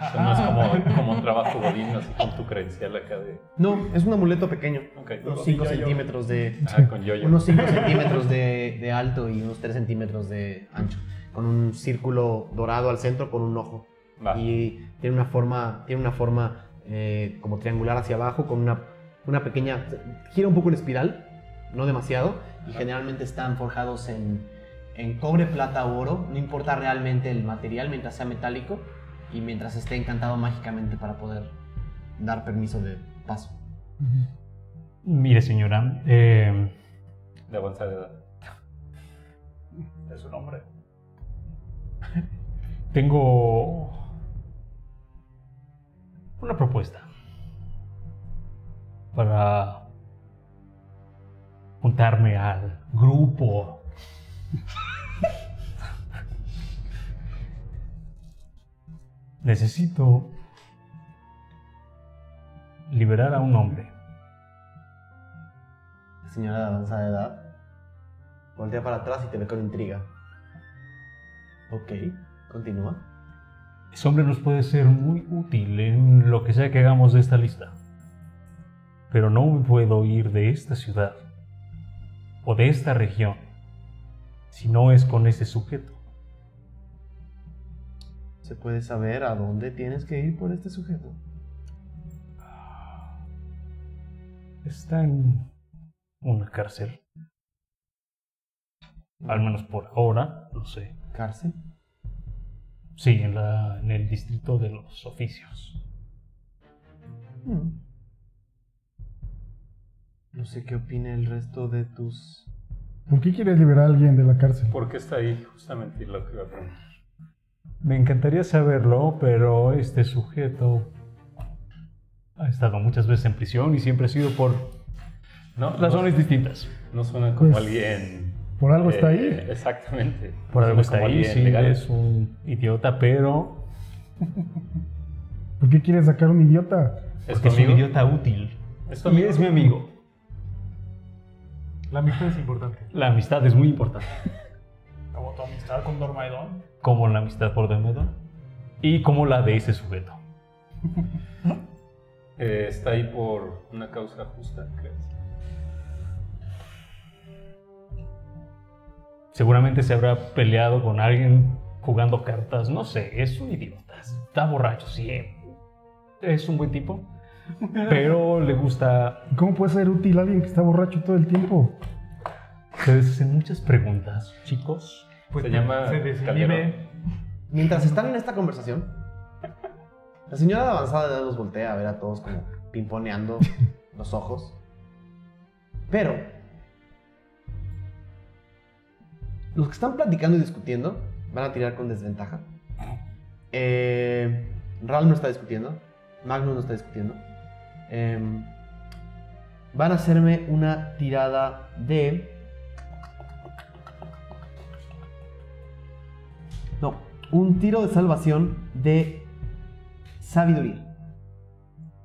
O sea, no es como, como un trabajo godín, así con tu credencial acá de. No, es un amuleto pequeño. Ok. Unos 5 centímetros de... Ah, con yo-yo. Unos 5 centímetros de, de alto y unos 3 centímetros de ancho. Con un círculo dorado al centro con un ojo. Va. Y tiene una forma, tiene una forma eh, como triangular hacia abajo con una, una pequeña... Gira un poco en espiral, no demasiado. Y generalmente están forjados en, en cobre, plata o oro. No importa realmente el material mientras sea metálico y mientras esté encantado mágicamente para poder dar permiso de paso. mire señora, eh, De avanzada edad. Es su nombre. tengo una propuesta para juntarme al grupo. Necesito liberar a un hombre. La señora de avanzada edad. Voltea para atrás y te ve con intriga. Ok, continúa. Ese hombre nos puede ser muy útil en lo que sea que hagamos de esta lista. Pero no me puedo ir de esta ciudad o de esta región si no es con ese sujeto. ¿Se puede saber a dónde tienes que ir por este sujeto? Está en una cárcel. Al menos por ahora, no sé. ¿Cárcel? Sí, en, la, en el distrito de los oficios. Mm. No sé qué opina el resto de tus... ¿Por qué quieres liberar a alguien de la cárcel? ¿Por qué está ahí? Justamente lo que iba a preguntar. Me encantaría saberlo, pero este sujeto ha estado muchas veces en prisión y siempre ha sido por No, razones no, distintas. no suena como Pues, alguien. Por algo está eh, ahí. Exactamente. Por algo está ahí, sí, legal. es un idiota, pero ¿Por qué quieres sacar un idiota? ¿Es porque es un idiota útil. ¿Es Y es mi amigo. La amistad es importante. La amistad es muy importante, Como tu amistad con Dormaidon. como la amistad por Demedo y como la de ese sujeto. Eh, está ahí por una causa justa, ¿crees? Seguramente se habrá peleado con alguien jugando cartas, no sé, es un idiota, está borracho, sí, es un buen tipo, pero le gusta, ¿Cómo puede ser útil alguien que está borracho todo el tiempo? se hacen muchas preguntas, chicos. Pues Se llama se desinhibe. Mientras están en esta conversación, la señora de avanzada edad los voltea a ver a todos como pimponeando los ojos. Pero los que están platicando y discutiendo van a tirar con desventaja. Eh, Ral no está discutiendo. Magnus no está discutiendo. Em, van a hacerme una tirada de. Un tiro de salvación de sabiduría.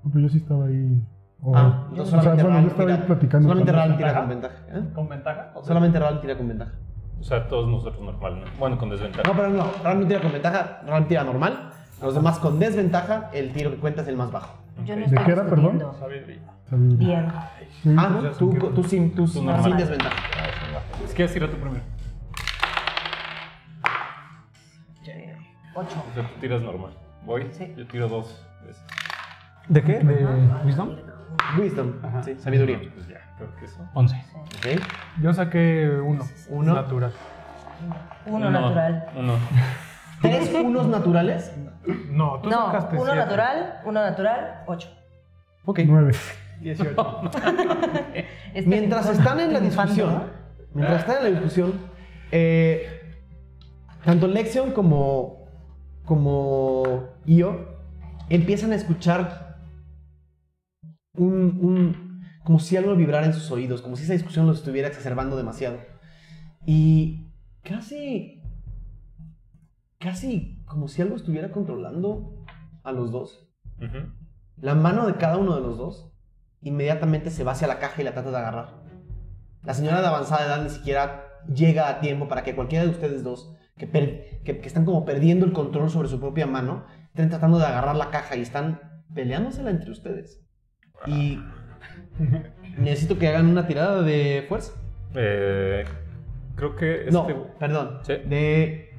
Porque yo sí estaba ahí. O- Ah, o no, sea, solamente Ral yo estaba ahí tira- platicando. Solamente con- Ral tira ¿Ventaja? con ventaja. ¿eh? ¿Con ventaja? ¿O Solamente Ral tira con ventaja. O sea, todos nosotros normal, ¿no? Bueno, con desventaja. No, pero no, Ral no tira con ventaja, Ral tira normal. Los demás con desventaja, el tiro que cuenta es el más bajo. Yo no Ok. estoy ¿De qué era, perdón? Sabiduría. Bien. Ah, pues, tú, tú, sin, tú, sin desventaja. Es que tira tú primero. Ocho. O sea, tú tiras normal. Voy, Sí. yo tiro dos veces. ¿De qué? ¿De Wisdom? Wisdom, sí, sabiduría. Pues ya, creo que eso. 11. Ok. Yo saqué uno. Uno. Natural. Uno natural. Uno. ¿Tres unos naturales? No, tú No, sacaste uno siete. natural, uno natural, ocho. Ok. Nueve. 18. Este Mientras están en la discusión, mientras están en la discusión, eh, tanto Lexion como, como Io empiezan a escuchar un, un- como si algo vibrara en sus oídos, como si esa discusión los estuviera exacerbando demasiado. Y casi, casi como si algo estuviera controlando a los dos. La mano de cada uno de los dos inmediatamente se va hacia la caja y la trata de agarrar. La señora de avanzada edad ni siquiera llega a tiempo para que cualquiera de ustedes dos, que, que- que están como perdiendo el control sobre su propia mano, estén tratando de agarrar la caja y están peleándosela entre ustedes. Y necesito que hagan una tirada de fuerza. Eh, creo que este... No, perdón. Sí. De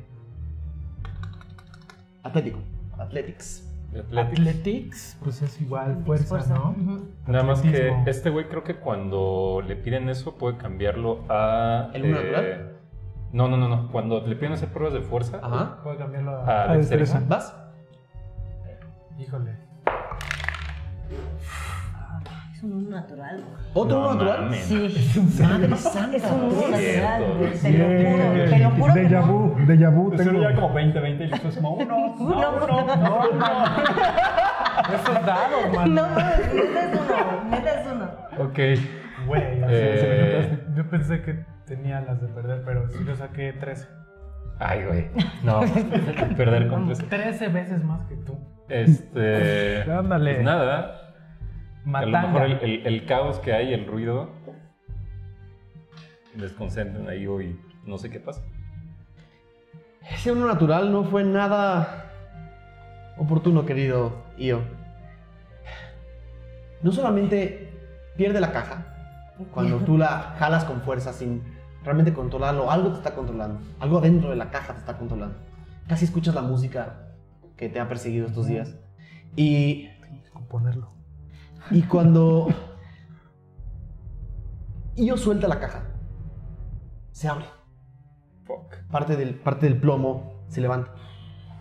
Atlético. Athletics. de Athletics. Athletics, pues es igual fuerza, ¿no? Nada más que este güey creo que cuando le piden eso puede cambiarlo a... ¿El uno natural? No, no, no, no. Cuando le piden hacer pruebas de fuerza Ajá. Puedo cambiarlo a... a A destreza. ¿Vas? Híjole. Es un uno natural. ¿Otro No uno natural? Sí. Madre santa. Es un uno natural. Te lo juro, te lo juro. que Deja no. vu, déjà vu. Tengo... como 20, 20 y después como uno, Uno. no, no. Esos dados, man. No, no, neta es uno, neta es uno. Ok. Güey, Eh. sé, yo pensé que tenía las de perder, pero sí yo saqué 13. Ay, güey. No. Perder con tres. 13 veces más que tú. Este... Ándale. Pues nada. A lo Matanga. mejor el, el- el caos que hay, el ruido, desconcentran ahí hoy. No sé qué pasa. Ese uno natural no fue nada oportuno, querido Io. No solamente pierde la caja cuando tú la jalas con fuerza sin realmente controlarlo, algo te está controlando, algo dentro de la caja te está controlando. Casi escuchas la música que te ha perseguido estos días. Y, Ponerlo. y cuando Io suelta la caja, se abre. Fuck. Parte del, parte del plomo se levanta.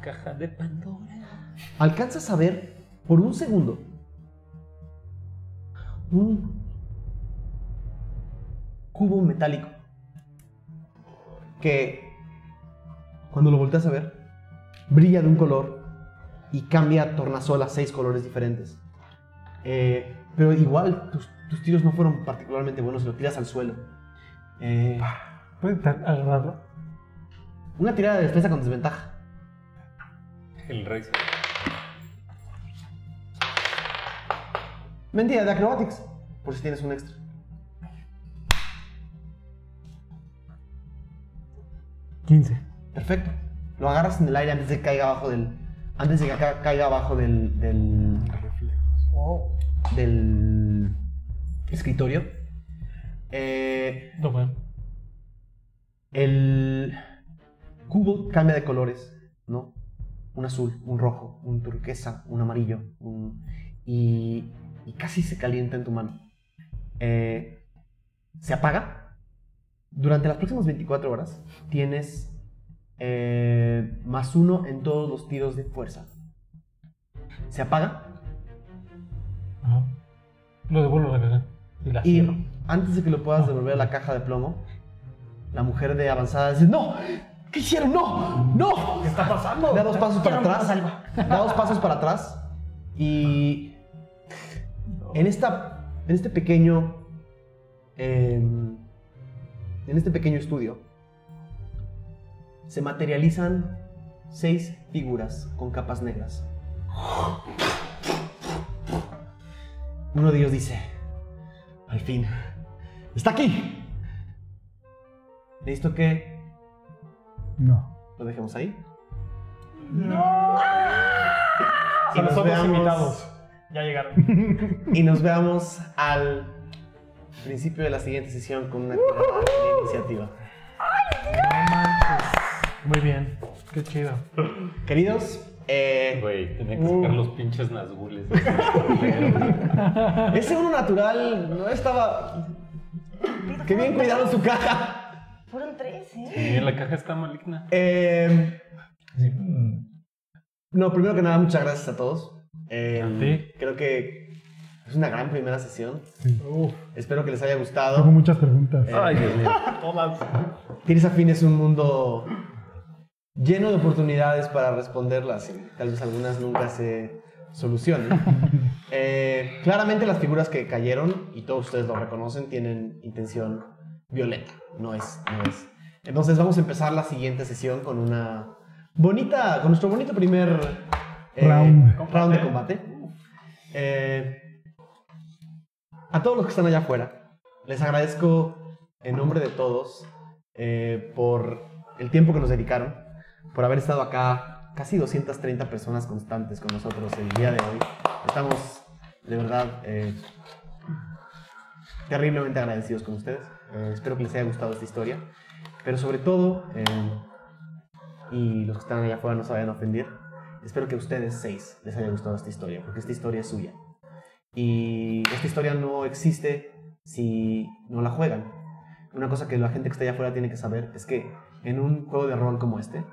Caja de Pandora. alcanzas a ver por un segundo un cubo metálico que cuando lo volteas a ver brilla de un color y cambia tornasol a seis colores diferentes. Eh, pero igual tus, tus tiros no fueron particularmente buenos lo tiras al suelo. Eh, ¿Puedes intentar agarrarlo? una tirada de defensa con desventaja. El rey. Mentira, de acrobatics. Por si tienes un extra. Quince. Perfecto. Lo agarras en el aire antes de que caiga abajo del. Antes de que ca- caiga abajo del. del. del escritorio. Eh, Toma. el cubo cambia de colores, ¿no? Un azul, un rojo, un turquesa, un amarillo, un- y, y casi se calienta en tu mano. Eh, se apaga. Durante las próximas 24 horas tienes eh, más uno en todos los tiros de fuerza. Se apaga Ajá. Lo devuelvo a la caja. Y la y antes de que lo puedas devolver a la caja de plomo, la mujer de avanzada dice, ¡No! ¿Qué hicieron? ¡No! ¡No! ¿Qué está pasando? Da dos pasos para atrás. Da dos pasos para atrás. Y en esta. En este pequeño. em, en este pequeño estudio. Se materializan seis figuras con capas negras. Uno de ellos dice. Al fin. ¡Está aquí! Necesito que No. lo dejemos ahí. Son nos los otros veamos- invitados. Ya llegaron. Y nos veamos al principio de la siguiente sesión con una tirada de iniciativa. Muy bien. Qué chido. Queridos, eh, Güey, tenía que sacar los pinches nazgules. ese uno natural no estaba. Qué bien cuidado su caja. Fueron tres, ¿eh? Sí, la caja está maligna. Eh, No, primero que nada, muchas gracias a todos. Eh, A ti. Creo que es una gran primera sesión. Sí. Espero que les haya Tengo gustado. muchas preguntas. Eh, Ay, Dios mío. Es un mundo lleno de oportunidades para responderlas y tal vez algunas nunca se solucionen. Eh, claramente las figuras que cayeron, y todos ustedes lo reconocen, tienen intención violenta. No es, no es. Entonces vamos a empezar la siguiente sesión con una bonita, con nuestro bonito primer eh, Round. round de combate. Eh, a todos los que están allá afuera, les agradezco en nombre de todos eh, por el tiempo que nos dedicaron, por haber estado acá casi 230 personas constantes con nosotros el día de hoy. Estamos de verdad eh, terriblemente agradecidos con ustedes. Eh, espero que les haya gustado esta historia, pero sobre todo, eh, y los que están allá afuera no se vayan a ofender, espero que a ustedes seis les haya gustado esta historia, porque esta historia es suya. Y esta historia no existe si no la juegan. Una cosa que la gente que está allá afuera tiene que saber es que en un juego de rol como este,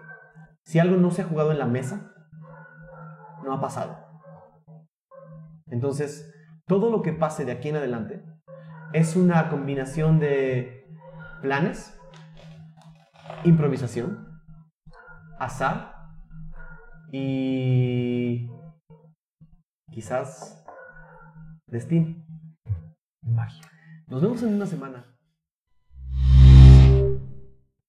si algo no se ha jugado en la mesa, no ha pasado. Entonces, todo lo que pase de aquí en adelante es una combinación de planes, improvisación, azar y quizás destino. Magia. Nos vemos en una semana.